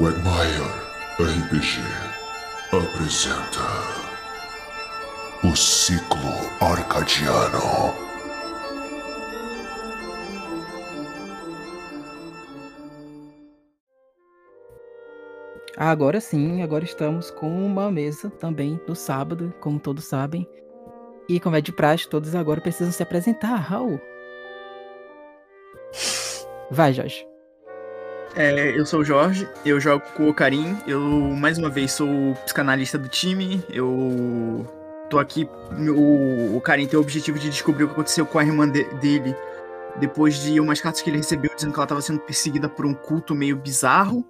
Wagmire RPG apresenta o ciclo arcadiano. Agora sim, agora estamos com uma mesa também no sábado, como todos sabem. E como é de praxe, todos agora precisam se apresentar, Raul. Vai, Jorge. É, eu sou o Jorge, eu jogo com o Karim, eu mais uma vez sou o psicanalista do time, eu tô aqui, o, o Karim tem o objetivo de descobrir o que aconteceu com a irmã de, dele depois de umas cartas que ele recebeu dizendo que ela estava sendo perseguida por um culto meio bizarro.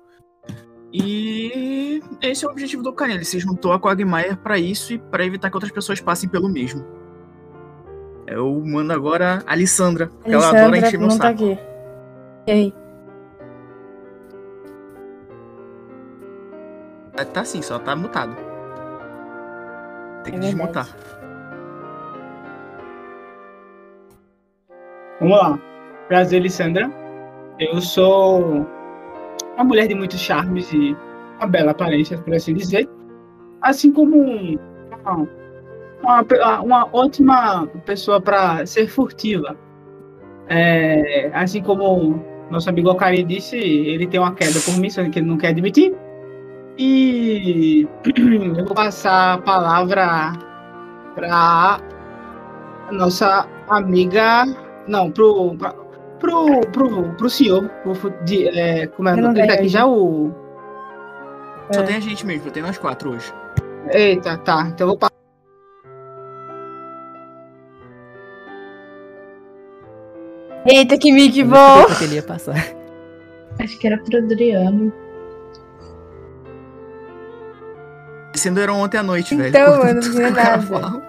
E esse é o objetivo do Karim, ele se juntou a Quagmire para isso e para evitar que outras pessoas passem pelo mesmo. Eu mando agora a Alessandra, porque ela adora encher meu não tá saco. aqui. E aí? Tá, tá sim, só tá mutado. Tem que É desmutar. Vamos lá. Prazer, Lissandra. Eu sou uma mulher de muitos charmes e uma bela aparência, por assim dizer. Assim como um- uma, uma, uma ótima pessoa para ser furtiva. É, assim como nosso amigo Okari disse, ele tem uma queda por mim, só que ele não quer admitir. E eu vou passar a palavra para nossa amiga não, pro, pra- pro, pro, pro senhor, pro, de, é, como é o Eu nome dele aqui já, o... Só É. tem a gente mesmo, só tem nós quatro hoje. Eita, tá, então eu vou passar. Eita, que mic Eu bom! sabia que ele ia passar. Acho que era pro Adriano. Sendo eram ontem à noite, velho. Então, eu não nada. gravava.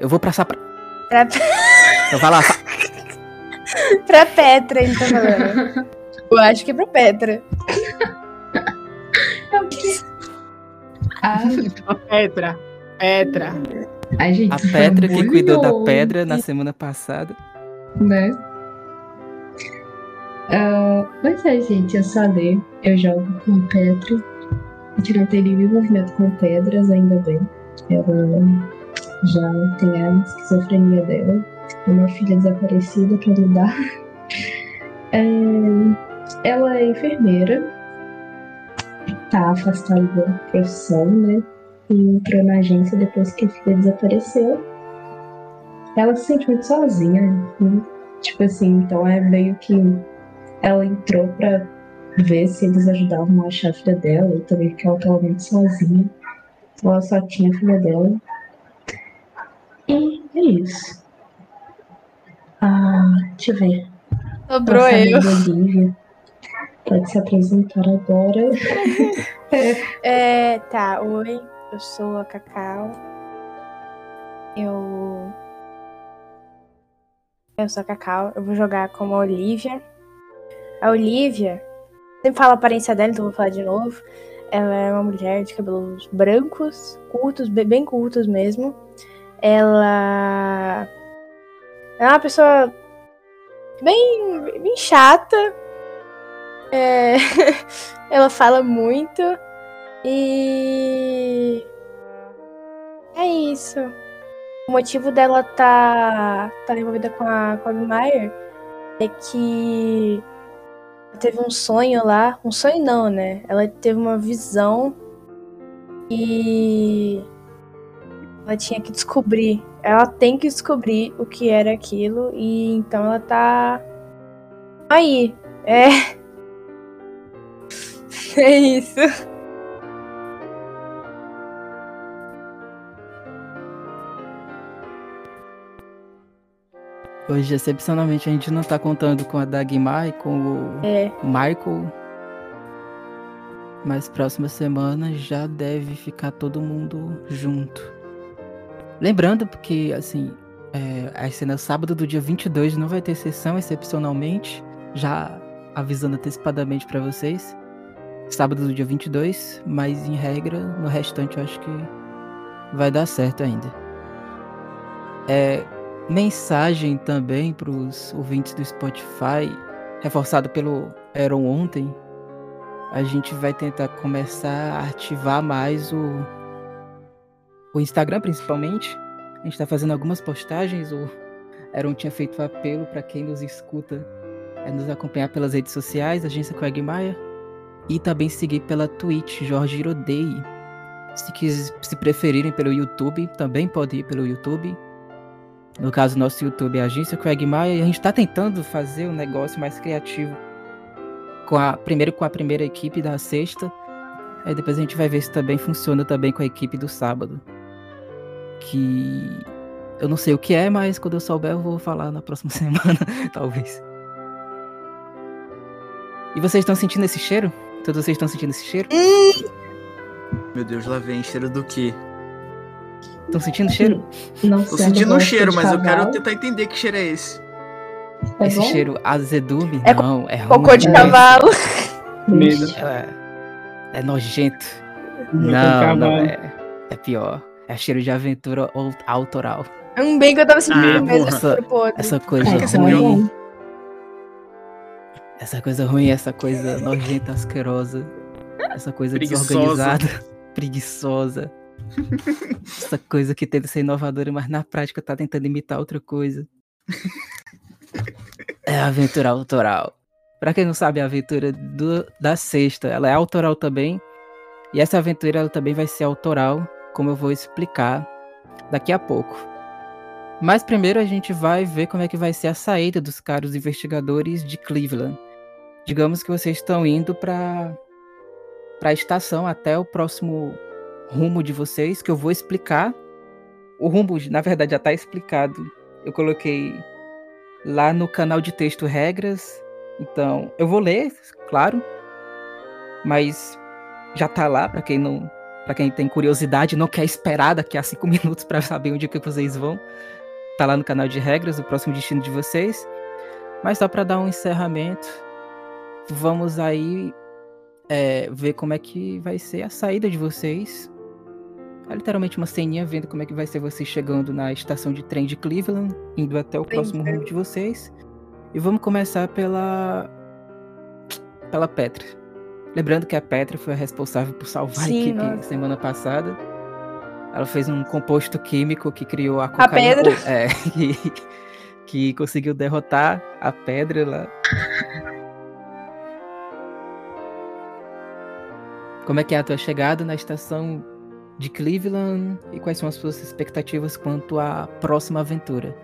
Eu vou passar pra. Pra, Então vai lá. fa- pra Petra, ele tá falando. Eu acho que é pra Petra. Ah, Petra, Petra. a gente A Petra que cuidou da pedra na semana passada. Né? Ah, pois é, gente, eu sou a Lê. Eu jogo com a Petra. Tem nenhum envolvimento com pedras, ainda bem. Ela já tem a esquizofrenia dela. Uma filha desaparecida pra lidar. É, ela é enfermeira. Tá afastada da profissão, né? E entrou na agência depois que a filha desapareceu. Ela se sente muito sozinha. né? Tipo assim, então é meio que ela entrou pra ver se eles ajudavam a achar a filha dela e também porque ela tava muito sozinha. Então ela só tinha a filha dela. E é isso. Ah, deixa eu ver. Sobrou Nossa eu. pode se apresentar agora. É, tá, oi, eu sou a Cacau. Eu. Eu sou a Cacau, eu vou jogar como a Olivia. A Olivia, sempre falo a aparência dela, então vou falar de novo. Ela é uma mulher de cabelos brancos, curtos, be- bem curtos mesmo. Ela é uma pessoa bem, bem chata. É, ela fala muito. E é isso. O motivo dela tá, tá envolvida com a Quagmire é que teve um sonho lá. Um sonho não, né? Ela teve uma visão e ela tinha que descobrir. Ela tem que descobrir o que era aquilo e então ela tá aí. É. É isso. Hoje, excepcionalmente, a gente não tá contando com a Dagmar e com o É. Michael. Mas próxima semana já deve ficar todo mundo junto. Lembrando porque, assim, é, a cena sábado do dia 22 não vai ter sessão, excepcionalmente. Já avisando antecipadamente pra vocês. Sábado do dia 22, mas em regra, no restante eu acho que vai dar certo ainda. É, mensagem também para os ouvintes do Spotify. reforçado pelo Aaron ontem, a gente vai tentar começar a ativar mais o, o Instagram, principalmente. A gente está fazendo algumas postagens. O Aaron tinha feito um apelo para quem nos escuta é nos acompanhar pelas redes sociais, Agência Quagmire, e também seguir pela Twitch, Jorge Irodei. Se, quis, se preferirem pelo YouTube, também pode ir pelo YouTube. No caso, nosso YouTube é a Agência Quagmire, e a gente está tentando fazer um negócio mais criativo com a, primeiro com a primeira equipe da sexta. Aí depois a gente vai ver se também funciona também com a equipe do sábado. Que eu não sei o que é, mas quando eu souber eu vou falar na próxima semana, talvez. E vocês estão sentindo esse cheiro? Todos vocês estão sentindo esse cheiro? Meu Deus, lá vem cheiro do quê? Estão sentindo cheiro? Não Tô sentindo um cheiro, mas eu quero tentar entender que cheiro é esse. É esse bom? cheiro azedume? É não, é ruim. Cocô de É. cavalo. Medo. É, é nojento. Não, não é. É pior. É cheiro de aventura ou- autoral. Um bem que eu tava sentindo Ah, mesmo. cheiro podre. Essa coisa É, essa ruim? Essa coisa ruim, essa coisa nojenta, asquerosa. Essa coisa Preguiçosa. desorganizada, preguiçosa. Essa coisa que tenta ser inovadora, mas na prática tá tentando imitar outra coisa. É a aventura autoral. Pra quem não sabe, a aventura do- da sexta, ela é autoral também. E essa aventura ela também vai ser autoral, como eu vou explicar daqui a pouco. Mas primeiro a gente vai ver como é que vai ser a saída dos caros investigadores de Cleveland. Digamos que vocês estão indo para para a estação até o próximo rumo de vocês, que eu vou explicar. O rumo, na verdade, já está explicado. Eu coloquei lá no canal de texto regras. Então, eu vou ler, claro, mas já tá lá para quem não, para quem tem curiosidade, não quer esperar daqui a cinco minutos para saber onde que vocês vão. Tá lá no canal de regras, o próximo destino de vocês. Mas só para dar um encerramento, vamos aí é, ver como é que vai ser a saída de vocês. É literalmente uma ceninha vendo como é que vai ser vocês chegando na estação de trem de Cleveland, indo até o próximo rumo de vocês. E vamos começar pela pela Petra. Lembrando que a Petra foi a responsável por salvar Sim, a equipe nossa. semana passada. Ela fez um composto químico que criou a cocaína. pedra. oh, É, que, que conseguiu derrotar a pedra lá. Como é que é a tua chegada na estação de Cleveland e quais são as suas expectativas quanto à próxima aventura?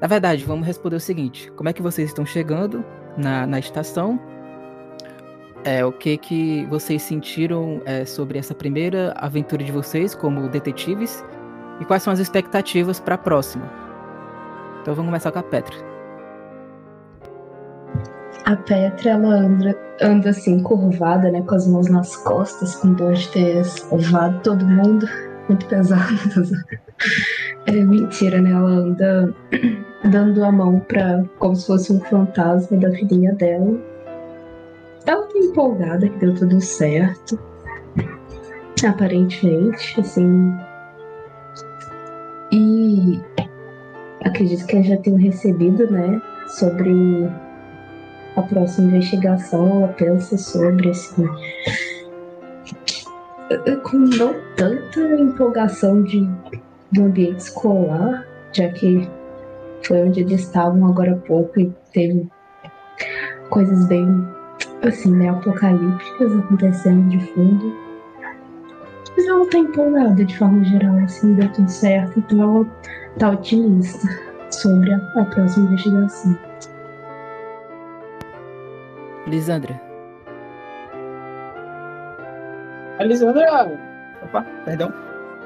Na verdade, vamos responder o seguinte: como é que vocês estão chegando na, na estação? É, o que que vocês sentiram é, sobre essa primeira aventura de vocês como detetives e quais são as expectativas para a próxima? Então vamos começar com a Petra. A Petra, ela anda, anda assim, curvada, né? Com as mãos nas costas, com dor de ter salvado todo mundo. Muito pesado. É mentira, né? Ela anda dando a mão pra. como se fosse um fantasma da filhinha dela. Ela tá empolgada que deu tudo certo. Aparentemente, assim. E acredito que eu já tenho recebido, né? Sobre a próxima investigação, ela pensa sobre, assim, com não tanta empolgação de, do ambiente escolar, já que foi onde eles estavam agora há pouco e teve coisas bem, assim, né, apocalípticas acontecendo de fundo. Mas ela tá empolgada de forma geral, assim, deu tudo certo, então ela tá otimista sobre a, a próxima investigação. Lisandra. A Lisandra. Opa, perdão.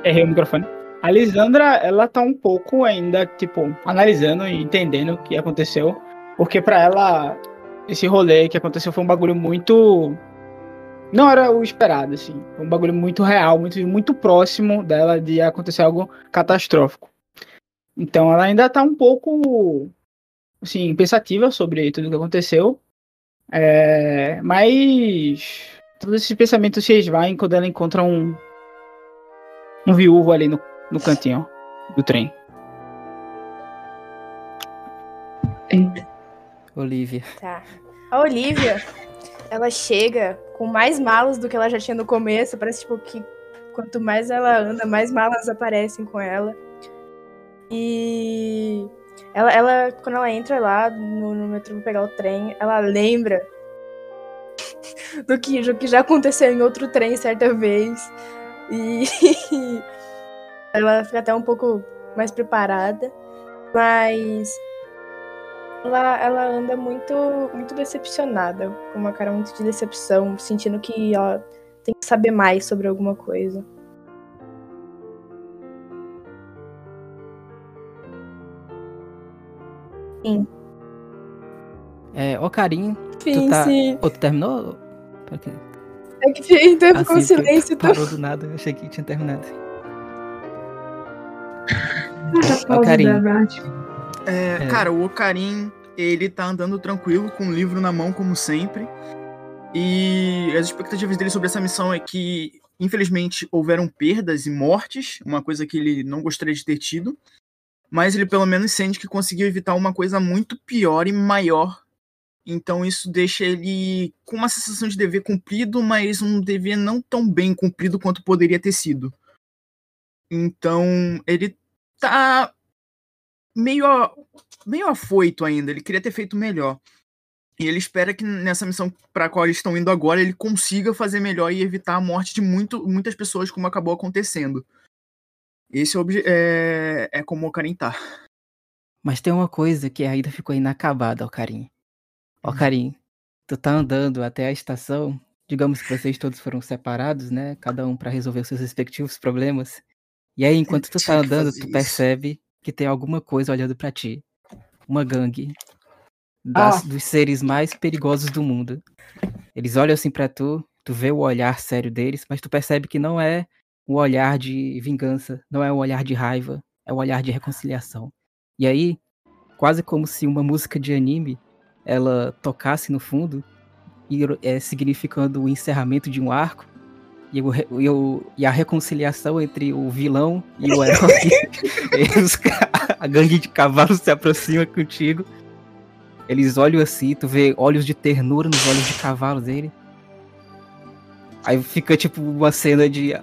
Errei o microfone. A Lisandra, ela tá um pouco ainda, tipo, analisando e entendendo o que aconteceu. Porque pra ela, esse rolê que aconteceu foi um bagulho muito. Não era o esperado, assim. Foi um bagulho muito real, muito, muito próximo dela de acontecer algo catastrófico. Então ela ainda tá um pouco, assim, pensativa sobre tudo que aconteceu. É, mas todos esses pensamentos se esvaem quando ela encontra um um viúvo ali no, no cantinho do trem. Eita. Olivia. Tá. A Olivia, ela chega com mais malas do que ela já tinha no começo. Parece tipo que quanto mais ela anda, mais malas aparecem com ela. E ela, ela quando ela entra lá no, no metrô pra pegar o trem, ela lembra do que, do que já aconteceu em outro trem certa vez. E ela fica até um pouco mais preparada. Mas ela, ela anda muito, muito decepcionada, com uma cara muito de decepção, sentindo que ela tem que saber mais sobre alguma coisa. Sim. É, ô Karim, Sim, tu tá. sim. Ô, tu terminou? É que então Ah, ficou um sim, porque silêncio. Tá? Parou do nada, eu achei que tinha terminado. Dramática. É, É. Cara, o Ocarim, ele tá andando tranquilo, com o livro na mão, como sempre. E as expectativas dele sobre essa missão é que, infelizmente, houveram perdas e mortes, uma coisa que ele não gostaria de ter tido. Mas ele pelo menos sente que conseguiu evitar uma coisa muito pior e maior. Então isso deixa ele com uma sensação de dever cumprido, mas um dever não tão bem cumprido quanto poderia ter sido. Então ele tá meio, a- meio afoito ainda, ele queria ter feito melhor. E ele espera que nessa missão para a qual eles estão indo agora, ele consiga fazer melhor e evitar a morte de muito, muitas pessoas, como acabou acontecendo. Esse é, é, é como o Karim tá. Mas tem uma coisa que ainda ficou inacabada, ó Karim. Ó Karim, tu tá andando até a estação, digamos que vocês todos foram separados, né? Cada um pra resolver os seus respectivos problemas. E aí, enquanto tu tá andando, tu percebe que tem alguma coisa olhando pra ti. Uma gangue das- Ah. dos seres mais perigosos do mundo. Eles olham assim pra tu, tu vê o olhar sério deles, mas tu percebe que não é um olhar de vingança, não é um olhar de raiva, é um olhar de reconciliação. E aí, quase como se uma música de anime ela tocasse no fundo, e, é, significando o encerramento de um arco e, o e o- e a reconciliação entre o vilão e o herói. A gangue de cavalos se aproxima contigo. Eles olham assim, tu vê olhos de ternura nos olhos de cavalo dele. Aí fica tipo uma cena de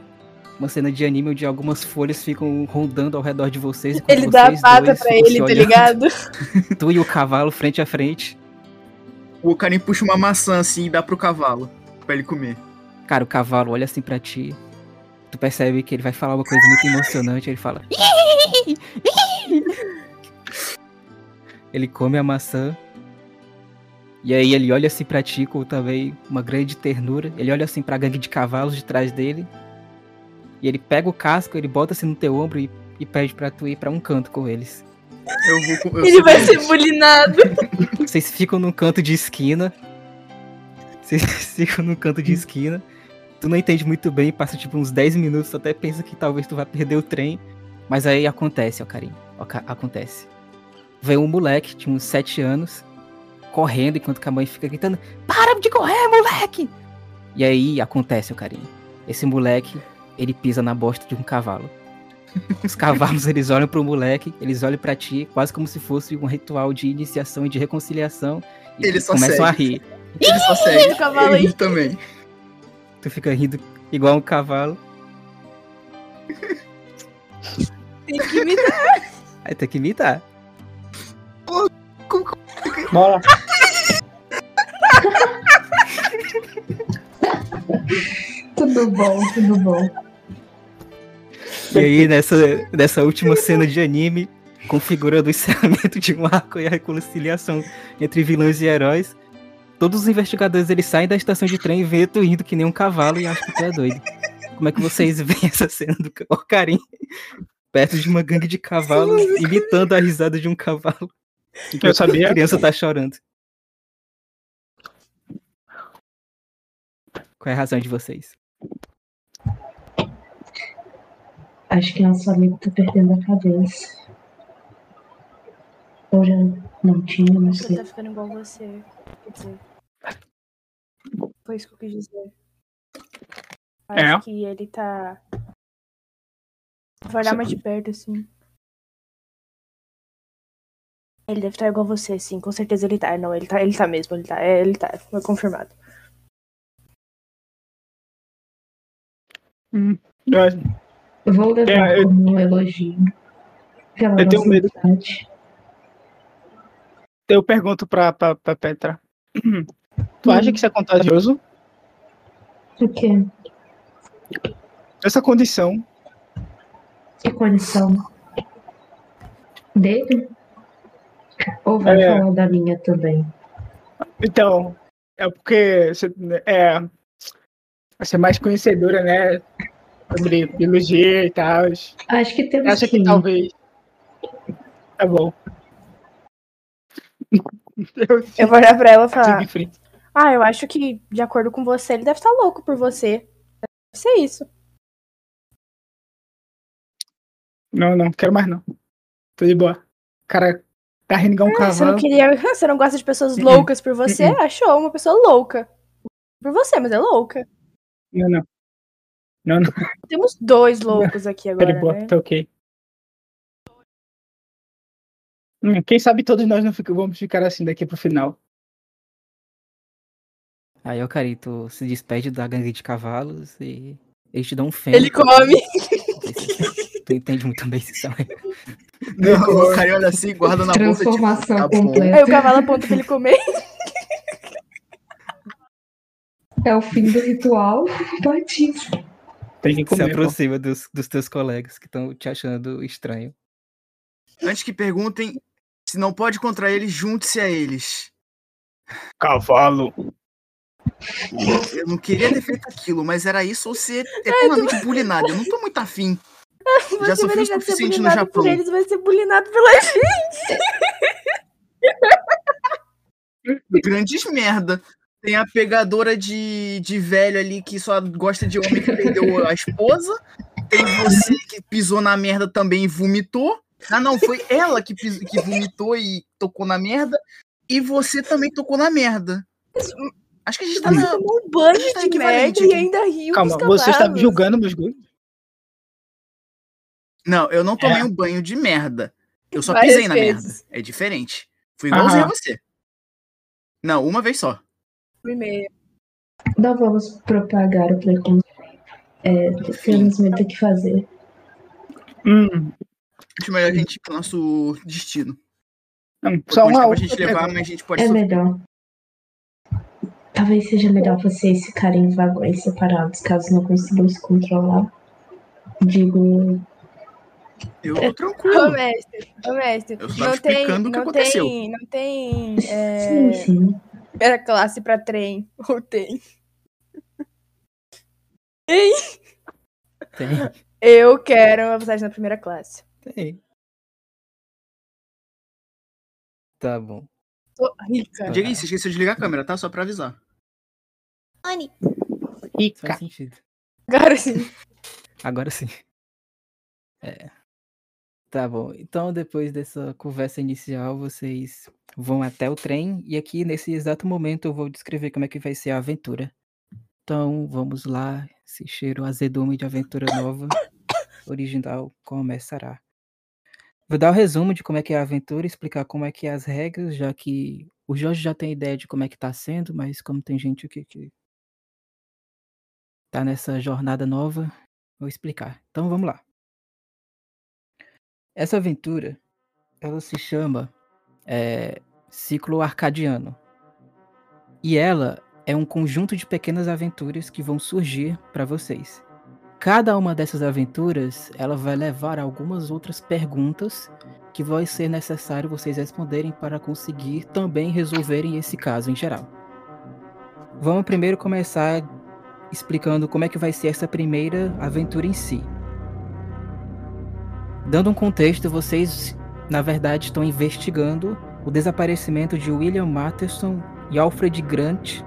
uma cena de anime onde algumas folhas ficam rondando ao redor de vocês. Ele dá a vocês pata pra ele, tá ligado? Tu e o cavalo frente a frente. O Karim puxa uma maçã assim e dá pro cavalo, pra ele comer. Cara, o cavalo olha assim pra ti. Tu percebe que ele vai falar uma coisa muito emocionante. Ele fala. Ele come a maçã. E aí ele olha assim pra ti com também uma grande ternura. Ele olha assim pra gangue de cavalos de trás dele. E ele pega o casco, ele bota assim no teu ombro e, e pede pra tu ir pra um canto com eles. Eu vou com- eu Ele vai ser bulinado. Vocês ficam num canto de esquina. Vocês ficam num canto de esquina. Tu não entende muito bem, passa tipo uns 10 minutos, tu até pensa que talvez tu vai perder o trem. Mas aí acontece, ó, carinho. Ó, ca- acontece. Vem um moleque de uns 7 anos, correndo, enquanto que a mãe fica gritando: Para de correr, moleque! E aí acontece, ó, carinho. Esse moleque, ele pisa na bosta de um cavalo. Os cavalos, eles olham pro moleque, eles olham pra ti, quase como se fosse um ritual de iniciação e de reconciliação. E Ele e só começam a segue. rir. Ele só segue. Cavalo. Ele também. Tu fica rindo igual um cavalo. Tem que imitar. Aí tem que imitar. Bora. Tudo bom, tudo bom. E aí, nessa, nessa última cena de anime, configurando o encerramento de um arco e a reconciliação entre vilões e heróis, todos os investigadores eles saem da estação de trem e vêem tu indo que nem um cavalo e acham que tu é doido. Como é que vocês veem essa cena do Ocarim perto de uma gangue de cavalos, imitando a risada de um cavalo? Eu sabia. A criança tá chorando. Qual é a razão de vocês? Acho que nosso amigo tá perdendo a cabeça. Ou já não tinha, não Ele sei. tá ficando igual você. Quer dizer. Foi isso que eu quis dizer. Acho É. que ele tá. Vai olhar mais de perto, assim. Ele deve estar igual você, sim. Com certeza ele tá. Não, ele tá, ele tá mesmo. Ele tá. É, ele tá. Foi confirmado. Acho- Eu vou levar É, como um elogio. Eu tenho medo. amizade. Eu pergunto pra, pra, pra Petra. Tu acha que isso é contagioso? O quê? Essa condição. Que condição? Dele? Ou vai É. falar da minha também? Então, é porque você é, você é mais conhecedora, né? Sobre biologia e tal. Acho que temos Acha que que talvez. Tá bom. Eu Eu vou olhar pra ela e falar. Ah, eu acho que, de acordo com você, ele deve estar louco por você. Deve ser isso. Não, não, quero mais não. Tô de boa. O cara tá rindo igual um Ah, você não cavalo. queria. Você não gosta de pessoas Uh-uh. loucas por você? Uh-uh. Achou uma pessoa louca. Por você, mas é louca. Não, não. Não, não, Temos dois loucos aqui agora, boa, né? tá ok. Hum, Quem sabe todos nós não fica- vamos ficar assim daqui pro final. Aí o Carito se despede da gangue de cavalos e eles te dão um feno. Ele come. Tu entende muito bem isso também. Não, o cara olha assim, guarda na bolsa, tipo, Transformação tá completa. Aí o cavalo aponta pra ele comer. É o fim do ritual. Batismo. Tem que Se comer. pô. aproxima dos, dos teus colegas que estão te achando estranho. Antes que perguntem, se não pode contra eles, junte-se a eles. Cavalo. Eu não queria ter feito aquilo, mas era isso ou ser eternamente bulinado. Eu não tô muito afim. Já Você sofri vai o suficiente no Japão. por eles, vai ser bulinado pela gente. Grandes merda. Tem a pegadora de, de velho ali que só gosta de homem que perdeu a esposa. Tem você que pisou na merda também e vomitou. Ah, não, foi ela que, pis- que vomitou e tocou na merda. E você também tocou na merda. Acho que a gente tá Você na. um banho Tá de merda e ainda riu Calma, você está julgando meus gostos? Não, eu não tomei É. um banho de merda. Eu só Várias pisei na merda. vezes. É diferente. Fui igualzinho a você. Não, uma vez só. Primeiro. Não vamos propagar o preconceito. É, temos muito o que fazer. Hum, Acho melhor a gente ir pro nosso destino. não, só uma pra outra gente levar, mas a gente pode É sofrer. melhor. Talvez seja melhor vocês ficarem em vagões separados, caso não consigam se controlar. Digo, Eu tô Ô, tranquilo. mestre, ô, mestre, Eu não tem, explicando o que não aconteceu. tem, não tem é, sim, sim. Primeira classe pra trem, ou tem? Tem, Eu quero uma passagem na primeira classe. tem. Tá bom. Tô rica. Diga aí, você esqueceu de ligar a câmera, tá? Só pra avisar. Rica. Faz sentido. Agora sim. Agora sim. É. Tá bom. Então, depois dessa conversa inicial, vocês vão até o trem. E aqui, nesse exato momento, eu vou descrever como é que vai ser a aventura. Então, vamos lá. Esse cheiro azedume de aventura nova, original, começará. Vou dar o resumo de como é que é a aventura, explicar como é que é as regras, já que o Jorge já tem ideia de como é que tá sendo, mas como tem gente aqui que tá nessa jornada nova, vou explicar. Então vamos lá. Essa aventura, ela se chama é, Ciclo Arcadiano. E ela é um conjunto de pequenas aventuras que vão surgir para vocês. Cada uma dessas aventuras, ela vai levar a algumas outras perguntas que vai ser necessário vocês responderem para conseguir também resolverem esse caso em geral. Vamos primeiro começar explicando como é que vai ser essa primeira aventura em si. Dando um contexto, vocês na verdade estão investigando o desaparecimento de William Matterson e Alfred Grant,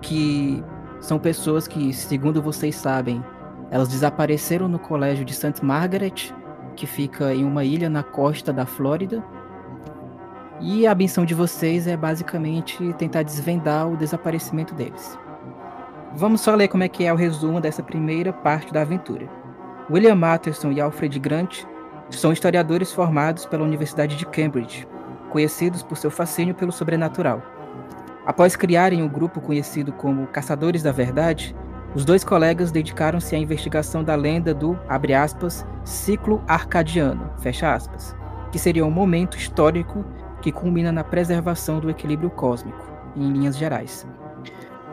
que são pessoas que, segundo vocês sabem, elas desapareceram no colégio de St. Margaret, que fica em uma ilha na costa da Flórida. E a missão de vocês é basicamente tentar desvendar o desaparecimento deles. Vamos só ler como é que é o resumo dessa primeira parte da aventura. William Matterson e Alfred Grant são historiadores formados pela Universidade de Cambridge. conhecidos por seu fascínio pelo sobrenatural. Após criarem um grupo conhecido como Caçadores da Verdade, os dois colegas dedicaram-se à investigação da lenda do, abre aspas, ciclo arcadiano, fecha aspas, que seria um momento histórico que culmina na preservação do equilíbrio cósmico, em linhas gerais.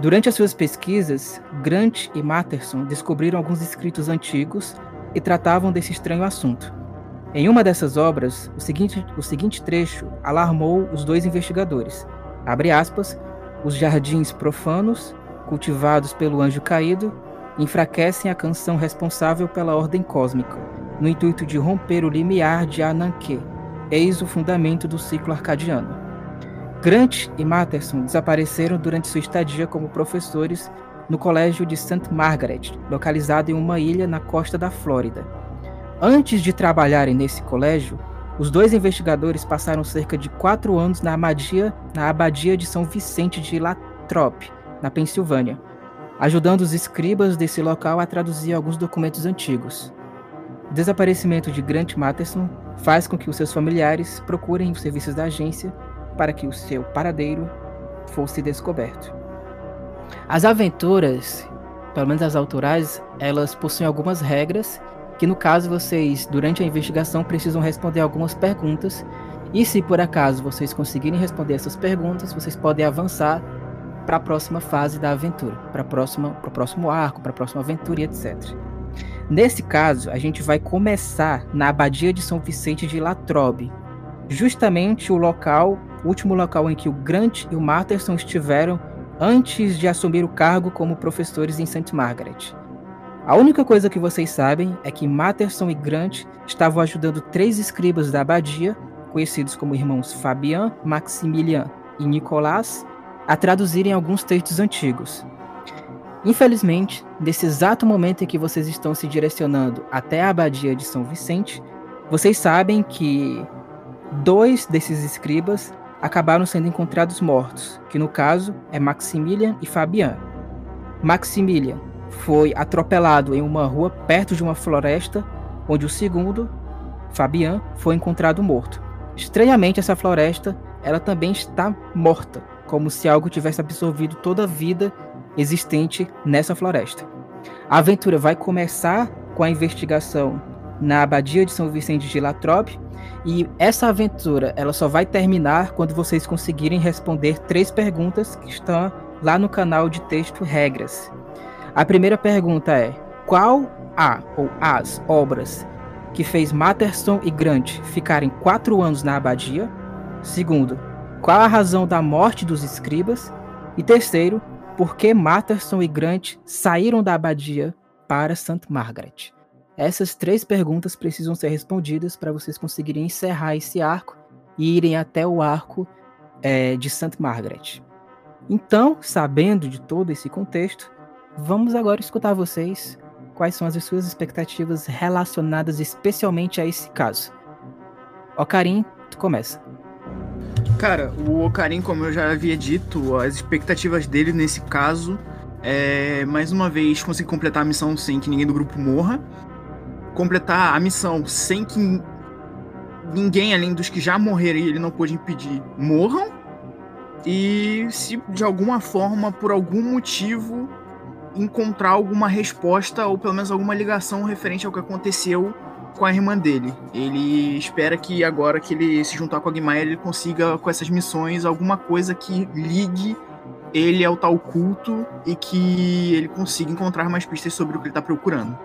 Durante as suas pesquisas, Grant e Matterson descobriram alguns escritos antigos e tratavam desse estranho assunto. Em uma dessas obras, o seguinte, o seguinte trecho alarmou os dois investigadores. Abre aspas, os jardins profanos, cultivados pelo anjo caído, enfraquecem a canção responsável pela ordem cósmica, no intuito de romper o limiar de Ananke, eis o fundamento do ciclo arcadiano. Grant e Matterson desapareceram durante sua estadia como professores no Colégio de St. Margaret, localizado em uma ilha na costa da Flórida. Antes de trabalharem nesse colégio, os dois investigadores passaram cerca de quatro anos na abadia, na abadia de São Vicente de Latrobe, na Pensilvânia, ajudando os escribas desse local a traduzir alguns documentos antigos. O desaparecimento de Grant Matterson faz com que os seus familiares procurem os serviços da agência para que o seu paradeiro fosse descoberto. As aventuras, pelo menos as autorais, elas possuem algumas regras que no caso vocês, durante a investigação, precisam responder algumas perguntas. E se por acaso vocês conseguirem responder essas perguntas, vocês podem avançar para a próxima fase da aventura, para o próximo arco, para a próxima aventura e etc. Nesse caso, a gente vai começar na Abadia de São Vicente de Latrobe, justamente o local o último local em que o Grant e o Matterson estiveram antes de assumir o cargo como professores em St. Margaret. A única coisa que vocês sabem é que Matterson e Grant estavam ajudando três escribas da abadia, conhecidos como irmãos Fabian, Maximilian e Nicolas, a traduzirem alguns textos antigos. Infelizmente, nesse exato momento em que vocês estão se direcionando até a abadia de São Vicente, vocês sabem que dois desses escribas acabaram sendo encontrados mortos, que no caso é Maximilian e Fabian. Maximilian foi atropelado em uma rua perto de uma floresta, onde o segundo, Fabian, foi encontrado morto. Estranhamente, essa floresta ela também está morta, como se algo tivesse absorvido toda a vida existente nessa floresta. A aventura vai começar com a investigação na abadia de São Vicente de Latrobe, e essa aventura, ela só vai terminar quando vocês conseguirem responder três perguntas que estão lá no canal de texto Regras. A primeira pergunta é: qual a ou as obras que fez Matterson e Grant ficarem quatro anos na abadia? Segundo, qual a razão da morte dos escribas? E terceiro, por que Matterson e Grant saíram da abadia para St. Margaret? Essas três perguntas precisam ser respondidas para vocês conseguirem encerrar esse arco e irem até o arco é, de St. Margaret. Então, sabendo de todo esse contexto, vamos agora escutar vocês quais são as suas expectativas relacionadas especialmente a esse caso. Ocarim, tu começa. Cara, o Ocarim, como eu já havia dito, as expectativas dele nesse caso é, mais uma vez, conseguir completar a missão sem que ninguém do grupo morra completar a missão sem que ninguém além dos que já morreram e ele não pôde impedir morram. E se de alguma forma, por algum motivo, encontrar alguma resposta ou pelo menos alguma ligação referente ao que aconteceu com a irmã dele. Ele espera que agora que ele se juntar com a Guimaia, ele consiga com essas missões alguma coisa que ligue ele ao tal culto e que ele consiga encontrar mais pistas sobre o que ele está procurando.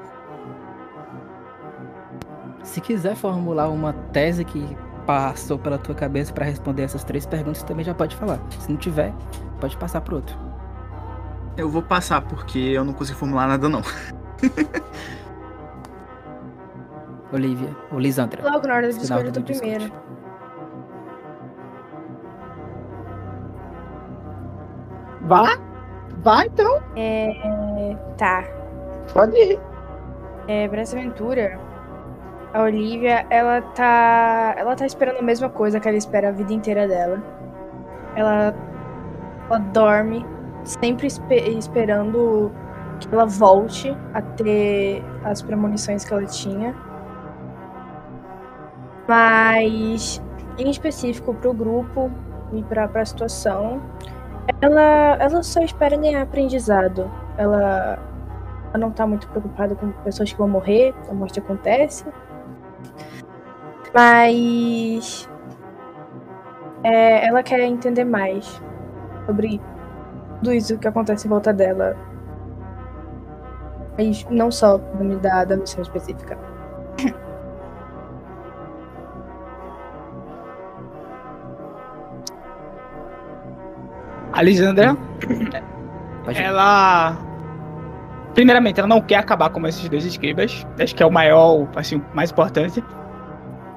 Se quiser formular uma tese que passou pela tua cabeça para responder essas três perguntas, também já pode falar. Se não tiver, pode passar pro outro. Eu vou passar porque eu não consigo formular nada não. Olivia, ou Lisandra. Logo na hora da escolha do primeiro. Vá? Vá então. É. Tá. Pode ir. É, pra essa aventura, a Olivia, ela tá. Ela tá esperando a mesma coisa que ela espera a vida inteira dela. Ela. Ela dorme, sempre espe esperando que ela volte a ter as premonições que ela tinha. Mas em específico para o grupo e para a situação, ela, ela só espera ganhar aprendizado. Ela, ela não está muito preocupada com pessoas que vão morrer, a morte acontece. Mas é, ela quer entender mais sobre tudo isso que acontece em volta dela. Mas não só da, da missão específica. A Lisandra, ela. Primeiramente, ela não quer acabar com esses dois escribas. Acho que é o maior, assim, o mais importante.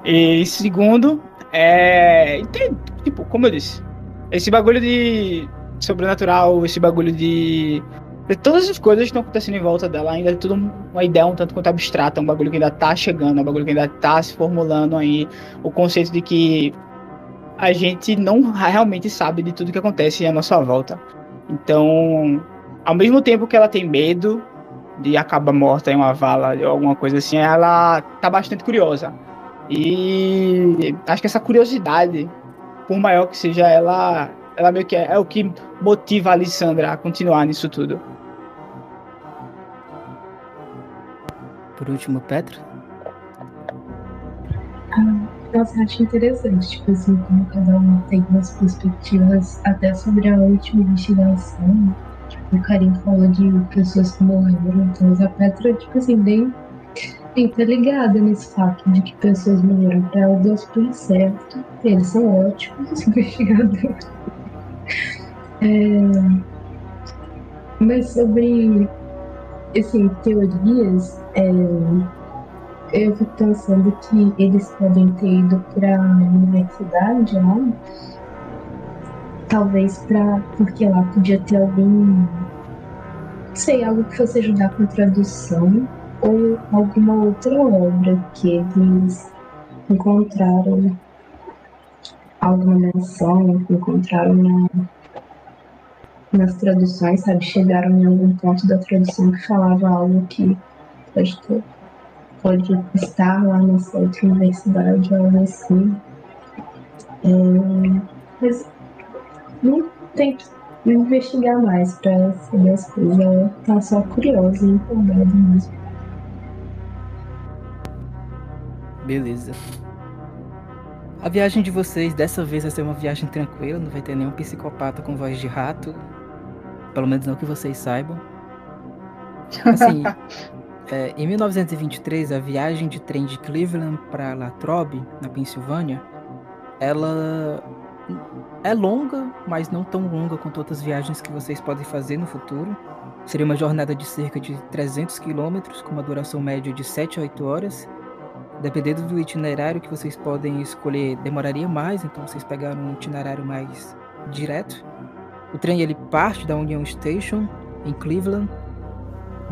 E segundo, é. Tem, tipo, como eu disse, esse bagulho de sobrenatural, esse bagulho de. Todas as coisas que estão acontecendo em volta dela ainda é tudo uma ideia um tanto quanto abstrata, um bagulho que ainda tá chegando, um bagulho que ainda tá se formulando aí. O conceito de que a gente não realmente sabe de tudo que acontece à nossa volta. Então, ao mesmo tempo que ela tem medo de acabar morta em uma vala ou alguma coisa assim, ela tá bastante curiosa. E acho que essa curiosidade, por maior que seja, ela, ela meio que é, é o que motiva a Alessandra a continuar nisso tudo. Por último, Petra? Ah, nossa, acho interessante, tipo assim, como cada um tem umas perspectivas até sobre a última investigação. Tipo, o Karim falou de pessoas que morreram, então a Petra, tipo assim, bem, bem tá ligada nesse fato de que pessoas morreram pra ela deu super certo. Eles são ótimos investigadores. É... Mas sobre, assim, teorias, é eu fico pensando que eles podem ter ido para a universidade lá, talvez para porque lá podia ter algum, sei, algo que fosse ajudar com a tradução ou alguma outra obra que eles encontraram alguma menção, encontraram na, nas traduções, sabe? Chegaram em algum ponto da tradução que falava algo que pode ter pode estar lá nessa outra universidade, algo assim. É, mas não tem que investigar mais para saber as coisas. Ela tá só curiosa e empolgada mesmo. Beleza. A viagem de vocês dessa vez vai ser uma viagem tranquila, não vai ter nenhum psicopata com voz de rato. Pelo menos não que vocês saibam. Assim, É, em 1923, a viagem de trem de Cleveland para Latrobe, na Pensilvânia, ela é longa, mas não tão longa quanto outras viagens que vocês podem fazer no futuro. Seria uma jornada de cerca de 300 quilômetros, com uma duração média de 7 a 8 horas. Dependendo do itinerário que vocês podem escolher, demoraria mais, então vocês pegaram um itinerário mais direto. O trem ele parte da Union Station, em Cleveland,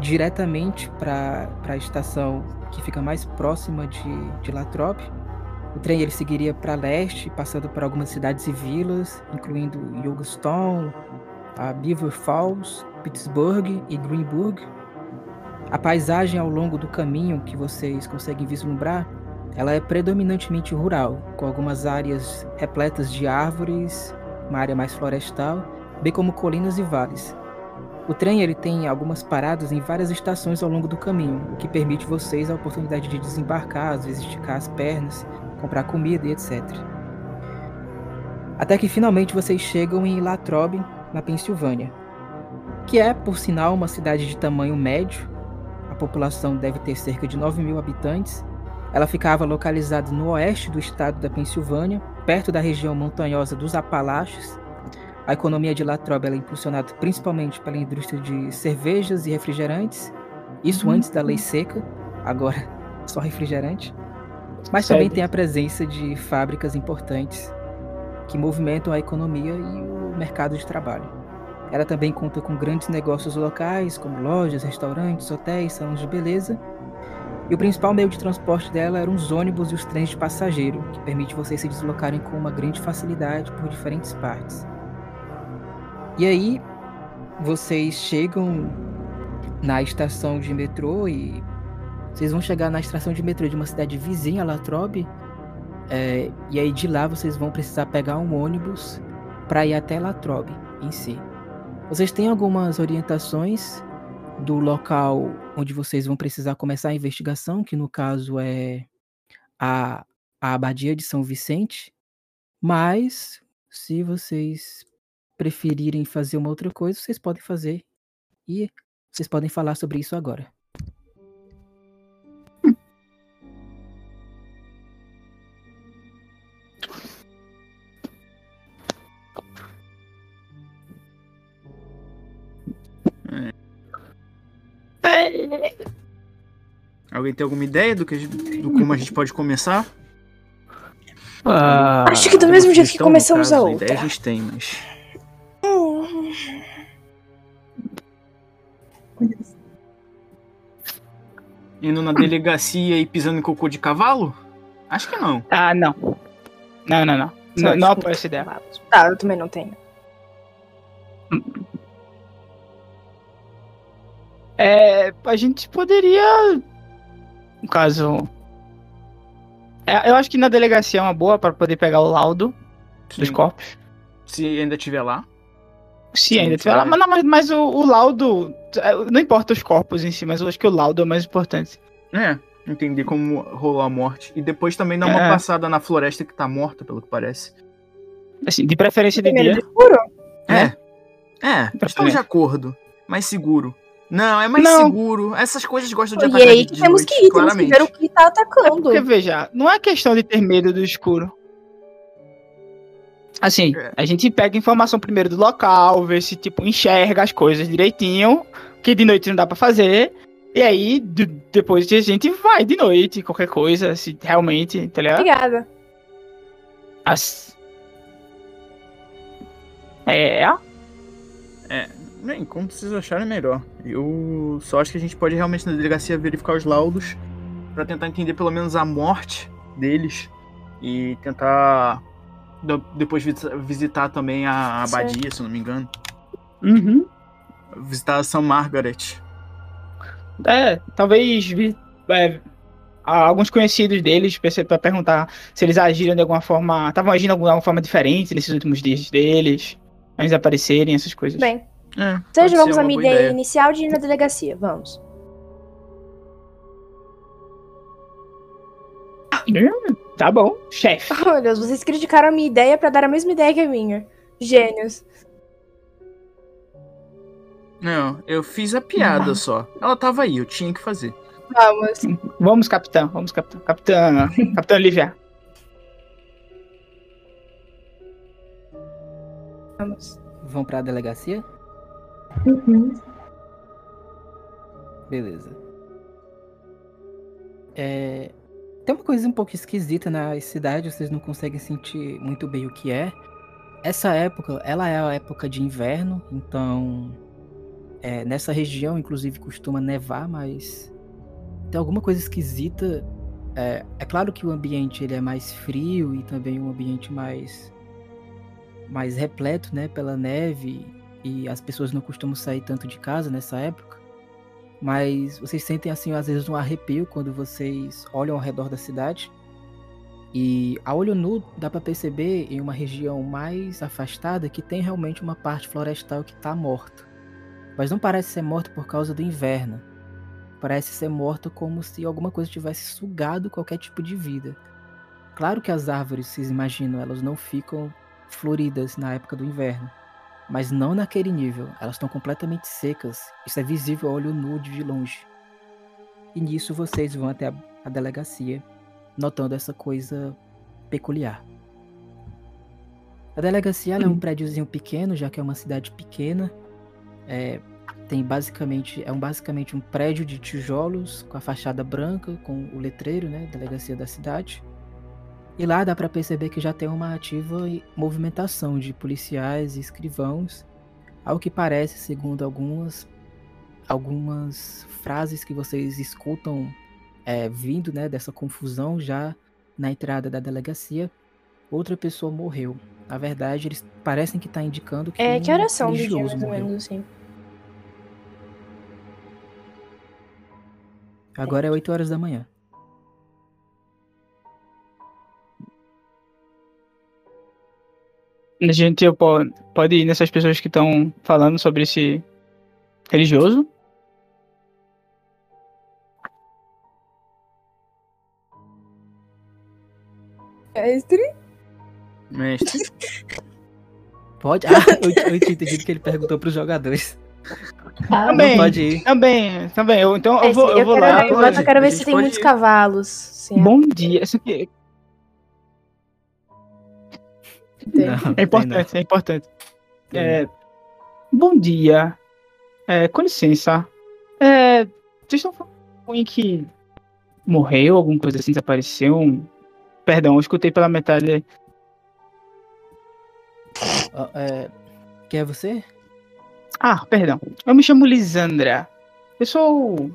diretamente para a estação que fica mais próxima de, de Latrobe. O trem ele seguiria para leste, passando por algumas cidades e vilas, incluindo Youngstown, Beaver Falls, Pittsburgh e Greenburg. A paisagem ao longo do caminho que vocês conseguem vislumbrar, ela é predominantemente rural, com algumas áreas repletas de árvores, uma área mais florestal, bem como colinas e vales. O trem ele tem algumas paradas em várias estações ao longo do caminho, o que permite vocês a oportunidade de desembarcar, às vezes esticar as pernas, comprar comida e etc. Até que finalmente vocês chegam em Latrobe, na Pensilvânia, que é, por sinal, uma cidade de tamanho médio. A população deve ter cerca de 9 mil habitantes. Ela ficava localizada no oeste do estado da Pensilvânia, perto da região montanhosa dos Apalaches, a economia de Latrobe é impulsionada principalmente pela indústria de cervejas e refrigerantes, isso uhum. antes da lei seca, agora só refrigerante. Mas também tem a presença de fábricas importantes que movimentam a economia e o mercado de trabalho. Ela também conta com grandes negócios locais, como lojas, restaurantes, hotéis, salões de beleza. E o principal meio de transporte dela eram os ônibus e os trens de passageiro, que permite vocês se deslocarem com uma grande facilidade por diferentes partes. E aí vocês chegam na estação de metrô e vocês vão chegar na estação de metrô de uma cidade vizinha, Latrobe, É, e aí de lá vocês vão precisar pegar um ônibus para ir até Latrobe em si. Vocês têm algumas orientações do local onde vocês vão precisar começar a investigação, que no caso é a, a Abadia de São Vicente, mas se vocês preferirem fazer uma outra coisa, vocês podem fazer e vocês podem falar sobre isso agora. Alguém tem alguma ideia do, que a gente- do como a gente pode começar? Ah, Acho que do mesmo jeito que começamos caso, a ideia outra. a gente tem, mas. Indo na delegacia e pisando em cocô de cavalo? Acho que não. Ah, não. Não, não, não. Não, não apoio essa ideia. Tá, eu também não tenho. É, a gente poderia. No caso. É, eu acho que na delegacia é uma boa para poder pegar o laudo dos Sim. corpos. Se ainda estiver lá. Se Sim, ainda tiver lá. claro. Mas, não, mas, mas o, o laudo. é, Não importa os corpos em si, mas eu acho que o laudo é o mais importante. É, entender como rolou a morte. E depois também dar uma É. passada na floresta que tá morta, pelo que parece. Assim, de preferência de dia. de escuro? É. É, estamos também. de acordo. Mais seguro. Não, é mais Não. seguro. Essas coisas gostam de E atacar aí de, que de temos noite, que ir, temos que claramente. ver o que tá É atacando. porque, veja, não é questão de ter medo do escuro. Assim, É. a gente pega informação primeiro do local, vê se, tipo, enxerga as coisas direitinho, que de noite não dá pra fazer. E aí, de- depois a gente vai de noite, qualquer coisa, se realmente, tá ligado? Obrigada. As... É, Bem, como vocês acharem melhor. Eu só acho que a gente pode realmente na delegacia verificar os laudos pra tentar entender pelo menos a morte deles e tentar depois visi- visitar também a abadia, se eu não me engano. uhum. Visitar a São Margaret. É, talvez vi- é, alguns conhecidos deles pra perguntar se eles agiram de alguma forma. Estavam agindo de alguma forma diferente nesses últimos dias deles. Antes de aparecerem, essas coisas. Bem, É, pode seja, ser vamos uma minha boa ideia inicial de ir na delegacia. Vamos. Tá bom, chefe. Oh, meu Deus, vocês criticaram a minha ideia pra dar a mesma ideia que a minha. Gênios. Não, eu fiz a piada só. Ela tava aí, eu tinha que fazer. Vamos. Vamos, capitão. Vamos, capitão. Capitã. capitão Olivia. Vamos. Vão pra delegacia? Uhum. Beleza. É, Tem uma coisa um pouco esquisita na cidade, vocês não conseguem sentir muito bem o que é. Essa época, ela é a época de inverno, então é, nessa região, inclusive, costuma nevar, mas tem alguma coisa esquisita. É, é claro que o ambiente ele é mais frio e também um ambiente mais mais repleto, né, pela neve e as pessoas não costumam sair tanto de casa nessa época. Mas vocês sentem assim às vezes um arrepio quando vocês olham ao redor da cidade. E a olho nu dá para perceber em uma região mais afastada que tem realmente uma parte florestal que está morta. Mas não parece ser morta por causa do inverno. Parece ser morta como se alguma coisa tivesse sugado qualquer tipo de vida. Claro que as árvores, vocês imaginam, elas não ficam floridas na época do inverno mas não naquele nível. Elas estão completamente secas. Isso é visível a olho nu de longe. E nisso vocês vão até a, a delegacia, notando essa coisa peculiar. A delegacia é um prédiozinho pequeno, já que é uma cidade pequena. É, tem basicamente é um basicamente um prédio de tijolos com a fachada branca, com o letreiro, né, delegacia da cidade. E lá dá para perceber que já tem uma ativa movimentação de policiais e escrivãos, ao que parece, segundo algumas algumas frases que vocês escutam é, vindo né, dessa confusão já na entrada da delegacia, outra pessoa morreu. Na verdade, eles parecem que está indicando que É, um que horas são do dia, mais ou menos assim? Agora é 8 horas da manhã. A gente pode, ir nessas pessoas que estão falando sobre esse religioso. Mestre? Mestre. Pode? Ah, eu, eu tinha entendido que ele perguntou pros jogadores. Ah, Também. Não pode ir. Também, também. Eu, então eu É, vou, sim, eu vou quero, lá. eu quero ver se tem muitos ir. cavalos. Bom dia. Não, é importante, é importante. É, bom dia. É, com licença. É, vocês estão falando com alguém que morreu, alguma coisa assim, desapareceu? Um- Perdão, eu escutei pela metade. Ó, é, Quem é você? Ah, perdão. Eu me chamo Lisandra. Eu sou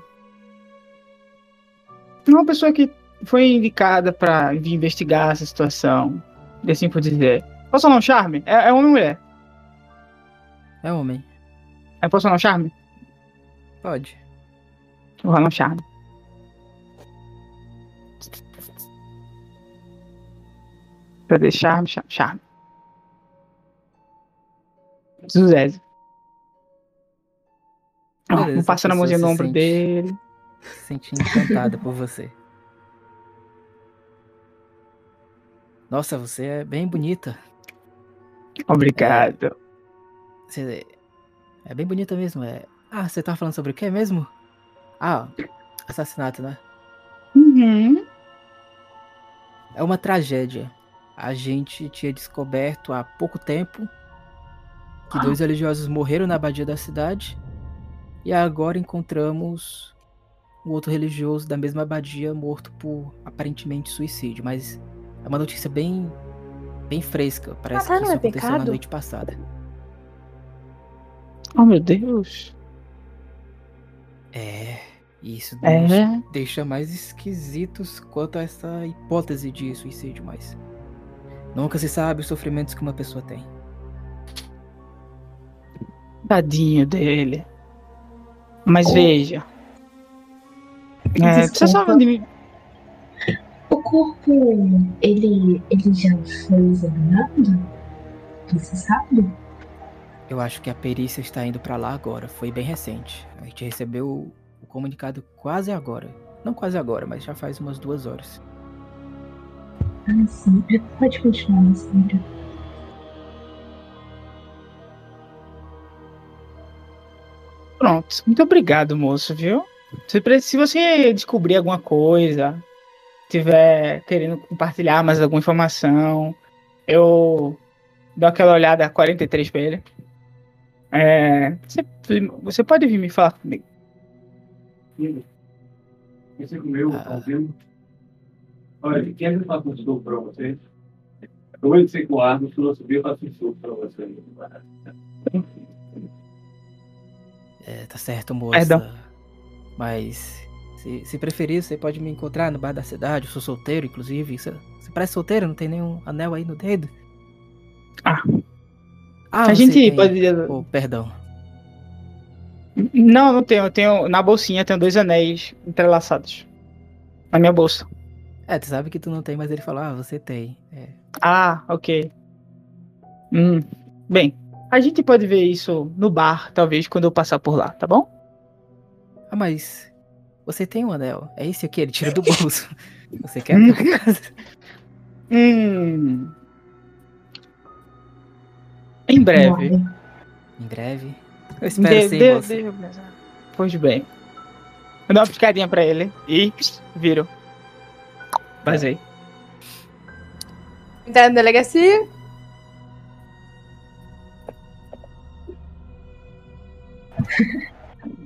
uma pessoa que foi indicada pra vir investigar essa situação. E assim por dizer. Posso um charme? É, é homem ou mulher? É homem. É, um charme? Pode. Um charme. Cadê charme, charme, charme? Zuzese. Beleza, vou passando a mãozinha no ombro se dele. Se encantada por você. Nossa, você é bem bonita. Obrigado. Você é bem bonita mesmo. É... Ah, você tava falando sobre o que mesmo? Ah, assassinato, né? Uhum. É uma tragédia. A gente tinha descoberto há pouco tempo que dois religiosos morreram na abadia da cidade. E agora encontramos um outro religioso da mesma abadia morto por aparentemente suicídio. Mas é uma notícia bem, bem fresca. Parece Matar que não isso é aconteceu na pecado? noite passada. Oh, meu Deus. É, isso nos É. deixa mais esquisitos quanto a essa hipótese de suicídio, mas nunca se sabe os sofrimentos que uma pessoa tem. Tadinho dele. Mas veja. É, você sabe de mim. O corpo, ele, ele já foi examinado? Você sabe? Eu acho que a perícia está indo pra lá agora, foi bem recente. A gente recebeu o comunicado quase agora. Não quase agora, mas já faz umas duas horas. Ah, sim. É, Pode continuar, Sandra. Pronto. Muito obrigado, moço, viu? Se, se você descobrir alguma coisa, tiver querendo compartilhar mais alguma informação, eu dou aquela olhada 43 pra ele. É, você, você pode vir me falar comigo. Você comeu Ah. fazendo? Olha, quer que eu faça um suco para você? Eu vou dizer que o Arno, se não subir, eu faço um suco para você. É, tá certo, moça. Perdão. Mas se, se preferir, você pode me encontrar no bar da cidade. Eu sou solteiro, inclusive. Você, você parece solteiro, não tem nenhum anel aí no dedo? Ah. Ah, a gente tem- pode. Oh, perdão. Não, não tenho. Eu tenho na bolsinha tenho dois anéis entrelaçados. Na minha bolsa. É, tu sabe que tu não tem, mas ele falou, ah, você tem. É, Ah, ok. Hum. Bem, a gente pode ver isso no bar, talvez, quando eu passar por lá, tá bom? Ah, mas você tem um anel. É esse aqui, ele tira do bolso. Você quer? por acaso? Hum. Em breve. Olha, em breve. Eu espero De- sim, de- eu pensar. Pois bem. Eu dou uma piscadinha pra ele e viro. Vazei. Entrar na delegacia?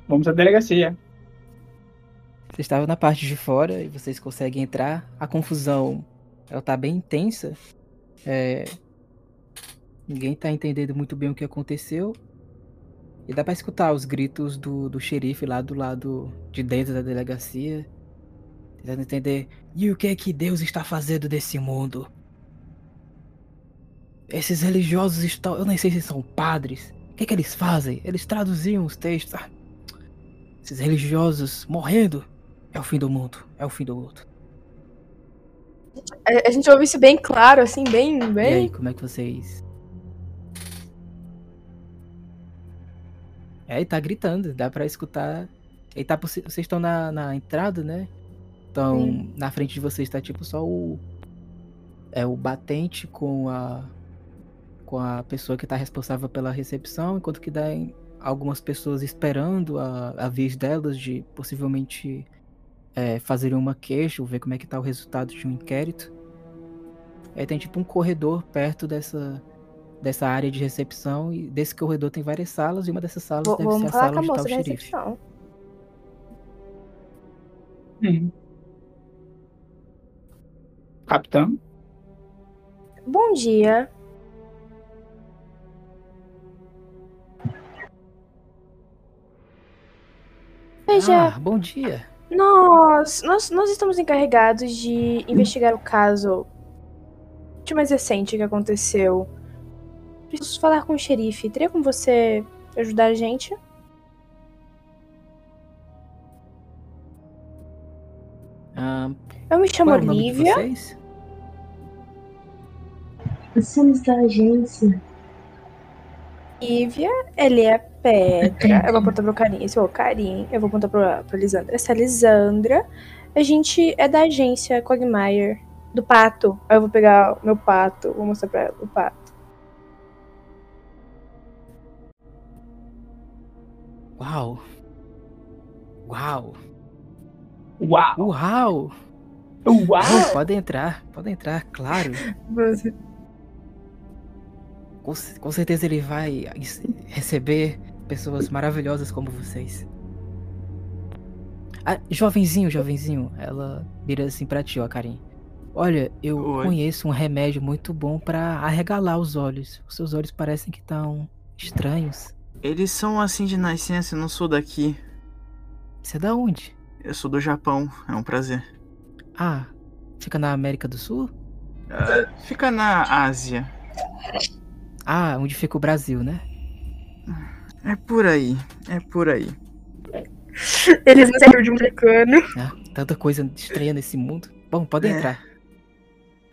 Vamos à delegacia. Vocês estavam na parte de fora e vocês conseguem entrar. A confusão, ela tá bem intensa. É, Ninguém tá entendendo muito bem o que aconteceu. E dá pra escutar os gritos do, do xerife lá do lado de dentro da delegacia. Tentando entender. E o que é que Deus está fazendo desse mundo? Esses religiosos estão. Eu nem sei se são padres. O que é que eles fazem? Eles traduziam os textos. Ah, esses religiosos morrendo. É o fim do mundo. É o fim do mundo. A, a gente ouve isso bem claro, assim, bem, bem. E aí, como é que vocês. É, ele tá gritando, dá pra escutar. Ele tá. Vocês estão na, na entrada, né? Então, Sim. na frente de vocês tá tipo só o. É o batente com a. Com a pessoa que tá responsável pela recepção, enquanto que dá algumas pessoas esperando a, a vez delas de possivelmente é, fazerem uma queixa ou ver como é que tá o resultado de um inquérito. Aí tem tipo um corredor perto dessa, dessa área de recepção e desse corredor tem várias salas e uma dessas salas Vou- deve ser a sala onde tá o xerife. recepção. Hum. Capitão? Bom dia. Veja, Ah, bom dia. Nós, nós, nós estamos encarregados de investigar o caso de mais recente que aconteceu. Preciso falar com o xerife. Teria como você ajudar a gente? Ah, Eu me chamo qual é o nome de Olivia. vocês? Somos da agência. Olivia, ele é Petra. Eu vou apontar pro Karim. Esse é o Karim. Eu vou apontar pra, pra Lisandra. Essa é a Lisandra. A gente é da agência Cogmire. Do pato. Aí eu vou pegar o meu pato. Vou mostrar pra ela o pato. Uau. Uau. Uau! Uau. Uau! Não, pode entrar, pode entrar, claro. Com, ce- com certeza ele vai receber pessoas maravilhosas como vocês. Ah, jovenzinho, jovenzinho, ela vira assim pra ti, ó, Karim. Olha, eu Oi. conheço um remédio muito bom pra arregalar os olhos. Os seus olhos parecem que estão estranhos. Eles são assim de nascença, eu não sou daqui. Você é da onde? Eu sou do Japão, é um prazer. Ah, fica na América do Sul? Ah, fica na Ásia. Ah, onde fica o Brasil, né? É por aí, é por aí. Eles não saíram de um americano. Ah, tanta coisa estranha nesse mundo. Bom, pode É. entrar.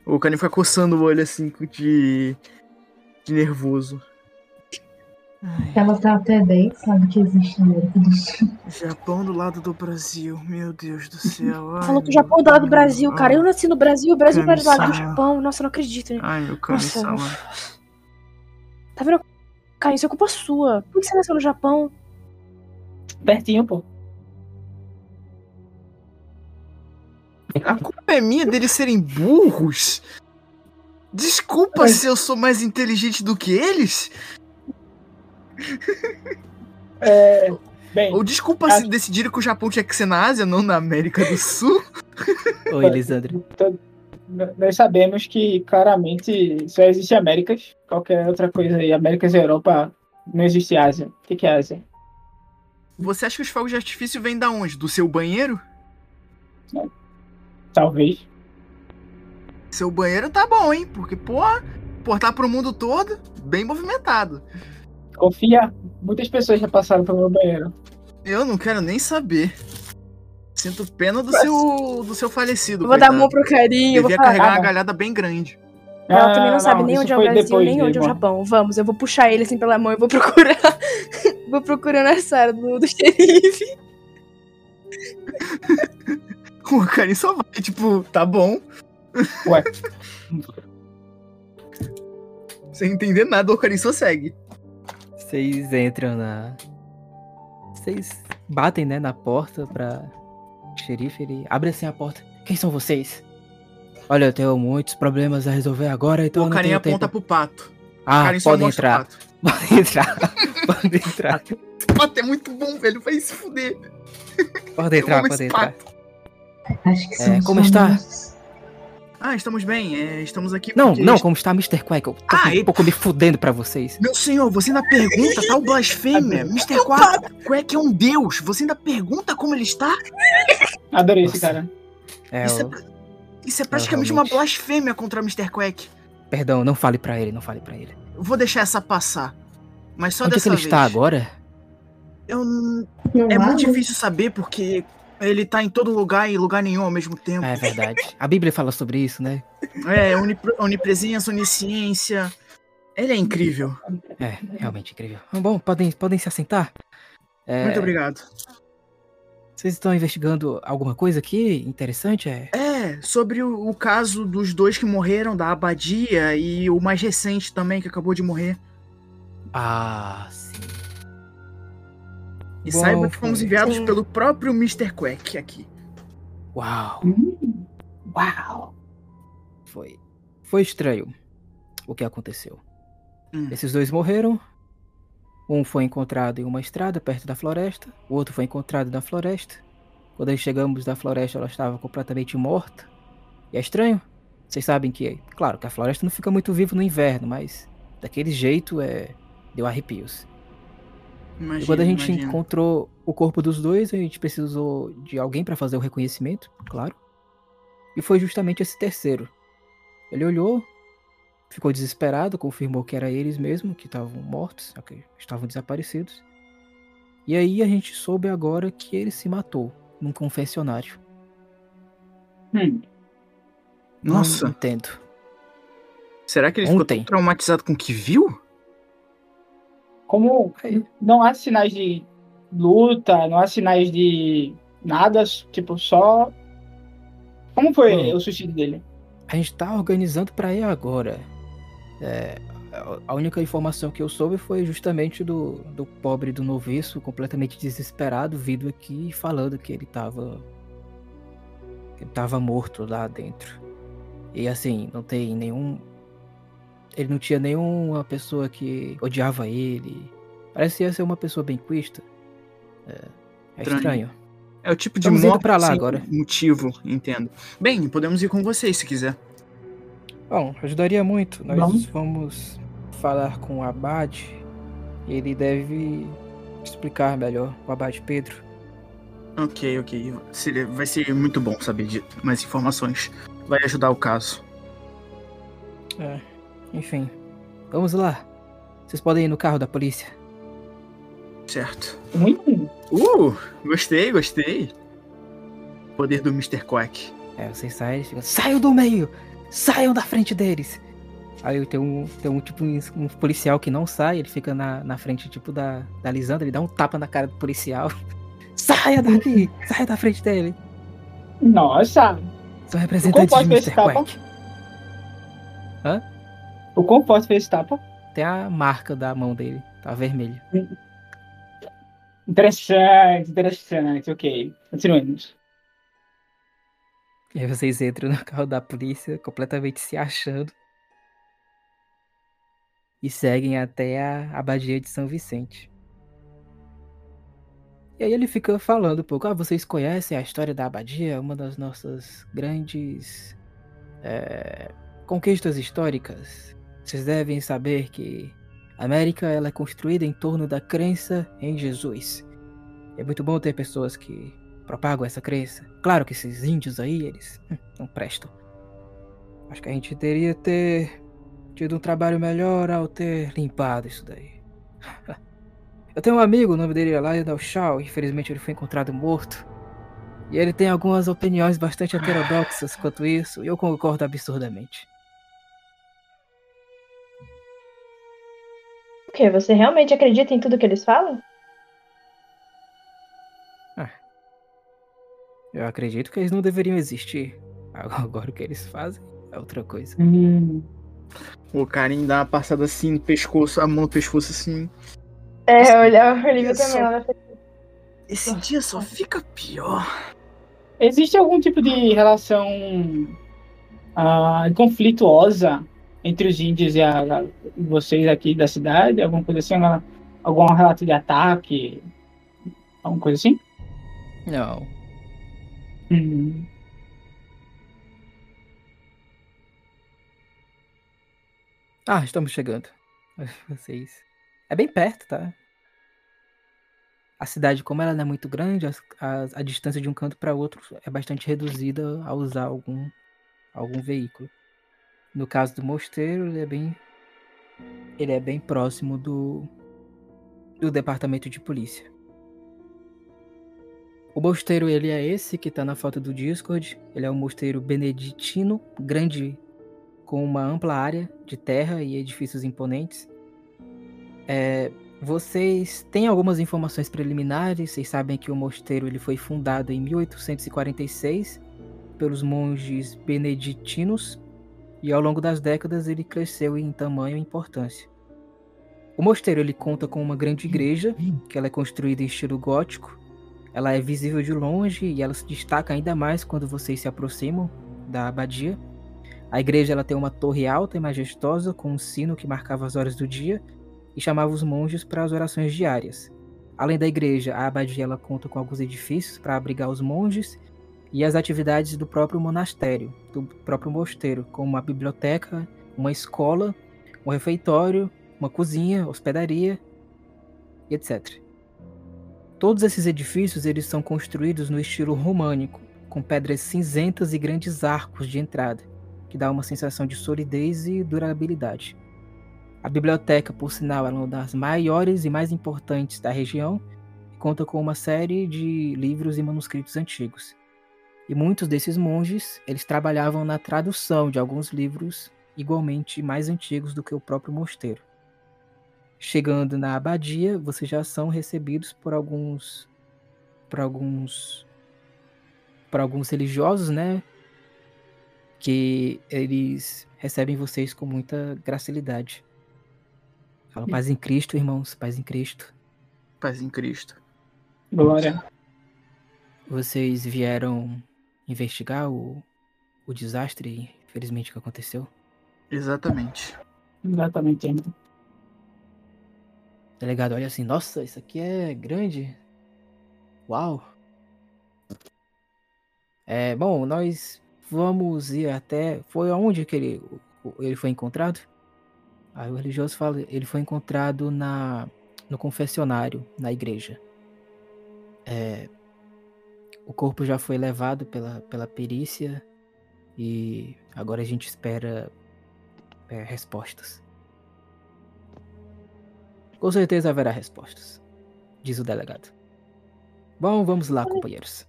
O Karim fica coçando o olho assim de. de nervoso. Ai, Ela tá até bem, sabe que existe Sul. Japão do lado do Brasil, meu Deus do céu. ai, Falou que o Japão é do lado do Brasil, cara. Eu nasci no Brasil, o Brasil é do lado do. Japão. Nossa, eu não acredito. né? Ai, meu Kami-sama. Tá vendo? Cara, isso é culpa sua. Por que você nasceu no Japão? Pertinho, pô. A culpa é minha deles serem burros? Desculpa Ai. se eu sou mais inteligente do que eles? É, bem, Ou desculpa se decidiram que o Japão tinha que ser na Ásia, não na América do Sul? Oi, n- nós sabemos que claramente só existe Américas. Qualquer outra coisa aí, Américas e Europa, não existe Ásia. O que, que é Ásia? Você acha que os fogos de artifício vêm da onde? Do seu banheiro? Talvez. Seu banheiro tá bom, hein? Porque, pô, portar pro mundo todo, bem movimentado. Confia, muitas pessoas já passaram pelo meu banheiro. Eu não quero nem saber. Sinto pena do seu do seu falecido. Eu vou dar a coitado. mão pro carinho. Devia falar. carregar Ah, uma galhada bem grande. Ela também Ah, não sabe nem isso onde é o Brasil, depois nem onde é o. Japão. Vamos, eu vou puxar ele assim pela mão e vou procurar. vou procurar nessa área do, do xerife. O Karim só vai, tipo, tá bom. Ué. Sem entender nada, o Karim só segue. Vocês entram na. Vocês batem, né, na porta pra. Xerife, ele abre assim a porta. Quem são vocês? Olha, eu tenho muitos problemas a resolver agora, então eu o tenho aponta tempo. pro pato. Ah, pode entrar. Pode entrar. Pode entrar. O pato é muito bom, velho. Vai se fuder. Pode entrar, pode entrar. pato. Acho que É, são como está? Ah, estamos bem. é, estamos aqui Não, não, como está Mr. Quack? Eu tô Ah, um ele- pouco me fudendo pra vocês. Meu senhor, você ainda pergunta tal blasfêmia? Mr. Quack, Quack é um deus. Você ainda pergunta como ele está? Adorei esse Nossa. cara. É, Isso, eu- é, isso é praticamente uma blasfêmia contra Mr. Quack. Perdão, não fale pra ele, não fale pra ele. Eu vou deixar essa passar. Mas só Onde é que dessa ele vez. está agora? Eu É muito difícil saber porque ele tá em todo lugar e lugar nenhum ao mesmo tempo. É verdade. A Bíblia fala sobre isso, né? É, onip- onipresença, onisciência. Ele é incrível. É, realmente incrível. Bom, podem, podem se assentar. É, Muito obrigado. Vocês estão investigando alguma coisa aqui interessante? É? É, sobre o, o caso dos dois que morreram, da abadia, e o mais recente também, que acabou de morrer. Ah, sim. E Bom, saiba que fomos enviados Sim. pelo próprio Mr. Quack aqui. Uau. Hum, Uau! Foi. Foi estranho o que aconteceu. Hum. Esses dois morreram. Um foi encontrado em uma estrada perto da floresta. O outro foi encontrado na floresta. Quando nós chegamos da floresta, ela estava completamente morta. E é estranho. Vocês sabem que, claro, que a floresta não fica muito viva no inverno, mas daquele jeito é. Deu arrepios. Imagina, E quando a gente imagina. encontrou o corpo dos dois, a gente precisou de alguém para fazer o reconhecimento, claro. E foi justamente esse terceiro. Ele olhou, ficou desesperado, confirmou que era eles mesmo, que estavam mortos, que estavam desaparecidos. E aí a gente soube agora que ele se matou num confessionário. Hum, Não Nossa, entendo. será que ele ficou ontem. tão traumatizado com o que viu? Como Aí, não há sinais de luta, não há sinais de nada, tipo, só. Como foi Hum. o suicídio dele? a gente tá organizando para ir agora. É, a- a única informação que eu soube foi justamente do, do pobre do noviço, completamente desesperado, vindo aqui e falando que ele tava. que ele tava morto lá dentro. E assim, não tem nenhum. Ele não tinha nenhuma pessoa que odiava ele. Parecia ser uma pessoa bem quista. É, é Estranho. estranho. É o tipo de morte pra lá sem agora. motivo, entendo. Bem, podemos ir com vocês se quiser. Bom, ajudaria muito. Nós Vamos. vamos falar com o Abade. Ele deve explicar melhor, o Abade Pedro. Ok, ok. Vai ser muito bom saber de mais informações. Vai ajudar o caso. É, enfim, vamos lá. Vocês podem ir no carro da polícia. Certo. Hum, Uh, gostei, gostei. Poder do Mr. Quack. É, vocês saem, ficam, saiam do meio! Saiam da frente deles! Aí tem um, tem um tipo um, policial que não sai, ele fica na, na frente tipo da, da Lisandra, ele dá um tapa na cara do policial. Saia daqui! Saia da frente dele! nossa! Sou representante pode de Mr. tapa? Quack. O quão forte foi esse tapa? Tem a marca da mão dele, tá vermelha. Interessante, interessante, ok. Continuemos. E aí vocês entram no carro da polícia, completamente se achando. E seguem até a abadia de São Vicente. E aí ele fica falando um pouco. Ah, vocês conhecem a história da abadia? Uma das nossas grandes eh, conquistas históricas. Vocês devem saber que a América ela é construída em torno da crença em Jesus. É muito bom ter pessoas que propagam essa crença. Claro que esses índios aí, eles hum, não prestam. Acho que a gente teria ter tido um trabalho melhor ao ter limpado isso daí. Eu tenho um amigo, o nome dele é Lionel Shaw, infelizmente ele foi encontrado morto. E ele tem algumas opiniões bastante heterodoxas quanto isso, e eu concordo absurdamente. O quê? Você realmente acredita em tudo que eles falam? Eu acredito que eles não deveriam existir. Agora o que eles fazem é outra coisa. Hum, O Karim dá uma passada assim no pescoço, a mão no pescoço assim. É, olha, a Olivia também. Ela... Esse dia só fica pior. Existe algum tipo de relação ah, conflituosa entre os índios e a, a- vocês aqui da cidade? Alguma coisa assim? Alguma, algum relato de ataque? Alguma coisa assim? Não. Hum. Ah, estamos chegando. Vocês. É bem perto, tá? A cidade, como ela não é muito grande, as- a, a distância de um canto para outro é bastante reduzida a usar algum, algum veículo. No caso do mosteiro, ele é bem. Ele é bem próximo do. do departamento de polícia. O mosteiro, ele é esse que tá na foto do Discord. Ele é um mosteiro beneditino, grande com uma ampla área de terra e edifícios imponentes. É, Vocês têm algumas informações preliminares. Vocês sabem que o mosteiro ele foi fundado em 1846 pelos monges beneditinos e ao longo das décadas ele cresceu em tamanho e importância. O mosteiro ele conta com uma grande igreja, que ela é construída em estilo gótico. Ela é visível de longe e ela se destaca ainda mais quando vocês se aproximam da abadia. A igreja ela tem uma torre alta e majestosa com um sino que marcava as horas do dia e chamava os monges para as orações diárias. Além da igreja, a abadia ela conta com alguns edifícios para abrigar os monges e as atividades do próprio monastério, do próprio mosteiro, como uma biblioteca, uma escola, um refeitório, uma cozinha, hospedaria etc. Todos esses edifícios eles são construídos no estilo românico, com pedras cinzentas e grandes arcos de entrada, que dá uma sensação de solidez e durabilidade. A biblioteca, por sinal, é uma das maiores e mais importantes da região e conta com uma série de livros e manuscritos antigos. E muitos desses monges, eles trabalhavam na tradução de alguns livros igualmente mais antigos do que o próprio mosteiro. Chegando na abadia, vocês já são recebidos por alguns por alguns por alguns religiosos, né? Que eles recebem vocês com muita gracilidade. Falam paz em Cristo, irmãos, paz em Cristo. Paz em Cristo. Glória. Vocês vieram investigar o, o desastre, infelizmente, que aconteceu? Exatamente. Exatamente. O delegado olha assim, nossa, isso aqui é grande. Uau. É, bom, nós vamos ir até. Foi aonde que ele, ele foi encontrado? Aí o religioso fala, ele foi encontrado na no confessionário, na igreja. É, o corpo já foi levado pela, pela perícia e agora a gente espera é, respostas. Com certeza haverá respostas, diz o delegado. Bom, vamos lá, companheiros.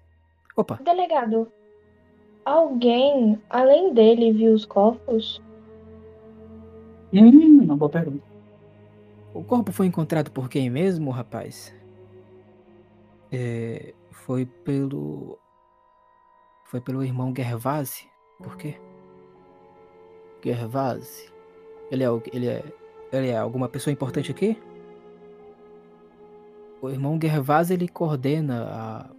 Opa, Delegado, alguém além dele viu os corpos? Hum, uma boa pergunta. o corpo foi encontrado por quem mesmo, rapaz? É, foi pelo. Foi pelo irmão Gervase. Por quê? Gervase. Ele é, ele é. Ele é alguma pessoa importante aqui? O irmão Gervase ele coordena a,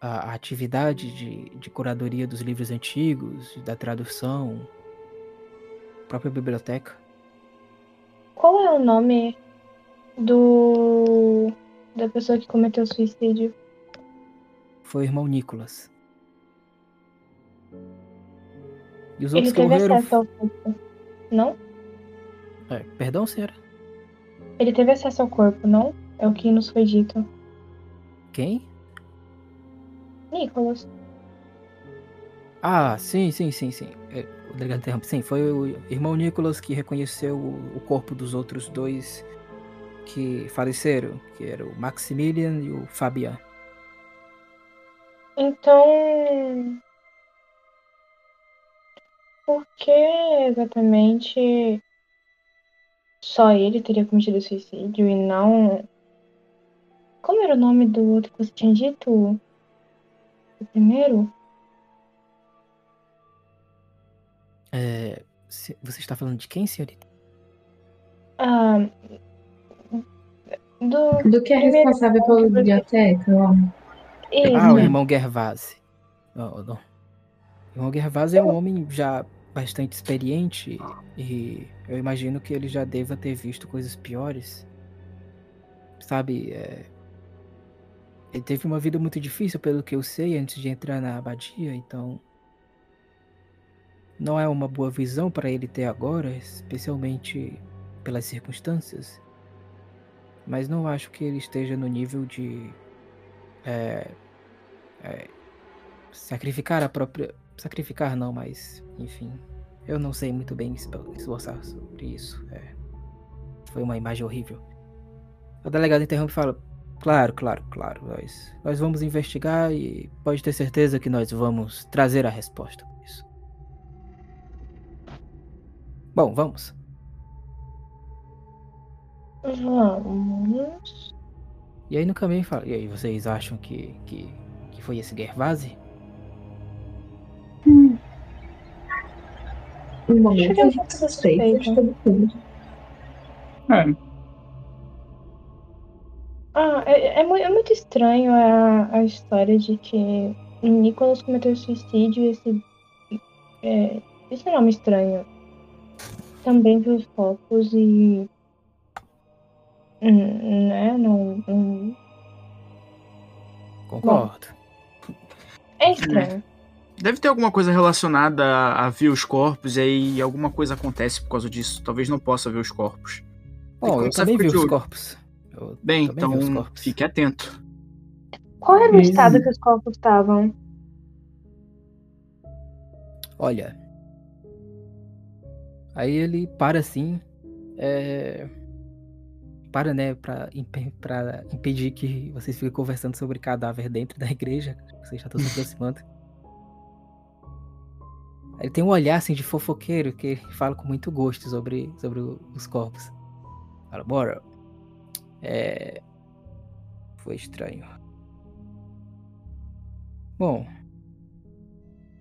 a, a atividade de, de curadoria dos livros antigos, da tradução, própria biblioteca. Qual é o nome do da pessoa que cometeu suicídio? Foi o irmão Nicolas. E os Ele outros que teve morreram. acesso ao corpo, não? É, perdão, senhora? Ele teve acesso ao corpo, não? É o que nos foi dito. Quem? Nicholas. Ah, sim, sim, sim, sim. É, o delegado interrompe. Sim, foi o irmão Nicolas que reconheceu o corpo dos outros dois que faleceram, que era o Maximilian e o Fabian. Então. Por que exatamente só ele teria cometido suicídio e não. Como era o nome do outro que você tinha dito? O primeiro? É, você está falando de quem, senhorita? Ah. Do. Do que é responsável pela biblioteca, ó. Isso. Ah, o irmão Gervase. Não, não. O irmão Gervase é um homem já bastante experiente e eu imagino que ele já deva ter visto coisas piores. Sabe, é, ele teve uma vida muito difícil, pelo que eu sei, antes de entrar na abadia, então não é uma boa visão para ele ter agora, especialmente pelas circunstâncias. Mas não acho que ele esteja no nível de é, é, sacrificar a própria. Sacrificar não, mas enfim. Eu não sei muito bem esbo- esboçar sobre isso. é. Foi uma imagem horrível. O delegado interrompe e fala: Claro, claro, claro. Nós, nós vamos investigar e pode ter certeza que nós vamos trazer a resposta para isso. Bom, vamos. Vamos. E aí no caminho fala, e aí, vocês acham que, que, que foi esse Gervase? No momento a eu gente suspeita de suspeita. todo mundo. É. Ah, é, é, mui- é muito estranho a, a história de que o Nicholas cometeu suicídio e esse. É, esse nome estranho. Também pelos corpos e. hum, Né? Não. hum, Concordo. É estranho. Deve ter alguma coisa relacionada a, a ver os corpos e aí alguma coisa acontece por causa disso. Talvez não possa ver os corpos. Bom, como eu também vi os olho? corpos. Eu Bem, então corpos. fique atento. Qual era o Mas- estado que os corpos estavam? Olha. Aí ele para assim. É... Para, né, pra, impe- pra impedir que vocês fiquem conversando sobre cadáver dentro da igreja. Vocês já estão se aproximando. Ele tem um olhar assim de fofoqueiro que fala com muito gosto sobre, sobre os corpos. Fala, bora. É. Foi estranho. Bom.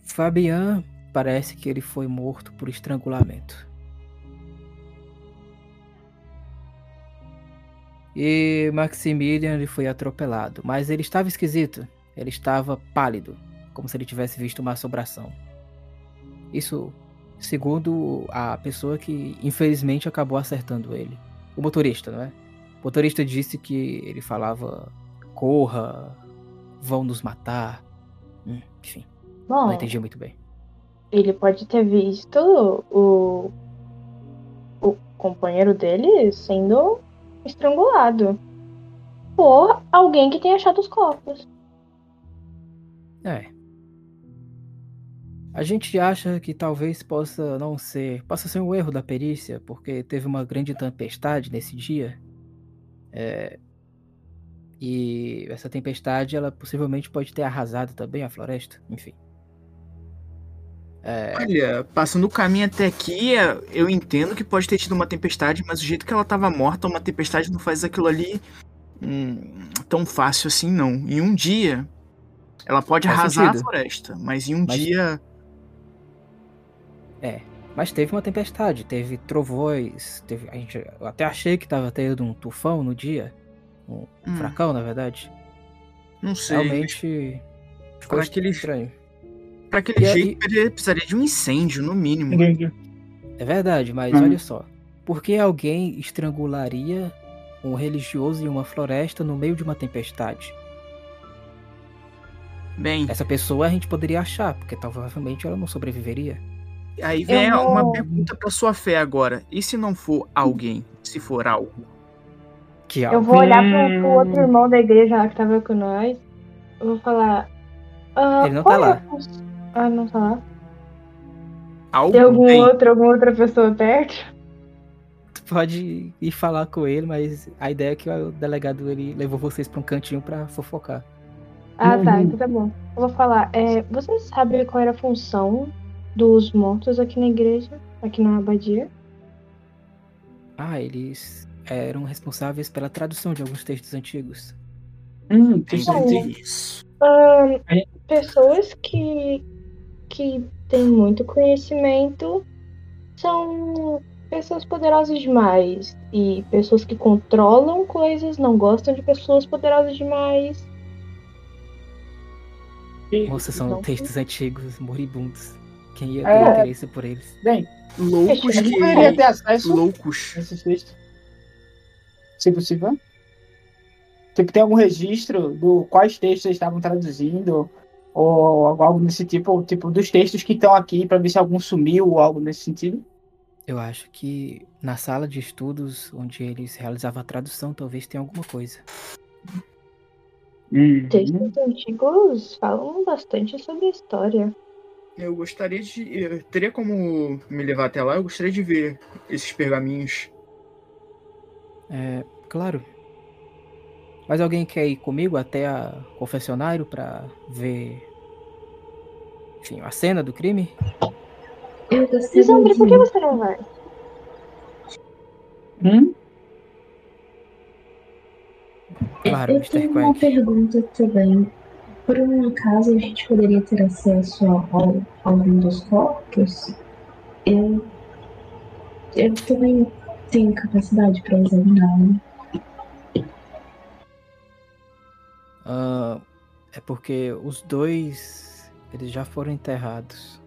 Fabian parece que ele foi morto por estrangulamento. E Maximilian ele foi atropelado, mas ele estava esquisito. Ele estava pálido, como se ele tivesse visto uma assombração. Isso segundo a pessoa que infelizmente acabou acertando ele. O motorista, não é? O motorista disse que ele falava: corra, vão nos matar. Hum, enfim, Bom, não entendi muito bem. ele pode ter visto o, o companheiro dele sendo estrangulado por alguém que tenha achado os corpos. É. A gente acha que talvez possa não ser. Possa ser um erro da perícia, porque teve uma grande tempestade nesse dia. É, E essa tempestade, ela possivelmente pode ter arrasado também a floresta. Enfim. É, Olha, passando o caminho até aqui, é- eu entendo que pode ter tido uma tempestade, mas o jeito que ela tava morta, uma tempestade não faz aquilo ali hum, tão fácil assim, não. Em um dia, ela pode Faz arrasar sentido. a floresta, mas em um Mas- dia. Mas teve uma tempestade, teve trovões, teve. A gente, eu até achei que tava tendo um tufão no dia. Um hum, furacão, na verdade. não sei. Realmente. Ficou estranho. Pra aquele E aí- jeito, ele precisaria de um incêndio, no mínimo. Entendi. É verdade, mas Uhum. olha só. Por que alguém estrangularia um religioso em uma floresta no meio de uma tempestade? Bem, Essa pessoa a gente poderia achar, porque provavelmente ela não sobreviveria. aí vem Eu uma pergunta pra sua fé agora. E se não for alguém? Se for algo? Que Eu algo. vou olhar pro, Hum. outro irmão da igreja lá que tava com nós. Eu vou falar. ah, Ele não tá é lá. Ah, não tá lá. Algo? Tem algum Bem, outro, alguma outra pessoa perto? Tu pode ir falar com ele, mas a ideia é que o delegado ele levou vocês pra um cantinho pra fofocar. Ah, tá, Uhum. então tá bom. Eu vou falar. É, você sabe qual era a função dos mortos aqui na igreja? Aqui na abadia? Ah, eles eram responsáveis pela tradução de alguns textos antigos. Hum, entendi entendi. isso. Ahn, Aí- pessoas que, que têm muito conhecimento são pessoas poderosas demais. E pessoas que controlam coisas não gostam de pessoas poderosas demais. Moça, são Não. textos antigos, moribundos. Quem ia ter É. interesse por eles? Bem, Loucos eu poderia ter que. acesso Loucos. a esses textos. Se possível. Tipo, tem algum registro do quais textos eles estavam traduzindo? Ou algo desse tipo, tipo, dos textos que estão aqui para ver se algum sumiu ou algo nesse sentido? Eu acho que na sala de estudos onde eles realizavam a tradução, talvez tenha alguma coisa. Hum. Textos antigos falam bastante sobre a história. Eu gostaria de. Eu teria como me levar até lá? Eu gostaria de ver esses pergaminhos. É, claro. Mas alguém quer ir comigo até a confessionário pra ver, enfim, a cena do crime? Eu gostaria Lisandre, por que você não vai? Hum? Claro, eu Mr. tenho uma pergunta também. Por um acaso a gente poderia ter acesso a, ao- a algum dos corpos? Eu, eu também tenho capacidade para examinar. Ah, é porque os dois, eles já foram enterrados.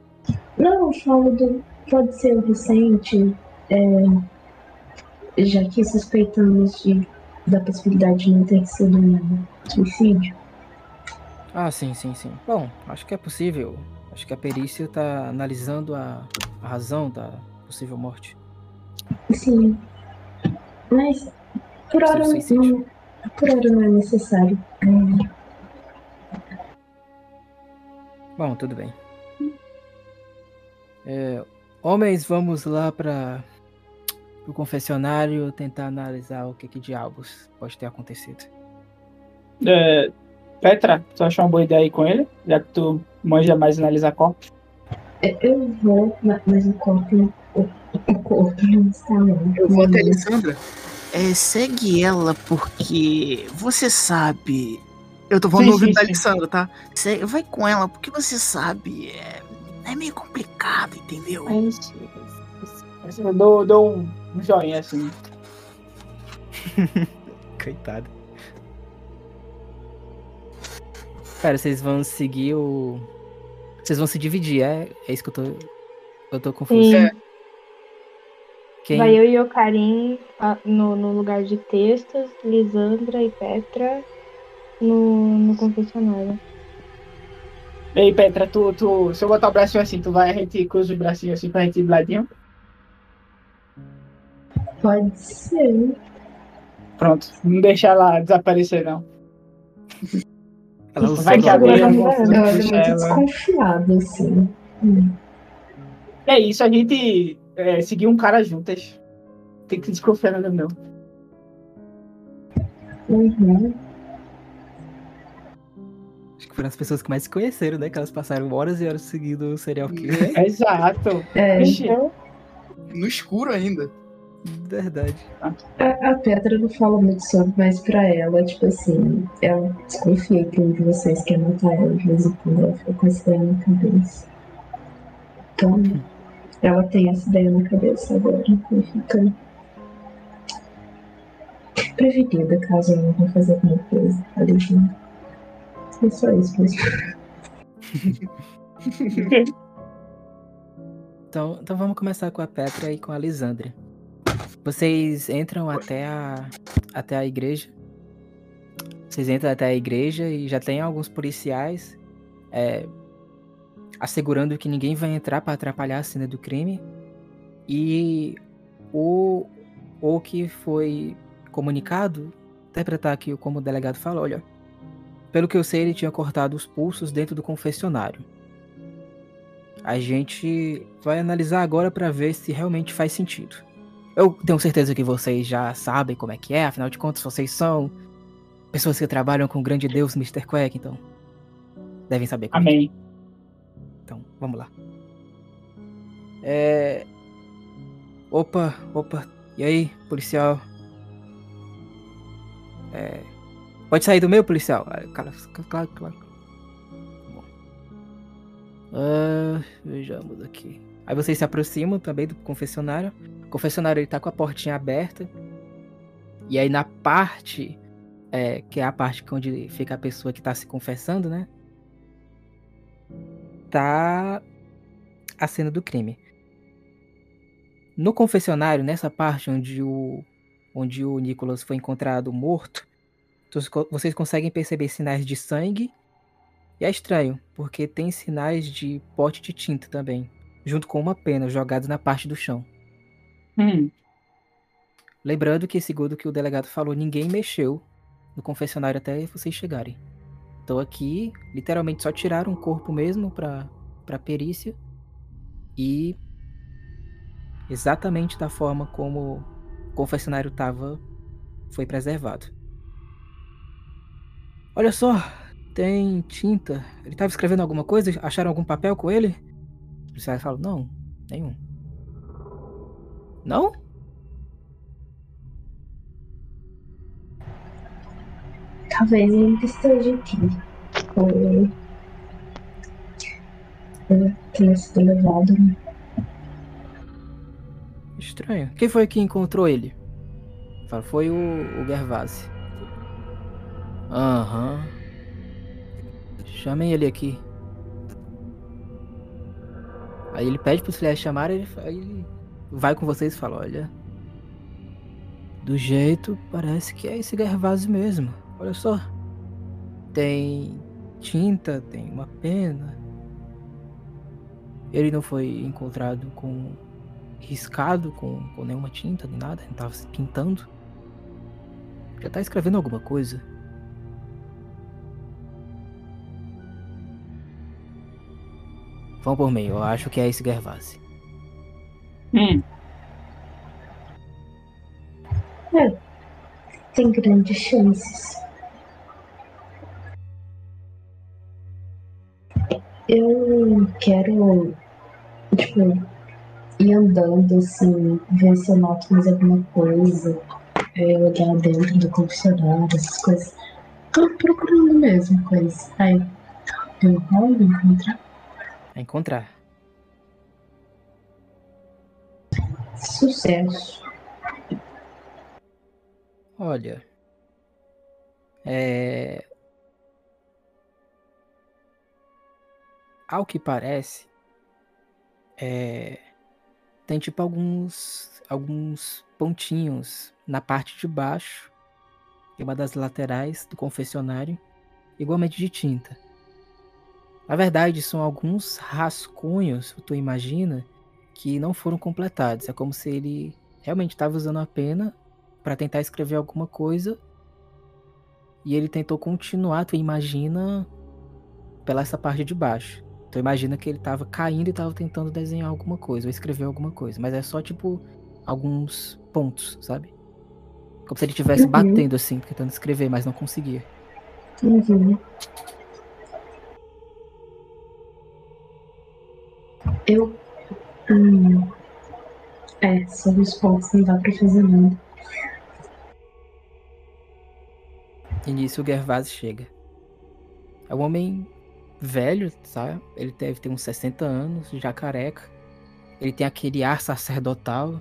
Não, falo do. Pode ser o Vicente, é, já que suspeitamos de, da possibilidade de não ter sido um suicídio. Ah, sim, sim, sim. Bom, acho que é possível. Acho que a perícia tá analisando a, a razão da possível morte. Sim. Mas por hora, não, por hora não é necessário. Bom, tudo bem. É, homens, vamos lá para o confessionário tentar analisar o que, que diabos pode ter acontecido. É, Petra, tu achou uma boa ideia aí com ele? Já que tu manja mais analisar corpos. é, Eu vou, ma- mas o corpo, o, o corpo não está lá. Eu vou até a Alessandra. É, segue ela, porque você sabe. Eu tô falando Sim, no ouvido da. Alessandra, tá? Segue- vai com ela, porque você sabe. É, é meio complicado, entendeu? Eu dou, dou um, joinha assim. Coitado. Pera, vocês vão seguir o. Vocês vão se dividir, é? É isso que eu tô. Eu tô confuso. Sim. É. Quem... Vai eu e o Karim no, no lugar de textos, Lisandra e Petra no, no confessionário. Ei, Petra, tu, tu, se eu botar o bracinho assim, tu vai, a gente cruza o bracinho assim pra gente ir de ladinho? Pode ser. Pronto, não deixa ela desaparecer, não. Ela Vai que Agora eu vou era puxar muito ela. desconfiada, assim. É isso, a gente é, seguir um cara juntas. Tem que desconfiar no meu. Uhum. Acho que foram as pessoas que mais se conheceram, né? Que elas passaram horas e horas seguindo o serial killer. Exato. É, Vixe, No escuro ainda. Verdade. a, a Petra não fala muito sobre, mas pra ela, tipo assim, ela desconfia que um de vocês quer matar ela de vez em quando ela fica com essa ideia na cabeça. Então, ela tem essa ideia na cabeça agora e fica prevenida caso ela vá fazer alguma coisa ali. É só isso mesmo. Então, então vamos começar com a Petra e com a Lisandra. Vocês entram até a, até a igreja. Vocês entram até a igreja e já tem alguns policiais é, assegurando que ninguém vai entrar para atrapalhar a cena do crime. E o, o que foi comunicado, interpretar aqui como o delegado fala, olha, pelo que eu sei, ele tinha cortado os pulsos dentro do confessionário. A gente vai analisar agora para ver se realmente faz sentido. Eu tenho certeza que vocês já sabem como é que é, afinal de contas, vocês são pessoas que trabalham com o grande deus Mr. Quack, então devem saber como é que é. Vamos lá. É. Opa, opa. E aí, policial? É. Pode sair do meu, policial? Ah, Cara, claro, claro. Bom. Ah, vejamos aqui. Aí vocês se aproximam também do confessionário. O confessionário ele tá com a portinha aberta. E aí na parte. é, que é a parte que onde fica a pessoa que tá se confessando, né? Tá a cena do crime. No confessionário, nessa parte onde o, onde o Nicholas foi encontrado morto, vocês conseguem perceber sinais de sangue. E é estranho, porque tem sinais de pote de tinta também, junto com uma pena jogados na parte do chão. Hum, Lembrando que, segundo o que o delegado falou, ninguém mexeu no confessionário até vocês chegarem. Então aqui, literalmente só tiraram o corpo mesmo pra, pra perícia. E exatamente da forma como o confessionário tava, foi preservado. Olha só, tem tinta. Ele tava escrevendo alguma coisa? Acharam algum papel com ele? Os policiais falam, não, nenhum. Não? Talvez ele esteja aqui. Ou. Ou tenha sido levado. Estranho. Quem foi que encontrou ele? Foi o, o Gervase. Aham. Chamem ele aqui. Aí ele pede pros filhos chamarem, ele, ele vai com vocês e fala, olha. Do jeito, parece que é esse Gervase mesmo. Olha só. Tem tinta, tem uma pena. Ele não foi encontrado com riscado com, com nenhuma tinta nem nada, não tava se pintando. Já tá escrevendo alguma coisa. Vão por mim, eu acho que é esse Gervase. Hum, Tem grandes chances. Eu quero, tipo, ir andando assim, ver se eu noto mais alguma coisa, é, olhar dentro do confessionário, essas coisas. Tô procurando mesmo coisas. Aí, eu vou encontrar. Encontrar. Sucesso. Olha. É. Ao que parece, é. Tem tipo alguns. alguns pontinhos na parte de baixo e uma das laterais do confessionário, igualmente de tinta. Na verdade, são alguns rascunhos, tu imagina, que não foram completados. É como se ele realmente estava usando a pena para tentar escrever alguma coisa e ele tentou continuar, tu imagina, pela essa parte de baixo. Tu imagina que ele tava caindo e tava tentando desenhar alguma coisa ou escrever alguma coisa, mas é só tipo alguns pontos, sabe? Como se ele estivesse Uhum. batendo assim, tentando escrever, mas não conseguia. Uhum. Eu. Hum, é, sobre os pontos não dá pra fazer nada. E nisso o Gervase chega. É um homem velho, sabe? Ele deve ter uns 60 anos, já careca. Ele tem aquele ar sacerdotal.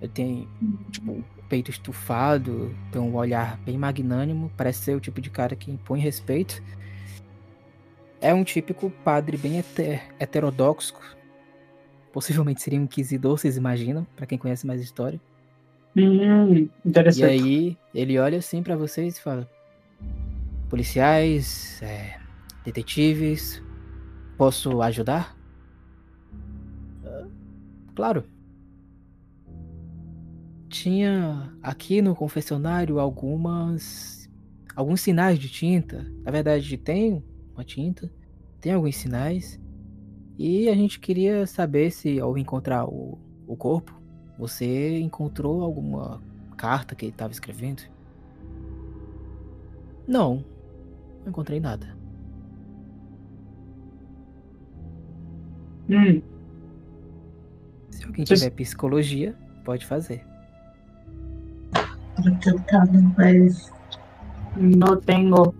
Ele tem, tipo, peito estufado, tem um olhar bem magnânimo. Parece ser o tipo de cara que impõe respeito. É um típico padre bem hete- heterodoxo. Possivelmente seria um inquisidor, vocês imaginam, pra quem conhece mais história. Hum, E interessante. aí ele olha assim pra vocês e fala: Policiais, é, detetives, posso ajudar? "Ah, claro. Tinha aqui no confessionário algumas alguns sinais de tinta. Na verdade, tem uma tinta, tem alguns sinais. E a gente queria saber se ao encontrar o, o corpo, você encontrou alguma carta que ele estava escrevendo? Não, não encontrei nada. Hum, Se alguém tiver psicologia, pode fazer. Tô tentando, mas. não tenho.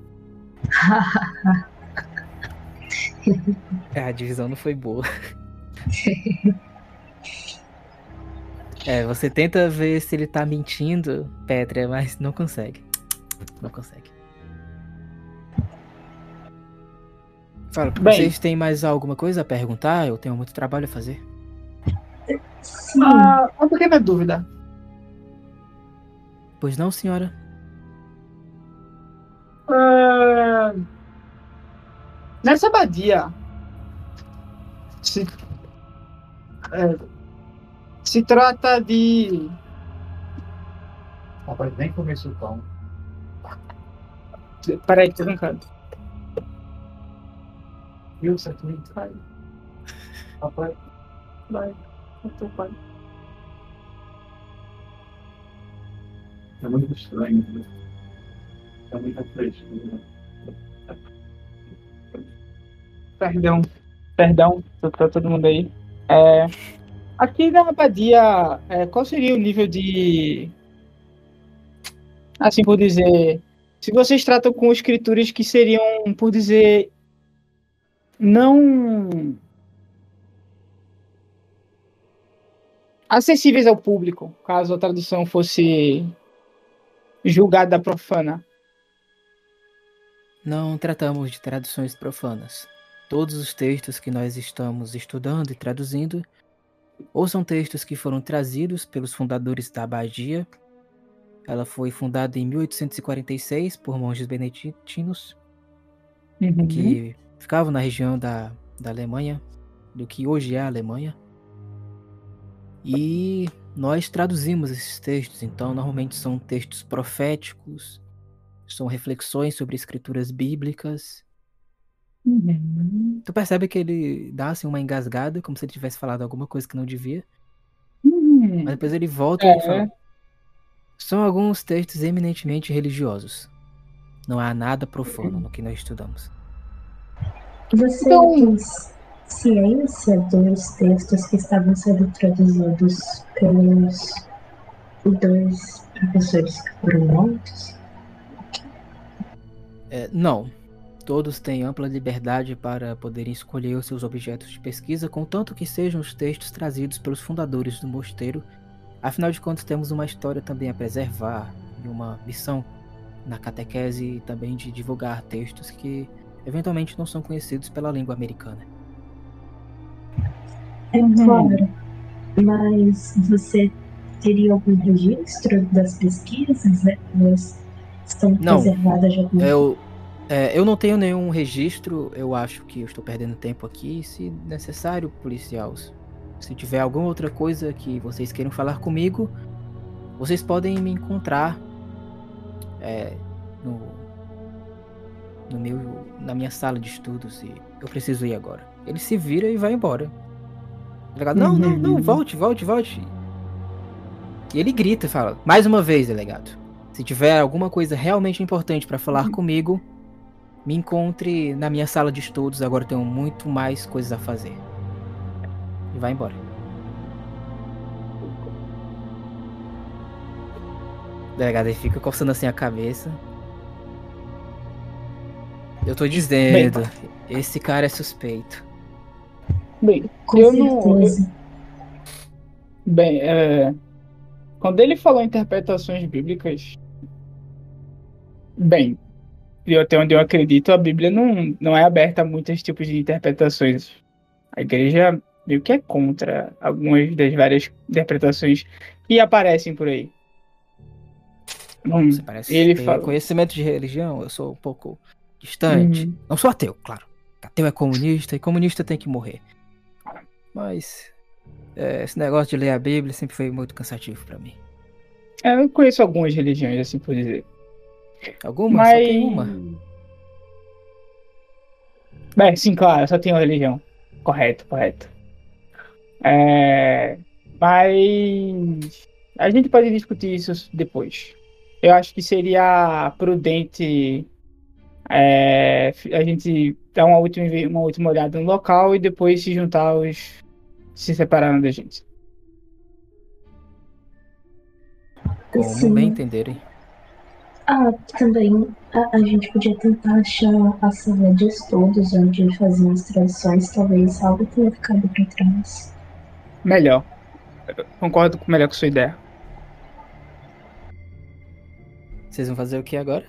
É, a divisão não foi boa. é, você tenta ver se ele tá mentindo, Petra, mas não consegue. Não consegue. Fala, Bem. vocês têm mais alguma coisa a perguntar? Eu tenho muito trabalho a fazer. Sim, Ah, uma pequena dúvida. Pois não, senhora? Ah, nessa abadia se, é, se trata de Rapaz, nem começou o pão. peraí tô brincando Viu, certinho? vai Rapaz, vai eu tô quase. é muito estranho. Né? É muita frescura. perdão perdão pra- pra todo mundo aí É, aqui na abadia é, qual seria o nível de assim por dizer Se vocês tratam com escrituras que seriam, por dizer, não acessíveis ao público, caso a tradução fosse julgada profana. Não tratamos de traduções profanas. Todos os textos que nós estamos estudando e traduzindo ou são textos que foram trazidos pelos fundadores da abadia. Ela foi fundada em 1846 por monges beneditinos Uhum. que ficavam na região da, da Alemanha, do que hoje é a Alemanha. E nós traduzimos esses textos, então normalmente são textos proféticos, são reflexões sobre escrituras bíblicas. Uhum. Tu percebe que ele dá assim uma engasgada, como se ele tivesse falado alguma coisa que não devia, Uhum. mas depois ele volta e É. fala: São alguns textos eminentemente religiosos. Não há nada profano no que nós estudamos. Você Então- tem ciência dos textos que estavam sendo traduzidos pelos dois professores que foram mortos? É, não. Todos têm ampla liberdade para poderem escolher os seus objetos de pesquisa, contanto que sejam os textos trazidos pelos fundadores do mosteiro. Afinal de contas, temos uma história também a preservar e uma missão na catequese e também de divulgar textos que eventualmente não são conhecidos pela língua americana. É claro. Mas você teria algum registro das pesquisas? Elas estão Não. preservadas de alguma Eu, é, eu não tenho nenhum registro, eu acho que eu estou perdendo tempo aqui. Se necessário, policial, se tiver alguma outra coisa que vocês queiram falar comigo, vocês podem me encontrar é, no, no meu, na minha sala de estudos e eu preciso ir agora. Ele se vira e vai embora. Delegado, não, não, não, Uhum. volte, volte, volte. E ele grita e fala, mais uma vez, delegado. Se tiver alguma coisa realmente importante para falar comigo, me encontre na minha sala de estudos. Agora eu tenho muito mais coisas a fazer. E vai embora. O delegado ele fica coçando assim a cabeça. Eu tô dizendo, esse cara é suspeito. Bem, Com eu não. eu- certeza. Bem, é, quando ele falou interpretações bíblicas, bem, e até onde eu acredito, a Bíblia não, não é aberta a muitos tipos de interpretações. A igreja meio que é contra algumas das várias interpretações que aparecem por aí. Não, Você parece ele fala- conhecimento de religião, eu sou um pouco distante. Uhum. Não sou ateu, claro. Ateu é comunista e comunista tem que morrer. Mas é, esse negócio de ler a Bíblia sempre foi muito cansativo pra mim. É, eu conheço algumas religiões, assim por dizer. Alguma? Mas. Só tem uma. Bem, sim, claro, só tem uma religião. Correto, correto. É, Mas a gente pode discutir isso depois. Eu acho que seria prudente é, a gente dar uma última, uma última olhada no local e depois se juntar os. se separarem da gente. Como Sim. bem entenderem. Ah, também a, a gente podia tentar achar a sala de estudos onde faziam as traduções, talvez algo tenha ficado para trás. Melhor. Eu Concordo com- melhor com sua ideia. Vocês vão fazer o que agora?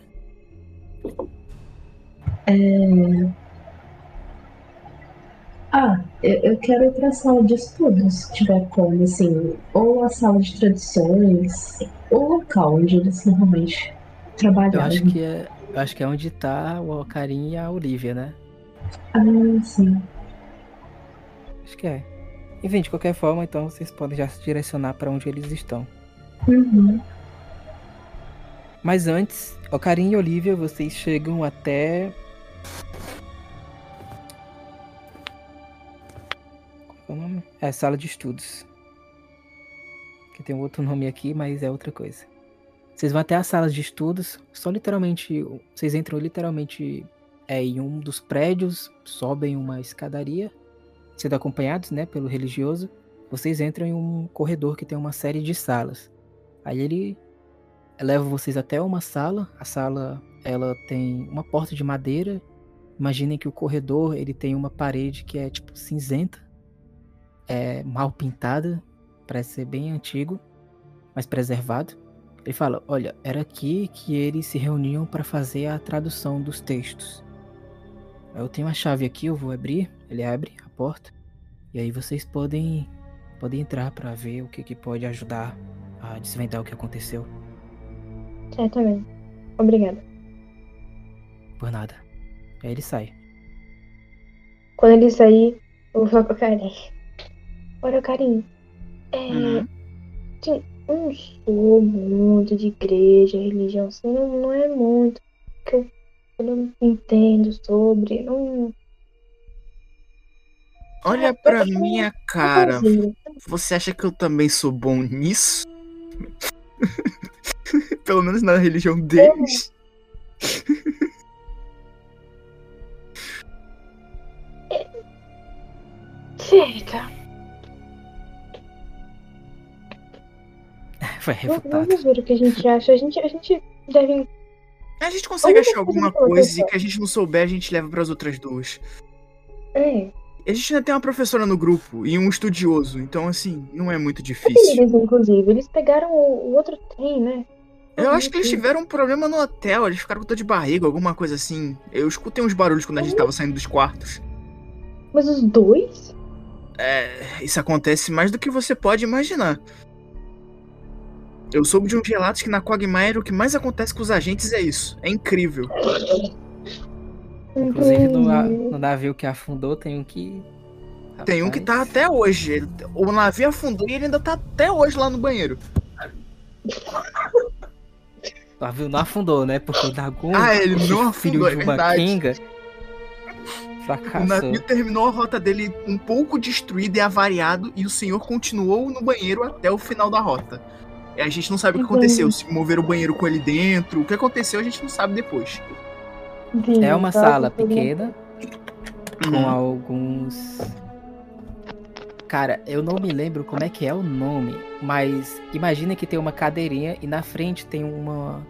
Ah, eu, eu quero ir para a sala de estudos, se tiver como, assim, ou a sala de traduções, ou o local onde eles normalmente Eu acho que é. Eu acho que é onde tá o Alcarim e a Olivia, né? Ah, sim. Acho que é. Enfim, de qualquer forma, então vocês podem já se direcionar pra onde eles estão. Uhum. Mas antes, Alcarim e Olivia, vocês chegam até. Qual é o nome? É, sala de estudos. Que tem um outro nome aqui, mas é outra coisa. Vocês vão até a sala de estudos, só literalmente. Vocês entram literalmente é, em um dos prédios, sobem uma escadaria, sendo acompanhados né, pelo religioso. Vocês entram em um corredor que tem uma série de salas. Aí ele levo vocês até uma sala. A sala ela tem uma porta de madeira. Imaginem que o corredor ele tem uma parede que é tipo cinzenta, é mal pintada, parece ser bem antigo, mas preservado. Ele fala: Olha, era aqui que eles se reuniam para fazer a tradução dos textos. Eu tenho a chave aqui, eu vou abrir. Ele abre a porta. E aí vocês podem, podem entrar para ver o que, que pode ajudar a desvendar o que aconteceu. Certamente. Obrigada. Por nada. Aí ele sai. Quando ele sair, eu vou falar com o Karim. Olha, Karim. É. Uhum. Não sou muito de igreja, religião, assim, não, não é muito. Que eu, eu não entendo sobre. Não. Olha pra minha cara. Você acha que eu também sou bom nisso? Pelo menos na religião deles. Certo. Foi Vamos refutado. vamos ver o que a gente acha. A gente, a gente deve. A gente consegue achar alguma coisa e que a gente não souber, a gente leva pras outras duas. É. A gente ainda tem uma professora no grupo e um estudioso, então assim, não é muito difícil. eles, inclusive? Eles pegaram o, o outro trem, né? Eu acho que eles tiveram um problema no hotel, eles ficaram com dor de barriga, alguma coisa assim. Eu escutei uns barulhos quando a gente tava saindo dos quartos. Mas os dois? É, isso acontece mais do que você pode imaginar. Eu soube de uns relatos que na Quagmire o que mais acontece com os agentes é isso. É incrível. Inclusive no, no navio que afundou tem um que. Tem um que tá Rapaz, até hoje. Ele- O navio afundou e ele ainda tá até hoje lá no banheiro. O navio não afundou, né? Porque o Dagon, Ah, ele não filho afundou, de é uma verdade. Kenga, O fracassou. navio terminou a rota dele um pouco destruído e avariado e o senhor continuou no banheiro até o final da rota. E a gente não sabe o que aconteceu, se moveram o banheiro com ele dentro, o que aconteceu a gente não sabe depois. Entendi. É uma Só sala eu- pequena com Uhum. alguns. Cara, eu não me lembro como é que é o nome, mas imagina que tem uma cadeirinha e na frente tem uma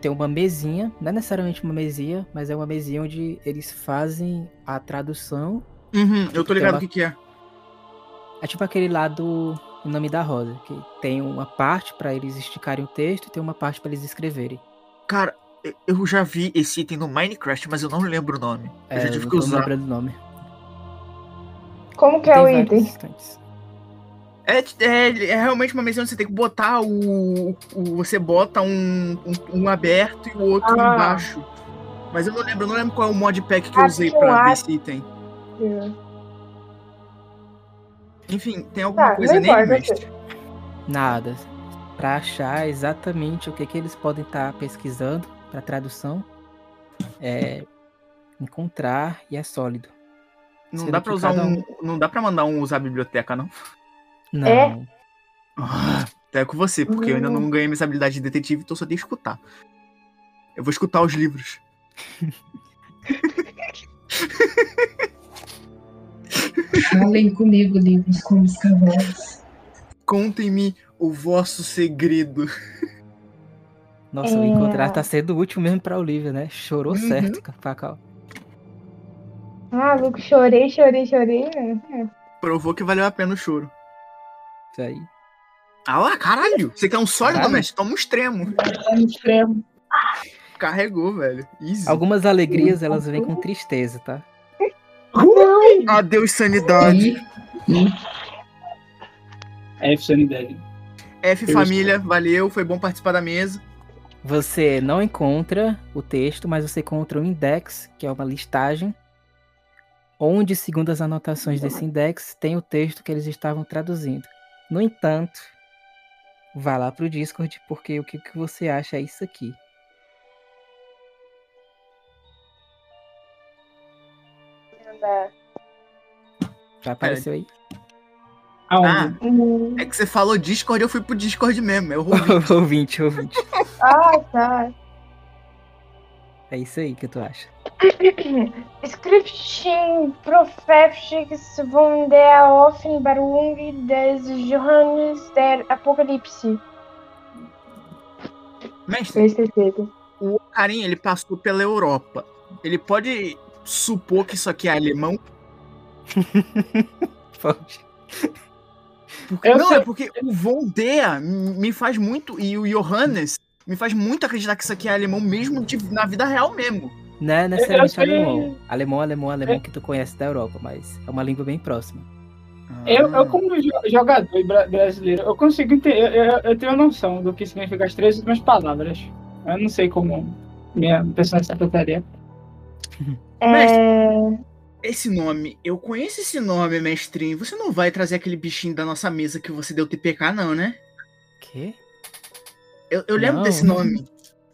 tem uma mesinha, não é necessariamente uma mesinha, mas é uma mesinha onde eles fazem a tradução. Uhum, eu tô ligado o Tem que, que é. É tipo aquele lá do O Nome da Rosa, que tem uma parte pra eles esticarem o texto e tem uma parte pra eles escreverem. Cara, eu- eu já vi esse item no Minecraft, mas eu não lembro o nome. Eu É, já tive eu que tô usar. lembrando o nome. Como que Tem é o item? instantes. É, é, é realmente uma mesa onde você tem que botar o. o- você bota um, um, um aberto e o outro Ah. embaixo. Mas eu não lembro, eu não lembro qual é o modpack que eu usei pra ver esse item. Enfim, tem alguma Tá, coisa importa, mestre? Nada. Pra achar exatamente o que, que eles podem estar pesquisando pra tradução, é encontrar e é sólido. Não Sendo dá pra usar cada um. Não dá pra mandar um usar a biblioteca, não. Não. É? Ah, Até com você, porque eu ainda não ganhei minha habilidade de detetive, então só tenho que escutar. Eu vou escutar os livros. Falem comigo, livros como os cavalos. Contem-me o vosso segredo. Nossa, o É. encontrar tá sendo útil mesmo pra Olivia, né? Chorou Uhum. certo, Cacau. Ah, Luke, chorei, chorei, chorei. né? Provou que valeu a pena o choro. Isso aí. Ah lá, caralho! Você quer um sólido, mestre? Toma um extremo. Tá no extremo. Carregou, velho. Easy. Algumas alegrias, elas vêm com tristeza, tá? Adeus, sanidade. F sanidade. F, família, valeu. Foi bom participar da mesa. Você não encontra o texto, mas você encontra um index, que é uma listagem, onde, segundo as anotações desse index, tem o texto que eles estavam traduzindo. No entanto, vá lá pro Discord, porque o que, que você acha é isso aqui. Já apareceu aí? Ah, é que você falou Discord, eu fui pro Discord mesmo. Eu ouvi. ouvinte, ouvinte. Ah, tá. É isso aí que tu acha. Skripting Prophetics von der Offenbarung des Johannes der Apokalypse. Mestre, o Karim, ele passou pela Europa. Ele pode supor que isso aqui é alemão? Pode. Porque, não, sei- é porque o Voldea me faz muito, e o Johannes me faz muito acreditar que isso aqui é alemão mesmo de- na vida real mesmo. Não é necessariamente sei- alemão. Alemão, alemão, alemão que tu conhece da Europa, mas é uma língua bem próxima. Eu, Ah. eu como jo- jogador bra- brasileiro, eu consigo entender, eu, eu- eu tenho noção do que significa as três últimas palavras. Eu não sei como minha pessoa secretaria. É... Esse nome, eu conheço esse nome, mestrinho. Você não vai trazer aquele bichinho da nossa mesa que você deu TPK, não, né? Quê? Eu, eu lembro Não. desse nome.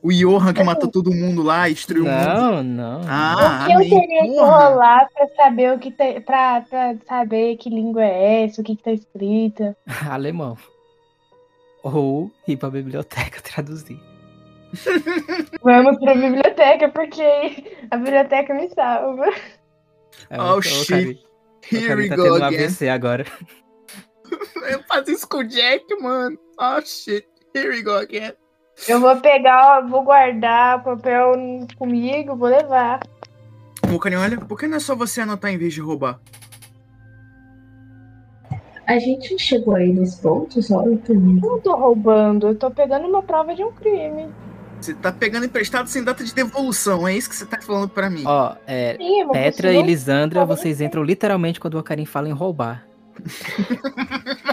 O Johan que matou todo mundo lá e destruiu o mundo. Não, não. Ah, o que eu amém. teria que rolar pra saber o que tem. Pra, pra saber que língua é essa, o que, que tá escrito. Alemão. Ou ir pra biblioteca traduzir. Vamos pra biblioteca, porque a biblioteca me salva. É, Oh, o shit. O Here Cari we tá go tendo um again. AVC agora. Eu faço isso com o Jack, mano. Oh, shit. Here we go again. Eu vou pegar, vou guardar o papel comigo, vou levar. Karim, olha, por que não é só você anotar em vez de roubar? A gente chegou aí nesse ponto, só eu pergunto. Eu não tô roubando, eu tô pegando uma prova de um crime. Você tá pegando emprestado sem data de devolução, é isso que você tá falando pra mim. Ó, é, Sim, Petra e. Lisandra, vocês entram literalmente quando o Karim fala em roubar.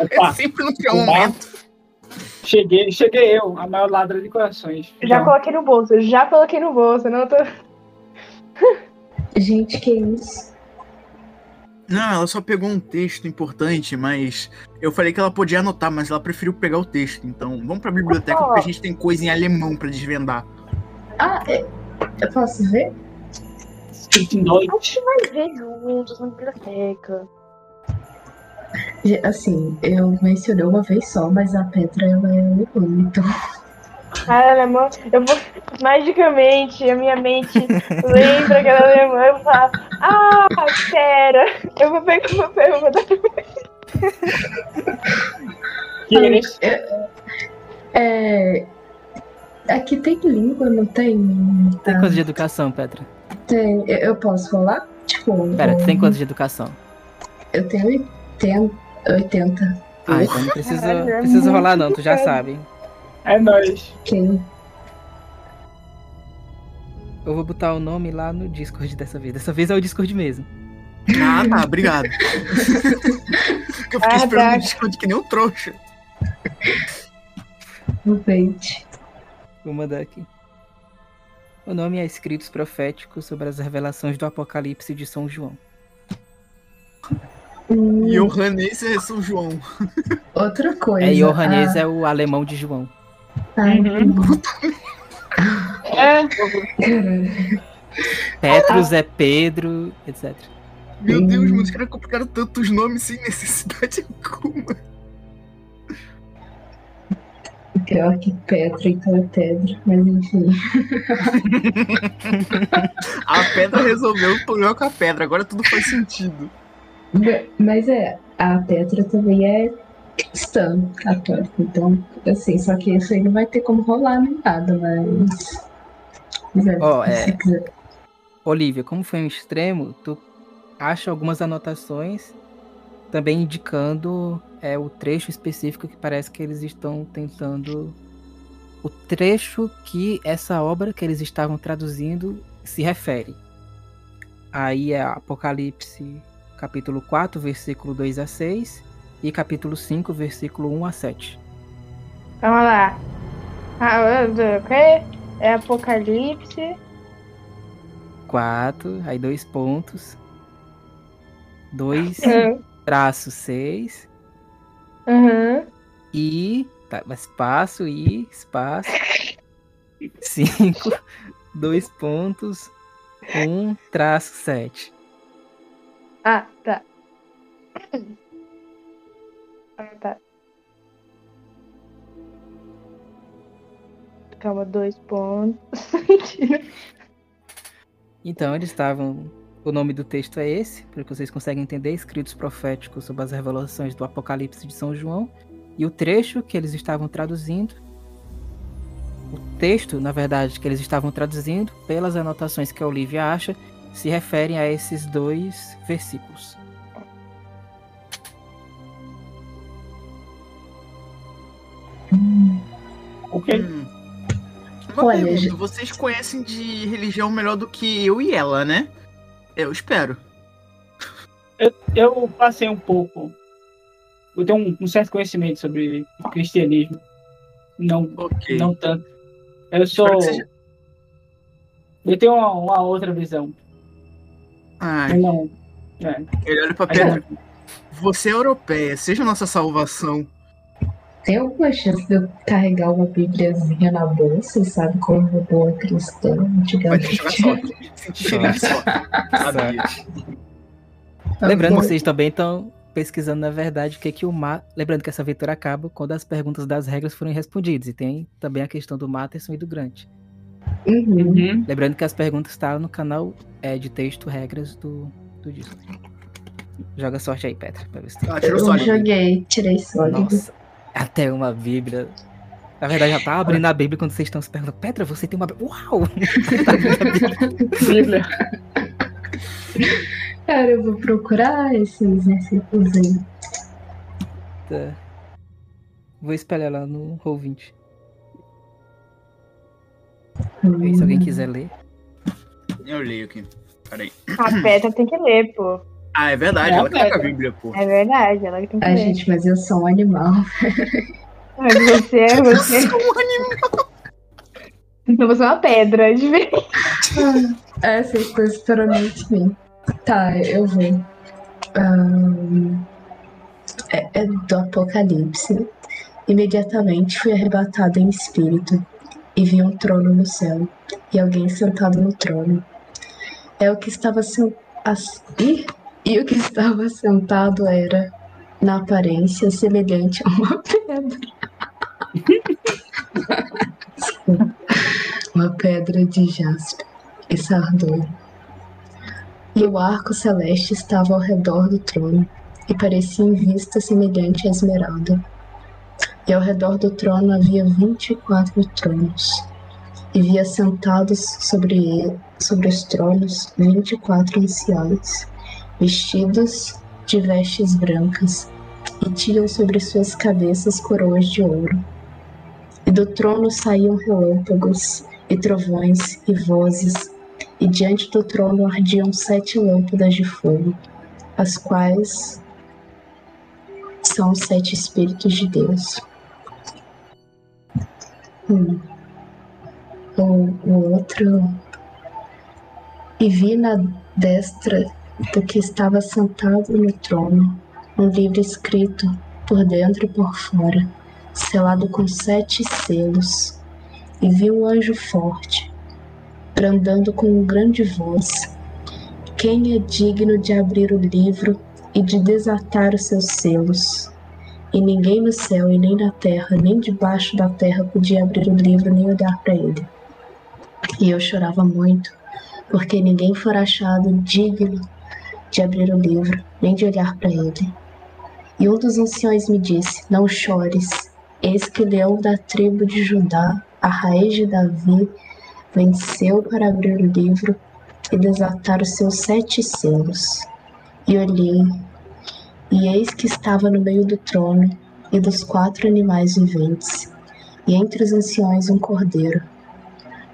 É sempre no pior momento. cheguei, cheguei eu, a maior ladra de corações. Já Então, coloquei no bolso, já coloquei no bolso, não tô. Gente, que isso? Não, ela só pegou um texto importante, mas eu falei que ela podia anotar, mas ela preferiu pegar o texto. Então, vamos pra biblioteca porque a gente tem coisa em alemão pra desvendar. Ah, é- eu posso ver? A gente vai ver juntos na biblioteca. Ge- Assim, eu mencionei uma vez só, mas a Petra ela é alemã, então. Cara, alemão, eu vou. Magicamente, a minha mente lembra que ela é alemã. Eu falo, ah, pera. Eu vou pegar o papel, eu vou dar. Queres? É. Aqui tem língua, não tem? Tem coisa de educação, Petra. Tem. Eu posso rolar? Tipo. Pera, tu tem coisa de educação? Eu tenho 80. 80. Ah, então não precisa, é precisa rolar não, tu já sabe. É nóis. Quem? Eu vou botar o nome lá no Discord dessa vez. Dessa vez é o Discord mesmo. Ah, tá, obrigado. Eu fiquei Ah, esperando tá. no Discord que nem um trouxa. O 20. Vou mandar aqui. O nome é Escritos Proféticos sobre as revelações do Apocalipse de São João. Hum, E o Hanês é São João. outra coisa. É, Johannes ah, é o alemão de João. Ah, Uhum. É. Petrus é Pedro, etc. Meu Hum. Deus, mano, os caras complicaram tantos nomes sem necessidade alguma. Pior que Petra, então é pedra. Mas enfim. A pedra resolveu o problema com a pedra, agora tudo faz sentido. Mas é, a Petra também é cristã católica, então, assim, só que isso aí não vai ter como rolar nem nada, mas. é, Ó, se é. quiser. Olivia, como foi um extremo, tu acha algumas anotações também indicando é, o trecho específico que parece que eles estão tentando. O trecho que essa obra que eles estavam traduzindo se refere. Aí é Apocalipse, capítulo 4, versículo 2 a 6, e capítulo 5, versículo 1 a 7. Vamos lá. Ah, o quê? É Apocalipse. 4, aí dois pontos. 2 Uhum. traço 6. Uhum. E. Tá, espaço e espaço. 5, dois pontos, 1 um, traço 7. Ah, tá. Calma, dois pontos. Mentira. Então eles estavam. O nome do texto é esse, para que vocês conseguem entender, escritos proféticos sobre as revelações do Apocalipse de São João. E o trecho que eles estavam traduzindo. O texto, na verdade, que eles estavam traduzindo, pelas anotações que a Olivia acha, se referem a esses dois versículos. Ok. Hum. Uma Olha, pergunta, gente- vocês conhecem de religião melhor do que eu e ela, né? Eu espero. Eu, eu passei um pouco. Eu tenho um, um certo conhecimento sobre o cristianismo. Não, Ok. não tanto. Eu sou. Seja- Eu tenho uma, uma outra visão. Ai, Eu não. É. ele olha pra Pedro. Você é europeia, seja nossa salvação. Tem alguma chance de eu carregar uma bíbliazinha na bolsa, sabe? Como uma boa cristã Vai te jogar antigamente. sorte. Sorte. Sabia. Lembrando, Tá bom. vocês também estão pesquisando, na verdade, o que, que o Mar. Lembrando que essa aventura acaba quando as perguntas das regras foram respondidas. E tem também a questão do Matterson e do Grant. Uhum. Lembrando que as perguntas estão no canal é, de texto regras do, do Discord. Joga sorte aí, Petra, pra ver se tem. Ela tirou Eu sólido. joguei, tirei sólido. Nossa, até uma Bíblia. Na verdade, já tá abrindo a Bíblia quando vocês estão se perguntando. Petra, você tem uma Bíblia. Uau! Tá abrindo a Bíblia. Bíblia. Cara, eu vou procurar esses versículos aí. Tá. Vou espelhar lá no Roll20. Aí, se alguém quiser ler. Eu leio aqui. Peraí. A Petra tem que ler, pô. Ah, é verdade, É, ela que tá com a. Bíblia, pô. É verdade, ela que tem que Ai, gente, mas eu sou um animal. Mas você é você. Então você é uma pedra, é diferente. É, vocês estão esperando muito bem. Tá, eu vou. Ahn, é, é do Apocalipse. Imediatamente fui arrebatado em espírito e vi um trono no céu e alguém sentado no trono. É o que estava sen- as- Ih! E o que estava sentado era, na aparência, semelhante a uma pedra. Uma pedra de jaspe e sardônio. E o arco celeste estava ao redor do trono, e parecia em vista semelhante a esmeralda. E ao redor do trono havia vinte e quatro tronos, e via sentados sobre, ele, sobre os tronos vinte e quatro anciãos, vestidos de vestes brancas, e tinham sobre suas cabeças coroas de ouro. E do trono saíam relâmpagos, e trovões, e vozes, e diante do trono ardiam sete lâmpadas de fogo, as quais são os sete Espíritos de Deus. Hum. O, o outro. E vi na destra do que estava sentado no trono um livro escrito por dentro e por fora, selado com sete selos. E vi um anjo forte, brandando com grande voz. Quem é digno de abrir o livro e de desatar os seus selos? E ninguém no céu e nem na terra, nem debaixo da terra podia abrir o livro nem olhar para ele. E eu chorava muito, porque ninguém fora achado digno de abrir o livro, nem de olhar para ele. E um dos anciões me disse: Não chores, eis que o leão da tribo de Judá, a raiz de Davi, venceu para abrir o livro e desatar os seus sete selos. E olhei, e eis que estava no meio do trono e dos quatro animais viventes, e entre os anciões um cordeiro,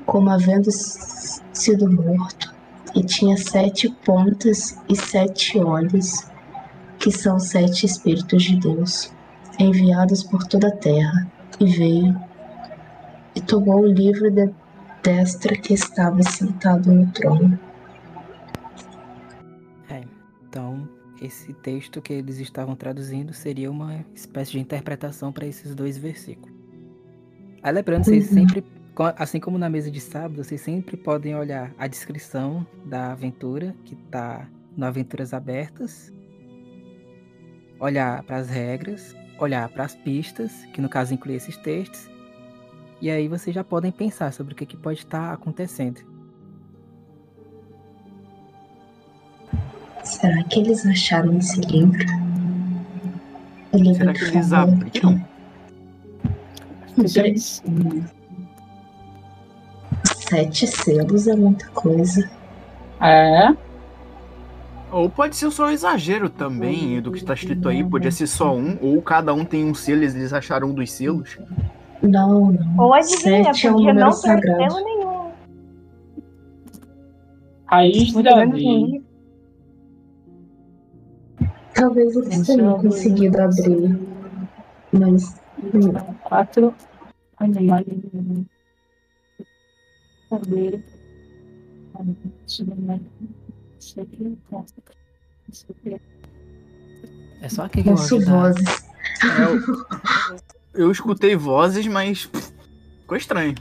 como havendo sido morto, e tinha sete pontas e sete olhos, que são sete Espíritos de Deus, enviados por toda a terra, e veio e tomou o livro da destra que estava sentado no trono. É, então, esse texto que eles estavam traduzindo seria uma espécie de interpretação para esses dois versículos. Aí lembrando, vocês Uhum. sempre, assim como na mesa de sábado, vocês sempre podem olhar a descrição da aventura que está no Aventuras Abertas, olhar para as regras, olhar para as pistas, que no caso inclui esses textos, e aí vocês já podem pensar sobre o que, que pode estar acontecendo. Será que eles acharam esse livro? O livro Será que eles fala abriram? Vocês, sete selos é muita coisa. É. Ou pode ser só um exagero também do que está escrito aí. Podia ser só um, ou cada um tem um selo e eles acharam um dos selos. Não, não. Ou adivinha, Sete é um número não sagrado. selo nenhum. Raiz ninguém. Talvez eles tenham conseguido abrir. Mas. hum, Quatro animais. Cadeira. Isso aqui, aqui. É só aquele Ouço da... vozes. Eu, eu escutei vozes, mas pff, ficou estranho.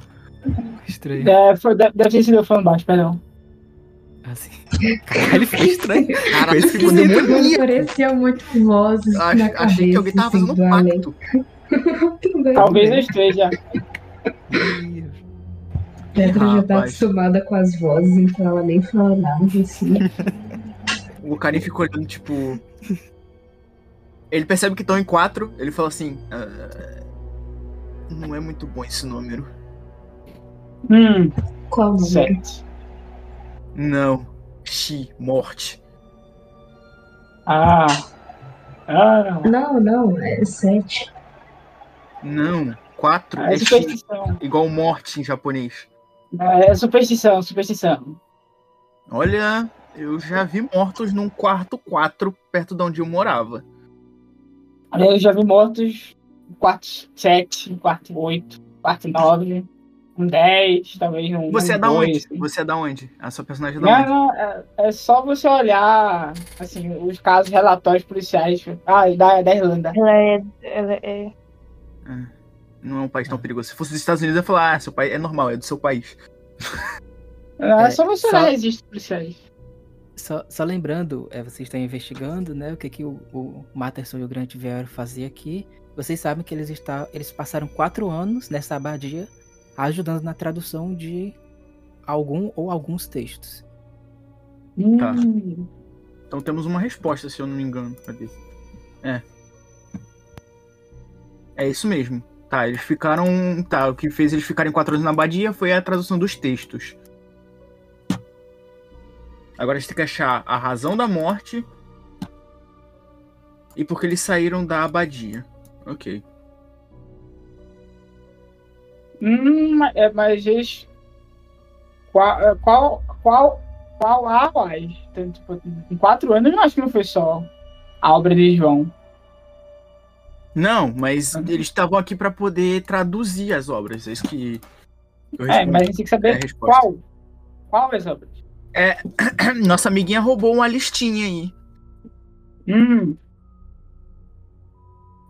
Estranho. É, foi, deve ter sido eu falando baixo, perdão. Assim. Caralho, ficou estranho. Cara, Foi ficou. Mas demoníaco. parecia muito vozes Ach- na achei que cabeça, alguém tava assim, fazendo do um pacto. Talvez eu esteja. Pedra já tá acostumada com as vozes, então ela nem fala nada, assim. O Karim ficou olhando, tipo. Ele percebe que estão em quatro. Ele fala assim: "Ah, Não é muito bom esse número. Hum, Qual número? sete. Não. Xi, morte. Ah. Ah, Não, não, é sete. Não. Quatro é é Xi, igual morte em japonês. É superstição, superstição. Olha, eu já vi mortos num quarto quatro perto de onde eu morava. Eu já vi mortos em quarto 7, em quarto 8, quarto 9, um 10, talvez um. Você um é da dois, onde? assim. Você é da onde? A sua personagem é da Não, onde? não, é, é só você olhar assim, os casos relatórios policiais ah, da, da Irlanda. Ela é. Ela é. Não é um país tão perigoso. Se fosse dos Estados Unidos, eu ia falar, ah, seu país é normal, é do seu país. É, É, só você só- registros policiais. Só, só lembrando, é, vocês estão investigando, né? O que, que o, o Matterson e o Grande vieram fazer aqui. Vocês sabem que eles, está, eles passaram quatro anos nessa abadia ajudando na tradução de algum ou alguns textos. Tá. Hum, Então temos uma resposta, se eu não me engano. Cadê? É. É isso mesmo. Tá, eles ficaram. Tá, o que fez eles ficarem quatro anos na abadia foi a tradução dos textos. Agora a gente tem que achar a razão da morte e porque eles saíram da abadia. Ok. hum, é, mas eles. Qual, é, qual, qual, qual a mais? Tipo, em quatro anos eu acho que não foi só a obra de João. Não, mas Uhum. eles estavam aqui pra poder traduzir as obras. É isso que. Eu É, mas a gente tem que É saber resposta. qual. Qual as obras? Nossa amiguinha roubou uma listinha aí. Hum.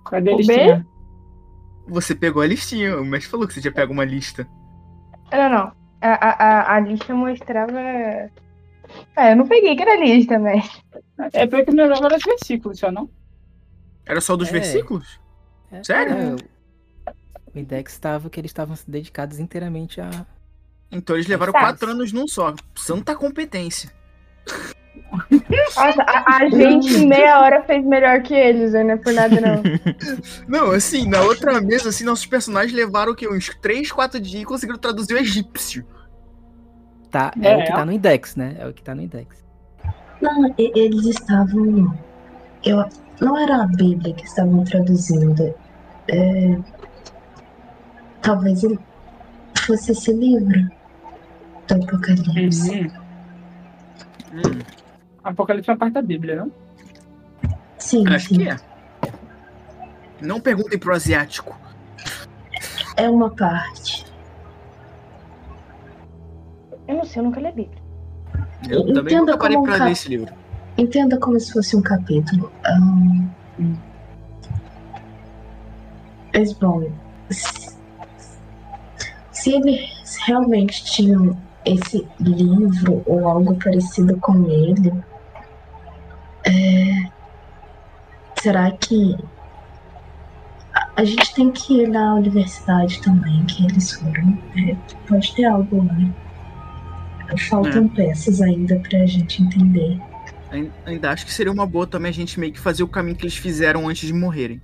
Cadê a listinha? Você pegou a listinha, o mestre falou que você tinha pego uma lista. Não, não. A, a, a, a lista mostrava. É, eu não peguei que era lista, mas. É porque não lembro os versículos só, não? Era só dos É. versículos? É, Sério? é, o- o index estava que eles estavam dedicados inteiramente a. Então eles levaram quatro anos num só. Santa competência. Nossa, a, a gente em meia hora fez melhor que eles, né? Não é por nada, não. Não, assim, na outra mesa, assim, nossos personagens levaram o quê? Uns 3, 4 dias e conseguiram traduzir o egípcio. Tá, é, o É. que tá no index, né? É o que tá no index. Não, eles estavam. Eu, não era a Bíblia que estavam traduzindo. É, talvez ele fosse esse livro do Apocalipse. Uhum. Hum, Apocalipse é uma parte da Bíblia, não? Sim, acho sim. que é. Não perguntem pro asiático. É uma parte. Eu não sei, eu nunca li a Bíblia. Eu também Entenda nunca parei pra ler esse livro. Entenda como se fosse um capítulo. Ahn, Mas bom, se- eles realmente tinham esse livro ou algo parecido com ele, é, será que a, gente tem que ir na universidade também que eles foram? É, pode ter algo lá. Faltam peças ainda pra gente entender. Ain- Ainda acho que seria uma boa também a gente meio que fazer o caminho que eles fizeram antes de morrerem.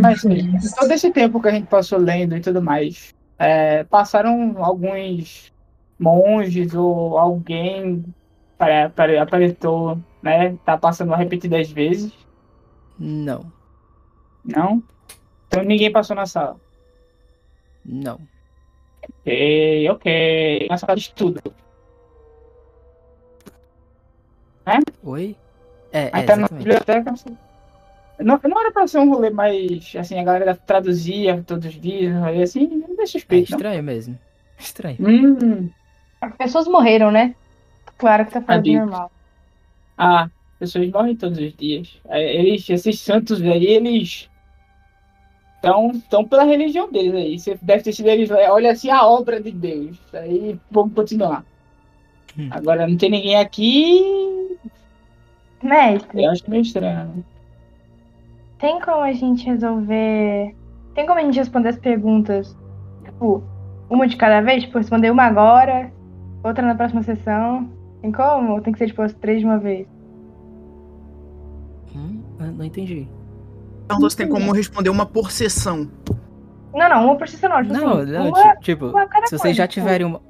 Mas sim, todo esse tempo que a gente passou lendo e tudo mais, é, passaram alguns monges ou alguém para, para, apareceu, né? Tá passando repetidas vezes. Não, Não? Então ninguém passou na sala. não. Ok, ok. Na sala de estudo. Oi? É, Aí é tá na exatamente. biblioteca. assim. Não, não era pra ser um rolê mais. Assim, a galera traduzia todos os dias, assim, não é É suspeito, não. estranho mesmo. Estranho. Hum. As pessoas morreram, né? Claro que tá fora do Tadinho. normal. Ah, pessoas morrem todos os dias. É, Eles, esses santos aí, eles estão tão pela religião deles aí. Você deve ter sido eles. Olha assim a obra de Deus. Aí vamos continuar. Hum. Agora não tem ninguém aqui. Mestre, Eu acho meio estranho. tem como a gente resolver. Tem como a gente responder as perguntas? Tipo, uma de cada vez? Tipo, responder uma agora, outra na próxima sessão. Tem como? Ou tem que ser, tipo, as três de uma vez? Hum, eu não entendi. Então você tem como responder uma por sessão. Não, não, uma por sessão não. Tipo, Não, assim, não, uma, ti- tipo, uma se vocês coisa, já tipo. tiverem uma.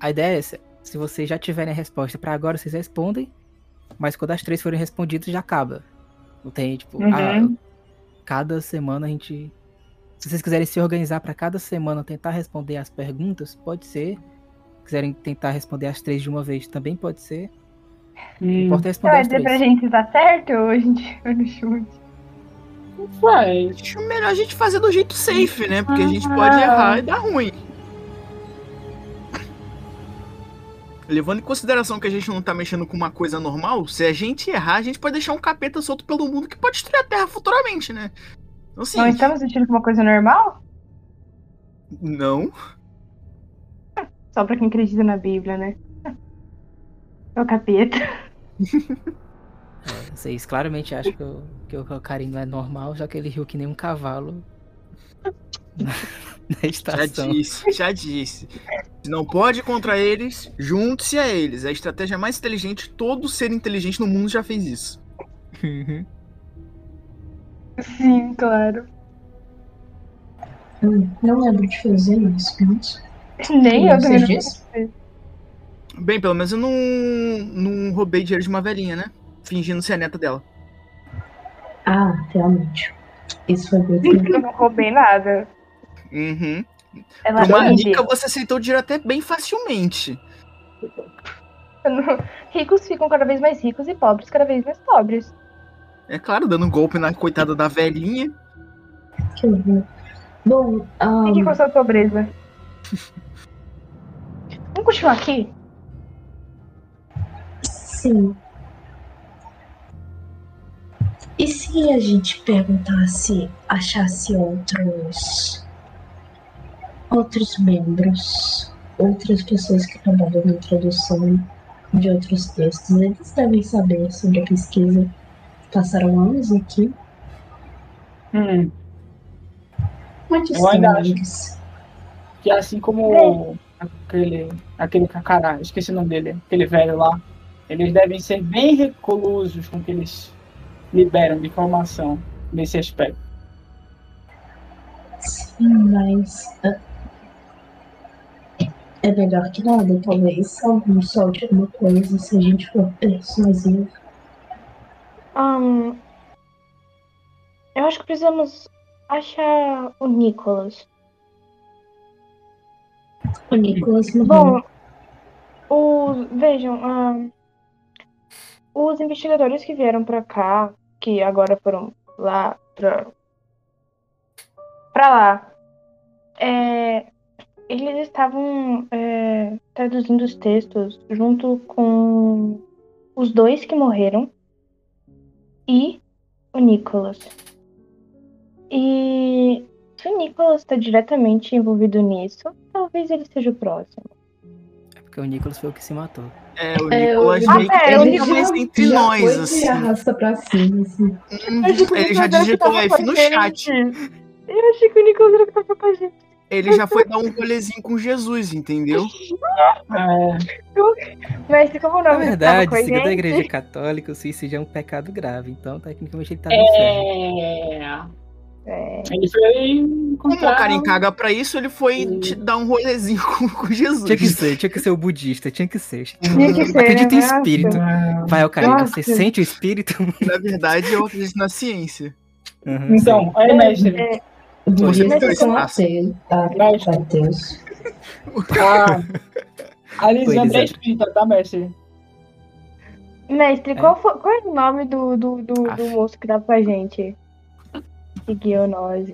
A ideia é essa. Se vocês já tiverem a resposta pra agora, vocês respondem. Mas quando as três forem respondidas, já acaba. Não tem, tipo, Uhum. ah, cada semana a gente. Se vocês quiserem se organizar pra cada semana tentar responder as perguntas, pode ser. Se quiserem tentar responder as três de uma vez, também pode ser. O Hum, importa é Você responder vai dizer pra gente se tá certo ou a gente vai no chute? faz. Acho melhor a gente fazer do jeito safe, né? Porque a gente Ah. pode errar e dar ruim. Levando em consideração que a gente não tá mexendo com uma coisa normal, se a gente errar, a gente pode deixar um capeta solto pelo mundo que pode destruir a Terra futuramente, né? Então, assim, Não estamos sentindo como uma coisa normal? não. Só pra quem acredita na Bíblia, né? É o capeta. É, vocês claramente acham que, o- que o Karim não é normal, já que ele riu que nem um cavalo na, na Já estação. disse, já disse. Se não pode contra eles, junte-se a eles. É a estratégia mais inteligente, todo ser inteligente no mundo já fez isso. Uhum. Sim, claro. Hum, não lembro de fazer isso, mas. Nem eu também dizem? Bem, pelo menos eu não, não roubei dinheiro de uma velhinha, né? Fingindo ser a neta dela. Ah, realmente. Isso foi muito. Eu não roubei nada. Uhum. Ela Pra uma rica, você aceitou o dinheiro até bem facilmente. Não- Ricos ficam cada vez mais ricos e pobres cada vez mais pobres. É claro, dando um golpe na coitada da velhinha. Que horror. Bom, ah, Fique com a sua pobreza. Vamos continuar aqui? sim. E se a gente perguntasse, achasse outros. Outros membros, outras pessoas que trabalham na tradução de outros textos? Eles devem saber sobre a pesquisa. Passaram anos aqui. Hum, Eu ainda acho. eles? que assim como aquele, aquele cara, esqueci o nome dele, aquele velho lá, eles devem ser bem reclusos com o que eles liberam de informação nesse aspecto. Sim, mas. É melhor que nada, talvez algum solte alguma coisa se a gente for persuasivo. Ahn, eu acho que precisamos achar o Nicholas. O Nicolas morreu. Bom, os, vejam, ahn, os investigadores que vieram pra cá, que agora foram lá pra, pra lá, é, eles estavam é, traduzindo os textos junto com os dois que morreram e o Nicholas. E se o Nicholas está diretamente envolvido nisso, talvez ele seja o próximo. É porque o Nicholas foi o que se matou. É, o É, Nicolas o- meio que Ah, é, tem o Nicolas influência entre Já nós, assim. arrasta pra cima, assim. O Ele já digitou F no chat. Eu achei que o Nicolas era que tava com a gente. Ele já foi dar um rolezinho com Jesus, entendeu? É, Mas como não Na verdade, segundo a igreja católica, o suicídio é um pecado grave. Então, tecnicamente, ele tá no inferno. é, É, Ele foi Como o encontrar... Karim caga pra isso, ele foi te dar um rolezinho com, com Jesus. Tinha que ser, tinha que ser o budista, tinha que ser. Tinha que ser, Acredita em né? espírito. Ah, Vai, Alcarim, você Nossa. sente o espírito? Na verdade, eu acredito na ciência. Uhum, Então, olha, mestre. É, Budistas Você são foi ateus. ah, Mas- ateus. A, a Lisandra é espírita, tá, mestre? Mestre, qual, foi, qual é o nome do, do, do, do moço que dá pra gente? Que guiou nós.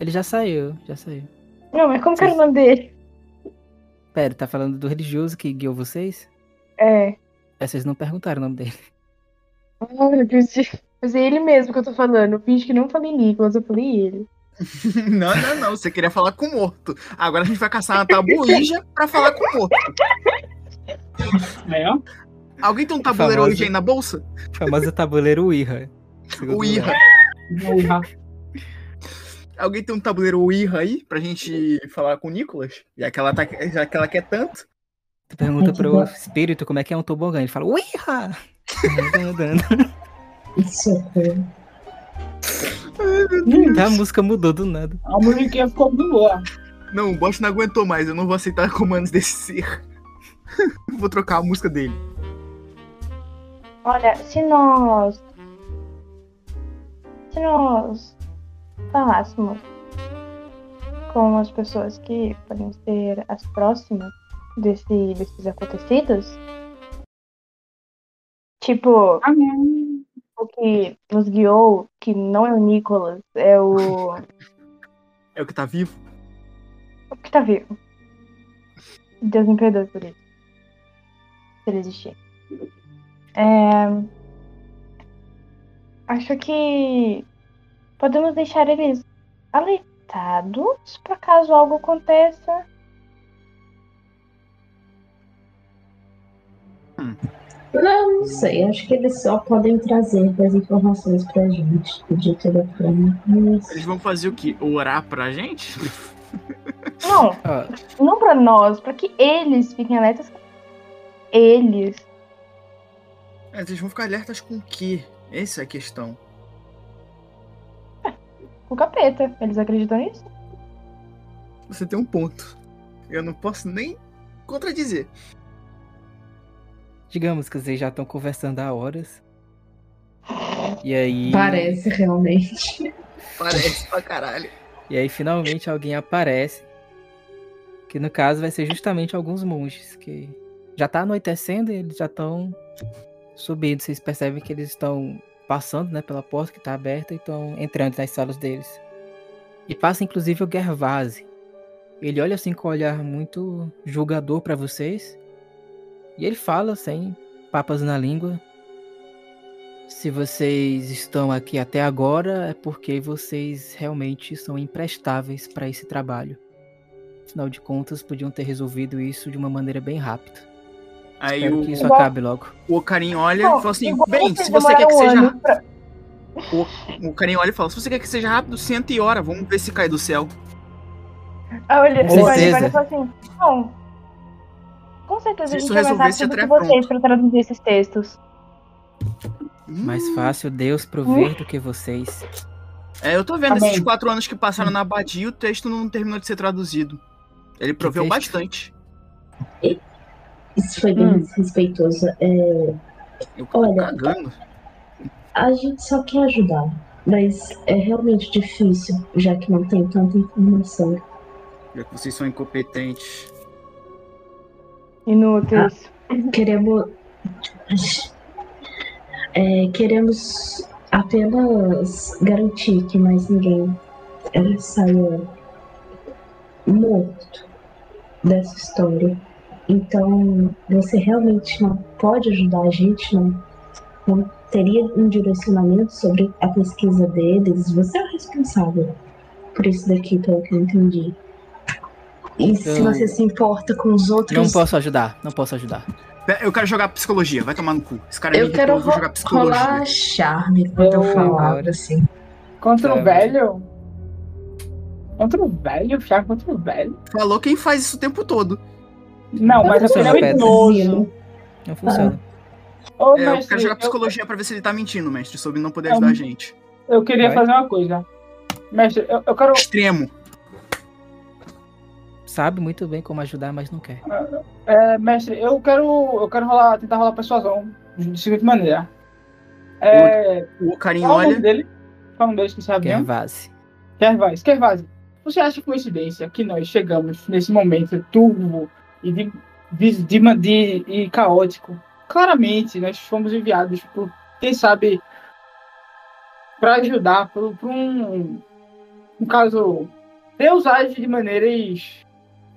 Ele já saiu, já saiu. Não, mas como que era o nome dele? Pera, tá falando do religioso que guiou vocês? É. É, vocês não perguntaram o nome dele. Oh, meu Deus. Mas é ele mesmo que eu tô falando. Eu finge que não falei Nicolas, eu falei ele. Não, não, não. Você queria falar com o morto. Agora a gente vai caçar uma tabuija pra falar com o morto. É, ó. Alguém tem um tabuleiro Famoso. hoje aí na bolsa? Famoso tabuleiro Ouija. O Irra. Alguém tem um tabuleiro Ouija aí pra gente falar com o Nicolas? Já que ela, tá, já que ela quer tanto. Tu pergunta pro espírito como é que é um tobogã. Ele fala, Ouija! Andando. Socorro. Tá, a música mudou do nada. A musiquinha ficou muito boa. Não, o boss não aguentou mais. Eu não vou aceitar comandos desse ser. vou trocar a música dele. Olha, se nós. Se nós falássemos com as pessoas que podem ser as próximas desse, desses acontecidos, tipo, o que nos guiou, que não é o Nicolas, é o. É o que tá vivo? o que tá vivo. Deus me perdoe por isso. Se ele existir. É... Acho que podemos deixar eles alertados para caso algo aconteça. Não, não sei. Acho que eles só podem trazer as informações pra gente de telefone. Mas Eles vão fazer o quê? Orar pra gente? Não, Ó, não para nós, para que eles fiquem alertas. Eles. Mas eles vão ficar alertas com o quê? Essa é a questão. O capeta. Eles acreditam nisso? Você tem um ponto. Eu não posso nem contradizer. Digamos que vocês já estão conversando há horas. E aí. parece realmente. Parece pra caralho. E aí finalmente alguém aparece. Que no caso vai ser justamente alguns monges. Que já tá anoitecendo e eles já estão subindo. Vocês percebem que eles estão passando né, pela porta que tá aberta e estão entrando nas salas deles. E passa inclusive o Gervase. Ele olha assim com um olhar muito julgador pra vocês. E ele fala sem papas na língua. Se vocês estão aqui até agora é porque vocês realmente são imprestáveis para esse trabalho. Afinal de contas, podiam ter resolvido isso de uma maneira bem rápida. Aí Espero o, que isso Igual- acabe logo. o Karim olha Não, e fala assim: bem, se você quer que demoraram seja. pra- O Karim olha e fala: se você quer que seja rápido, senta e ora. Vamos ver se cai do céu. Ah, olha, Com olha, certeza. olha e fala assim, bom, com certeza Se a isso gente do que vocês para traduzir esses textos. Mais Hum. fácil Deus prover do que vocês. É, eu tô vendo Amém. esses quatro anos que passaram na abadia o texto não terminou de ser traduzido. Ele proveu bastante. Isso foi bem Hum. desrespeitoso. É, Eu tô Olha, cagando. a gente só quer ajudar, mas é realmente difícil, já que não tem tanta informação. Já que vocês são incompetentes. Inúteis. Queremos. É, queremos apenas garantir que mais ninguém é, saia morto dessa história. Então, você realmente não pode ajudar a gente, não, não teria um direcionamento sobre a pesquisa deles. Você é o responsável por isso daqui, pelo que eu entendi. E se Eu- você se importa com os outros. Não posso ajudar, não posso ajudar. Eu quero jogar psicologia, vai tomar no cu. Esse cara é Eu quero eu ro- jogar psicologia. rolar charme quando eu Eu- falava assim. Contra o velho? Contra o velho? Ficar contra o velho? Falou quem faz isso o tempo todo. Não, mas funciona, aquele é Pedro. idoso. Não funciona. Ô, É, eu mestre, quero jogar eu- psicologia pra ver se ele tá mentindo, mestre, sobre não poder É ajudar a gente. eu queria Vai. fazer uma coisa. Mestre, eu, eu quero. Extremo. Sabe muito bem como ajudar, mas não quer. É, mestre, eu quero. Eu quero rolar, tentar rolar persuasão de seguinte maneira. É, O qual o nome olha. dele? Qual o nome dele que você sabe? Quer mesmo? vase. Kervaz, Kervaz, você acha coincidência que nós chegamos nesse momento turvo e de, de, de, de- e caótico? Claramente, nós fomos enviados por, quem sabe, para ajudar, por, por um, no caso, Deus age de maneiras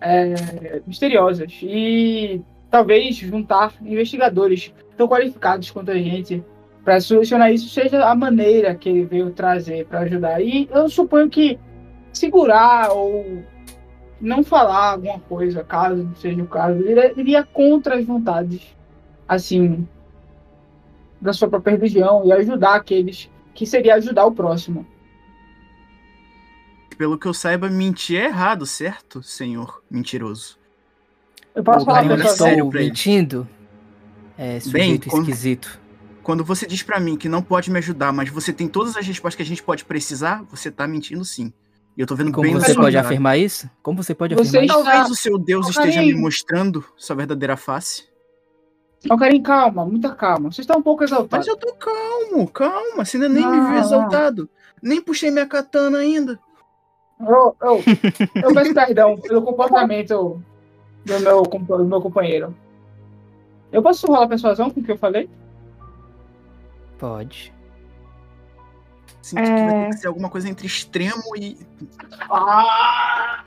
é, misteriosas e talvez juntar investigadores tão qualificados quanto a gente para solucionar isso seja a maneira que ele veio trazer para ajudar. E eu suponho que segurar ou não falar alguma coisa, caso seja o caso, iria, iria contra as vontades, assim, da sua própria religião e ajudar aqueles que seria ajudar o próximo. Pelo que eu saiba, mentir é errado, certo, senhor mentiroso? Eu posso O falar pra olha pessoa- sério Estou pra ele. mentindo? É, sujeito quando- esquisito. Quando você diz pra mim que não pode me ajudar, mas você tem todas as respostas que a gente pode precisar, você tá mentindo sim. E eu tô vendo Como bem você pode afirmar isso? Como você pode Você afirmar está- Talvez o seu Deus esteja me mostrando sua verdadeira face. Ô, Karim, calma, muita calma. Você está um pouco Mas exaltado. eu tô calmo, calma. Você ainda nem me viu Não. exaltado. Nem puxei minha katana ainda. Eu, eu, eu peço perdão pelo comportamento do meu, do meu companheiro. Eu posso rolar persuasão com o que eu falei? Pode. Sinto que vai É. ter que ser alguma coisa entre extremo e. Ah!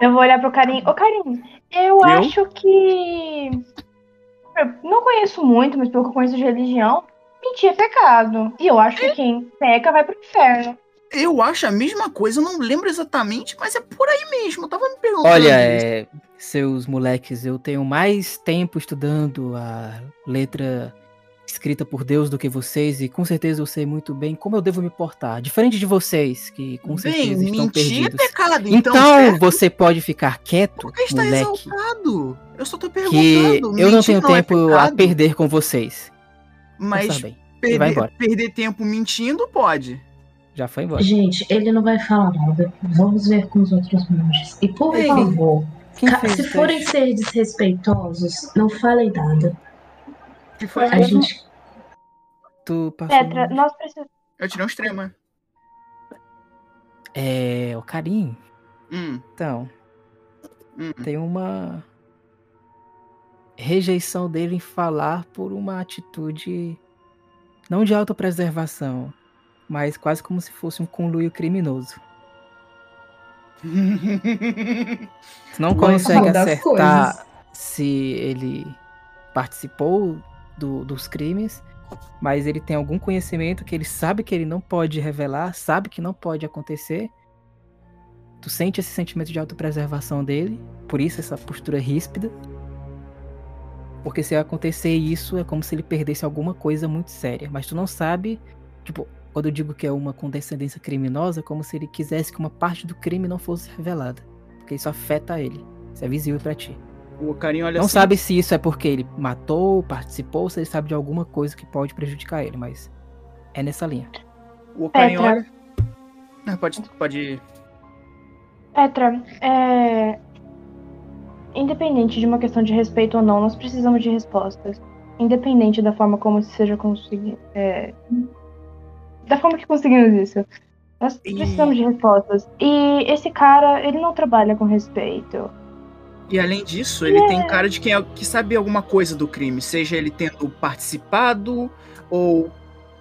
Eu vou olhar pro Karim. Ô, Karim, eu, acho que. Eu não conheço muito, mas pelo que eu conheço de religião, mentir é pecado. E eu acho que quem peca vai pro inferno. Eu acho a mesma coisa, eu não lembro exatamente, mas é por aí mesmo. Eu tava me perguntando. Olha, é, seus moleques, eu tenho mais tempo estudando a letra escrita por Deus do que vocês e com certeza eu sei muito bem como eu devo me portar. Diferente de vocês, que com Bem, certeza estão mentir é perdidos. pecado, Então, então. você pode ficar quieto, Por que está moleque, exaltado? Eu só tô que perguntando. eu não tenho é tempo a pecado, perder com vocês. Mas bem, perder, perder tempo mentindo pode. Já foi embora. Gente, ele não vai falar nada. Vamos ver com os outros monges. E por Ei, favor, se forem teste? ser desrespeitosos, não falem nada. Que foi? A gente. Tu passou Petra, nós precisamos. Eu tirei um extremo. é. É, o Karim, Hum, então, hum. tem uma rejeição dele em falar por uma atitude não de autopreservação, mas quase como se fosse um conluio criminoso. Tu não consegue acertar se ele participou do- dos crimes, mas ele tem algum conhecimento que ele sabe que ele não pode revelar, sabe que não pode acontecer. Tu sente esse sentimento de autopreservação dele, por isso essa postura ríspida. Porque se acontecer isso, é como se ele perdesse alguma coisa muito séria. Mas tu não sabe, tipo, quando eu digo que é uma condescendência criminosa, é como se ele quisesse que uma parte do crime não fosse revelada. Porque isso afeta ele. Isso é visível pra ti. O carinho olha Não assim. sabe se isso é porque ele matou, participou, ou se ele sabe de alguma coisa que pode prejudicar ele, mas é nessa linha. O carinho Petra. olha. Ah, pode, pode. Petra, é. Independente de uma questão de respeito ou não, nós precisamos de respostas. Independente da forma como isso seja conseguido. É... Da forma que conseguimos isso. Nós E- precisamos de respostas. E esse cara, ele não trabalha com respeito. E além disso, ele tem cara de quem é- que sabe alguma coisa do crime, seja ele tendo participado ou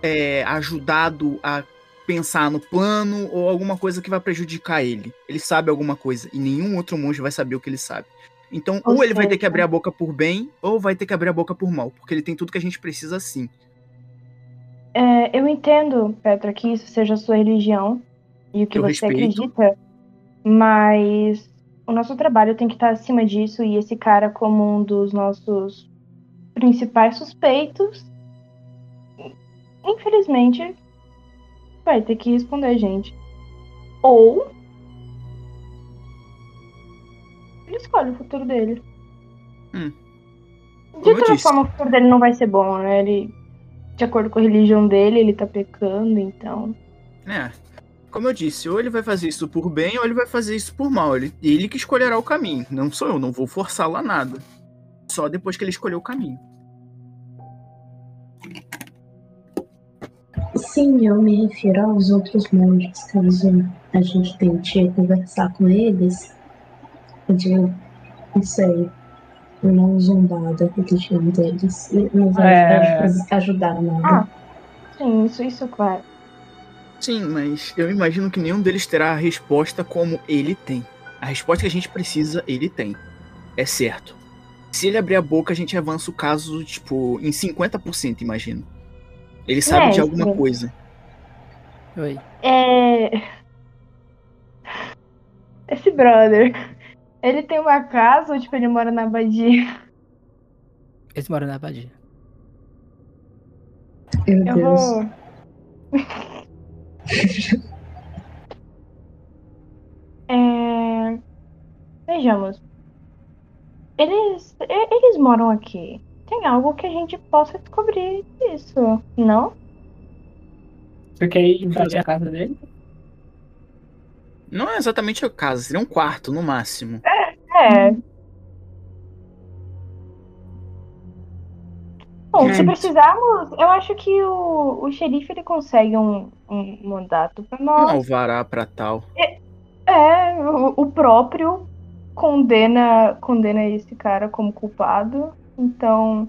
é, ajudado a pensar no plano ou alguma coisa que vai prejudicar ele. Ele sabe alguma coisa e nenhum outro monge vai saber o que ele sabe. Então, ou, Ou ele vai ter que abrir a boca por bem, ou vai ter que abrir a boca por mal, porque ele tem tudo que a gente precisa sim. É, eu entendo, Petra, que isso seja a sua religião e o que Eu você respeito. acredita, mas o nosso trabalho tem que estar acima disso e esse cara, como um dos nossos principais suspeitos, infelizmente, vai ter que responder a gente. Ou ele escolhe o futuro dele. Hum. De toda forma, o futuro dele não vai ser bom, né? Ele de acordo com a religião dele, ele tá pecando, então. É. Como eu disse, ou ele vai fazer isso por bem ou ele vai fazer isso por mal. Ele, ele que escolherá o caminho. Não sou eu, não vou forçá-lo a nada. Só depois que ele escolher o caminho. Sim, eu me refiro aos outros monges, caso a gente tente conversar com eles, de, não sei, não zombar da religião deles. Não vai É. ajudar nada. Ah. Sim, isso, isso, claro. Sim, mas eu imagino que nenhum deles terá a resposta como ele tem. A resposta que a gente precisa, ele tem. É certo. Se ele abrir a boca, a gente avança o caso, tipo, em 50%, imagino. Ele sabe É, de alguma sim. coisa. Oi. É. Esse brother, ele tem uma casa ou tipo ele mora na abadia? Eles moram na abadia. Meu Eu Deus. vou. É... Vejamos. Eles, eles moram aqui. Tem algo que a gente possa descobrir disso, não? Você quer ir invadir a casa dele? Não é exatamente a casa, seria um quarto, no máximo. É. Bom, se precisarmos, eu acho que o, o xerife ele consegue um, um mandato pra Um nós. alvará pra tal. É, o, o próprio condena condena esse cara como culpado. Então,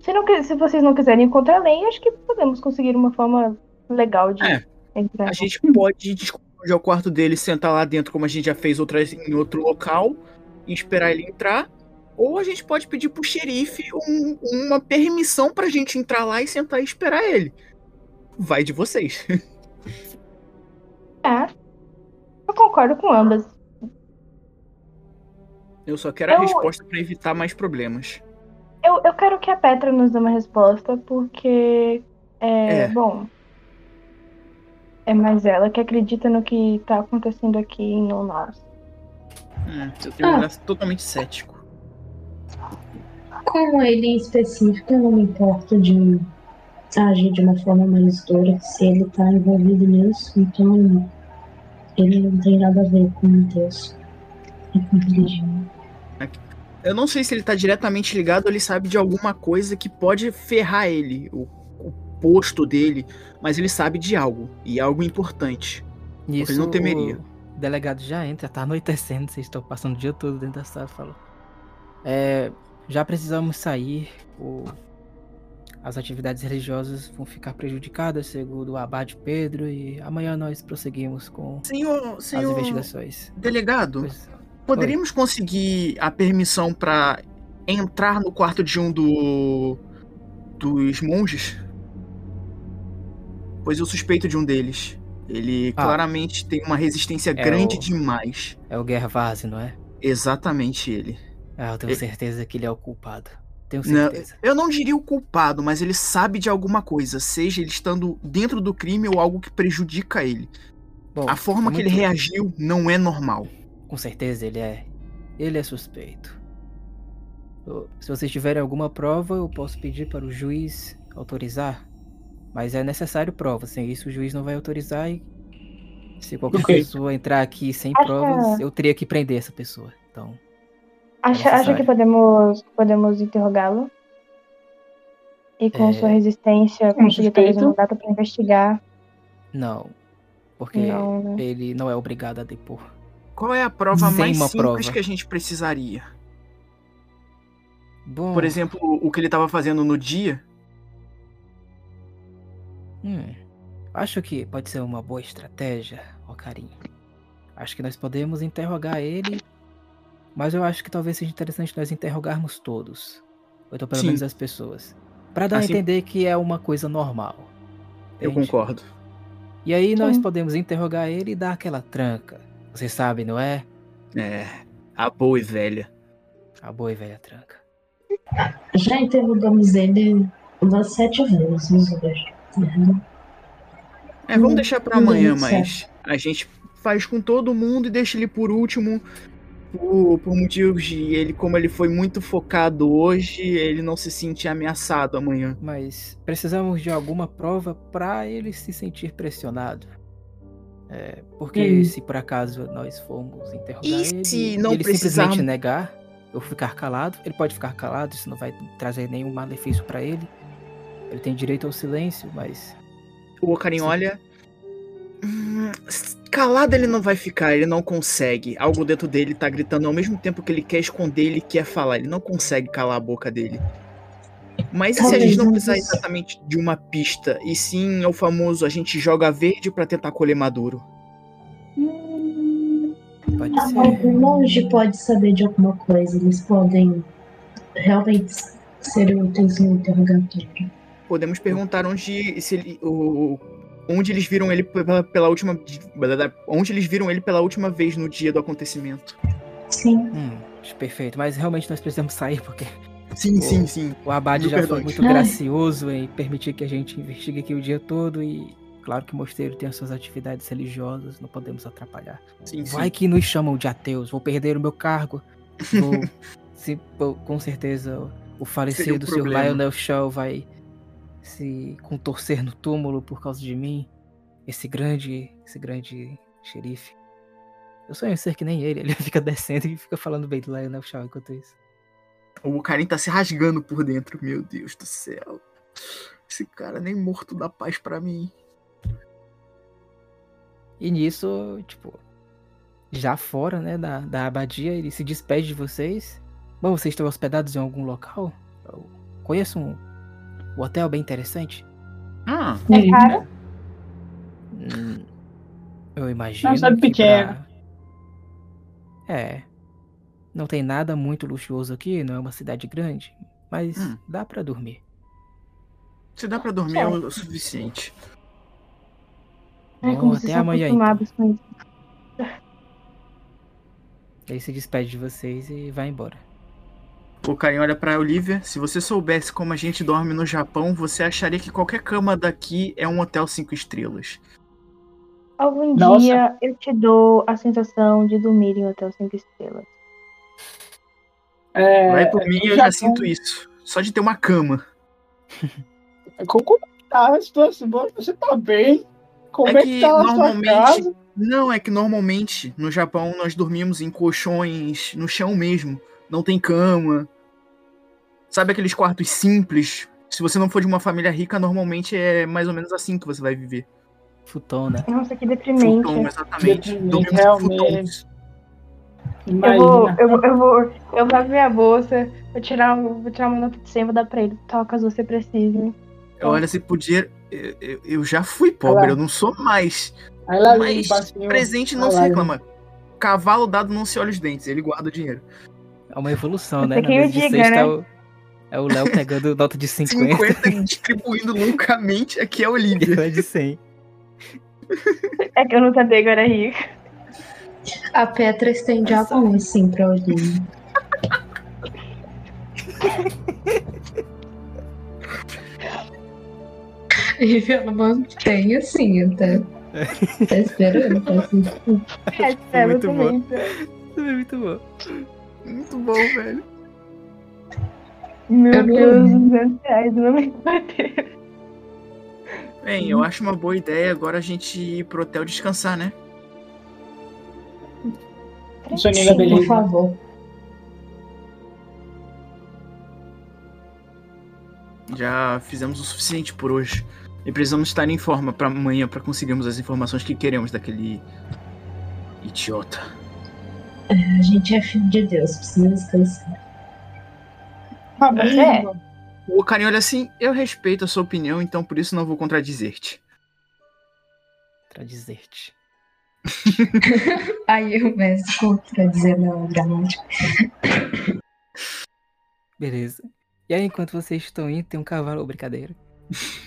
se, não, se vocês não quiserem ir contra a lei, acho que podemos conseguir uma forma legal de É, entrar. A gente pode descobrir onde é o quarto dele, sentar lá dentro, como a gente já fez outras em outro local, e esperar ele entrar. Ou a gente pode pedir pro xerife um- uma permissão pra gente entrar lá e sentar e esperar ele. Vai de vocês. É. Eu concordo com ambas. Eu só quero a Eu- resposta pra evitar mais problemas. Eu, eu quero que a Petra nos dê uma resposta, porque. É, É. bom. É mais ela que acredita no que tá acontecendo aqui e não nós. Hum, eu tenho um Ah. olhar totalmente cético. Com ele em específico, eu não me importo de agir de uma forma mais dura se ele tá envolvido nisso, então ele não tem nada a ver com Deus e com religião. Eu não sei se ele tá diretamente ligado ou ele sabe de alguma coisa que pode ferrar ele, o, o posto dele, mas ele sabe de algo, e algo importante. Nisso, ele não temeria. O delegado já entra, tá anoitecendo, vocês estão passando o dia todo dentro da sala, falou. É, já precisamos sair, o- as atividades religiosas vão ficar prejudicadas, segundo o abade Pedro, e amanhã nós prosseguimos com Senhor, as senhor investigações. delegado, Pois- poderíamos conseguir a permissão pra entrar no quarto de um do dos monges? Pois eu suspeito de um deles. Ele Ah. claramente tem uma resistência É grande o- demais. É o Gervase, não é? Exatamente ele. Ah, eu tenho E- certeza que ele é o culpado. Tenho Não, certeza. eu não diria o culpado, mas ele sabe de alguma coisa, seja ele estando dentro do crime ou algo que prejudica ele. Bom, A forma que ele muito- reagiu não é normal. Com certeza ele é. Ele é suspeito. Se vocês tiverem alguma prova, eu posso pedir para o juiz autorizar. Mas é necessário prova. Sem isso, o juiz não vai autorizar. E se qualquer Ok. pessoa entrar aqui sem Acha- provas, eu teria que prender essa pessoa. Então, Acha, acha necessário. que podemos, podemos interrogá-lo? E com É, sua resistência, com conseguir talvez um mandato pra investigar. não. Porque Não, né? ele não é obrigado a depor. Qual é a prova Sem mais simples prova. que a gente precisaria? Bom, Por exemplo, o que ele estava fazendo no dia? Hum, acho que pode ser uma boa estratégia, ó carinho. Acho que nós podemos interrogar ele, mas eu acho que talvez seja interessante nós interrogarmos todos. Ou então pelo Sim. menos as pessoas. Pra dar Assim- a entender que é uma coisa normal. Eu entende? concordo. E aí nós Sim. podemos interrogar ele e dar aquela tranca. Você sabe, não é? É, a boa e velha. A boa e velha tranca. Já interrogamos ele umas sete vezes hoje. Uhum. É, vamos Hum, deixar pra tudo amanhã, mas a gente faz com todo mundo e deixa ele por último. por, por motivos de ele, como ele foi muito focado hoje, ele não se sentir ameaçado amanhã. Mas precisamos de alguma prova para ele se sentir pressionado. É, porque Hum. se por acaso nós formos interrogar E ele se não ele precisarmos- simplesmente negar ou ficar calado, ele pode ficar calado, isso não vai trazer nenhum malefício para ele. Ele tem direito ao silêncio, mas O Ocarim Sim. olha. "Hum, calado ele não vai ficar, ele não consegue. Algo dentro dele tá gritando ao mesmo tempo que ele quer esconder, ele quer falar. Ele não consegue calar a boca dele. Mas e se a gente não precisar exatamente de uma pista, e sim é o famoso a gente joga verde pra tentar colher maduro? pode Ah, ser. Algum longe pode saber de alguma coisa. Eles podem realmente ser úteis no interrogatório. Podemos perguntar onde se ele, o, onde eles viram ele pela, pela última onde eles viram ele pela última vez no dia do acontecimento. Sim. Hum, perfeito, mas realmente nós precisamos sair porque Sim, O- sim, sim. o Abade já foi muito Ai. gracioso em permitir que a gente investigue aqui o dia todo e claro que o mosteiro tem as suas atividades religiosas, não podemos atrapalhar. sim, sim. Vai que nos chamam de ateus, vou perder o meu cargo. Vou, se- com certeza o falecido um Sr. Lionel Shaw vai se contorcer no túmulo por causa de mim. Esse grande, esse grande xerife. Eu sonho em ser que nem ele, ele fica descendo e fica falando bem do Lionel Shaw enquanto isso. O Karim tá se rasgando por dentro, meu Deus do céu. Esse cara nem morto dá paz pra mim. E nisso, tipo, já fora, né, da, da abadia, ele se despede de vocês. Bom, vocês estão hospedados em algum local? Eu conheço um, um hotel bem interessante. Ah, É caro? Hum, eu imagino. sabe que pequeno. pra- É. Não tem nada muito luxuoso aqui, não é uma cidade grande. Mas Hum. dá pra dormir. se dá pra dormir é o suficiente. Ai, Bom, como até amanhã, então. acostumados com isso. Aí se despede de vocês e vai embora. O Karim olha pra Olivia. Se você soubesse como a gente dorme no Japão, você acharia que qualquer cama daqui é um hotel cinco estrelas. Algum Nossa. dia eu te dou a sensação de dormir em hotel 5 estrelas. É, Vai por mim, eu já sinto isso. Só de ter uma cama. Como tá a situação? Você tá bem? Como É é, que tá a sua normalmente- casa? Não, é que normalmente no Japão nós dormimos em colchões no chão mesmo. Não tem cama. Sabe aqueles quartos simples? Se você não for de uma família rica, normalmente é mais ou menos assim que você vai viver. Futon, né? Nossa, que deprimente. Futon, exatamente. Deprimente, realmente. Eu vou, eu, vou- eu vou, eu vou abrir minha bolsa, vou tirar, um- vou tirar uma nota de 100 e vou dar pra ele. Toca caso você precise. Olha, se podia. Eu, eu- eu já fui pobre, eu não sou mais. Mas assim, presente não se reclama. Cavalo dado não se olha os dentes, ele guarda o dinheiro. É uma evolução, Você né? Na quem de diga, né? É o Léo pegando nota de 50 50 e distribuindo loucamente aqui é a e Olivia. ela de 100. É que eu não sabia que eu era rica. A Petra estende a mão assim pra Olivia. E ela mantém assim até. Tá esperando, tá assim. É, espero muito também. Isso é muito bom. Muito bom, velho. Meu Eu Deus, lembro. 200 reais não me bater. Bem, eu acho uma boa ideia agora a gente ir pro hotel descansar, né? Soninha, Sim, por favor. Já fizemos o suficiente por hoje. E precisamos estar em forma para amanhã para conseguirmos as informações que queremos daquele idiota. A gente é filho de Deus, precisa descansar. Ah, mas é? O Karim olha assim, eu respeito a sua opinião, então por isso não vou contradizer-te. Pra dizer-te. Aí o mestre contradizer na gramática. Beleza. E aí, enquanto vocês estão indo, tem um cavalo. Ô, brincadeira.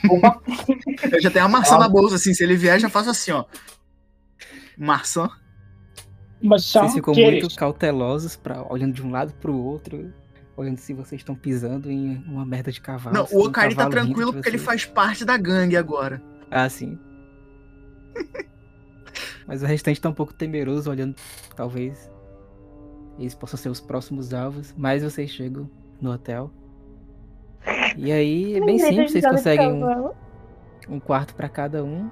Opa, Eu já tenho a maçã na bolsa, assim, se ele vier, já faço assim, ó. Maçã. Vocês ficam muito cautelosos, pra, olhando de um lado pro outro, olhando se vocês estão pisando em uma merda de cavalo. Não, o um Okari tá cavalo vindo tranquilo porque ele faz parte da gangue agora. Ah, sim. Mas o restante tá um pouco temeroso, olhando, talvez. eles possam ser os próximos alvos, mas vocês chegam no hotel. E aí é bem simples, vocês conseguem um, um quarto para cada um.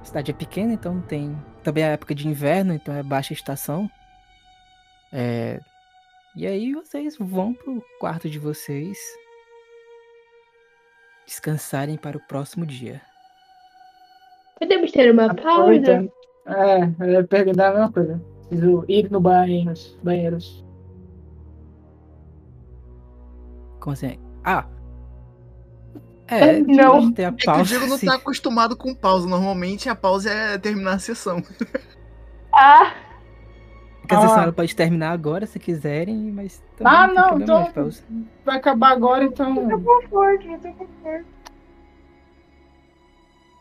A cidade é pequena, então tem. Também é época de inverno, então é baixa estação. É... E aí vocês vão pro quarto de vocês descansarem para o próximo dia. Podemos ter uma pausa? É, eu ia perguntar a mesma coisa. Preciso ir no banheiro, banheiros. Como assim? Ah! É, Não. tem a É que o pausa. Diego não sim. tá acostumado com pausa. Normalmente a pausa é terminar a sessão. Ah, Porque a Ah. sessão ela pode terminar agora se quiserem, mas também Ah, não, então-. Vai acabar agora, então. no conforto, no seu conforto.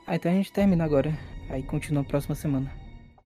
Ah, então a gente termina agora. Aí continua a próxima semana.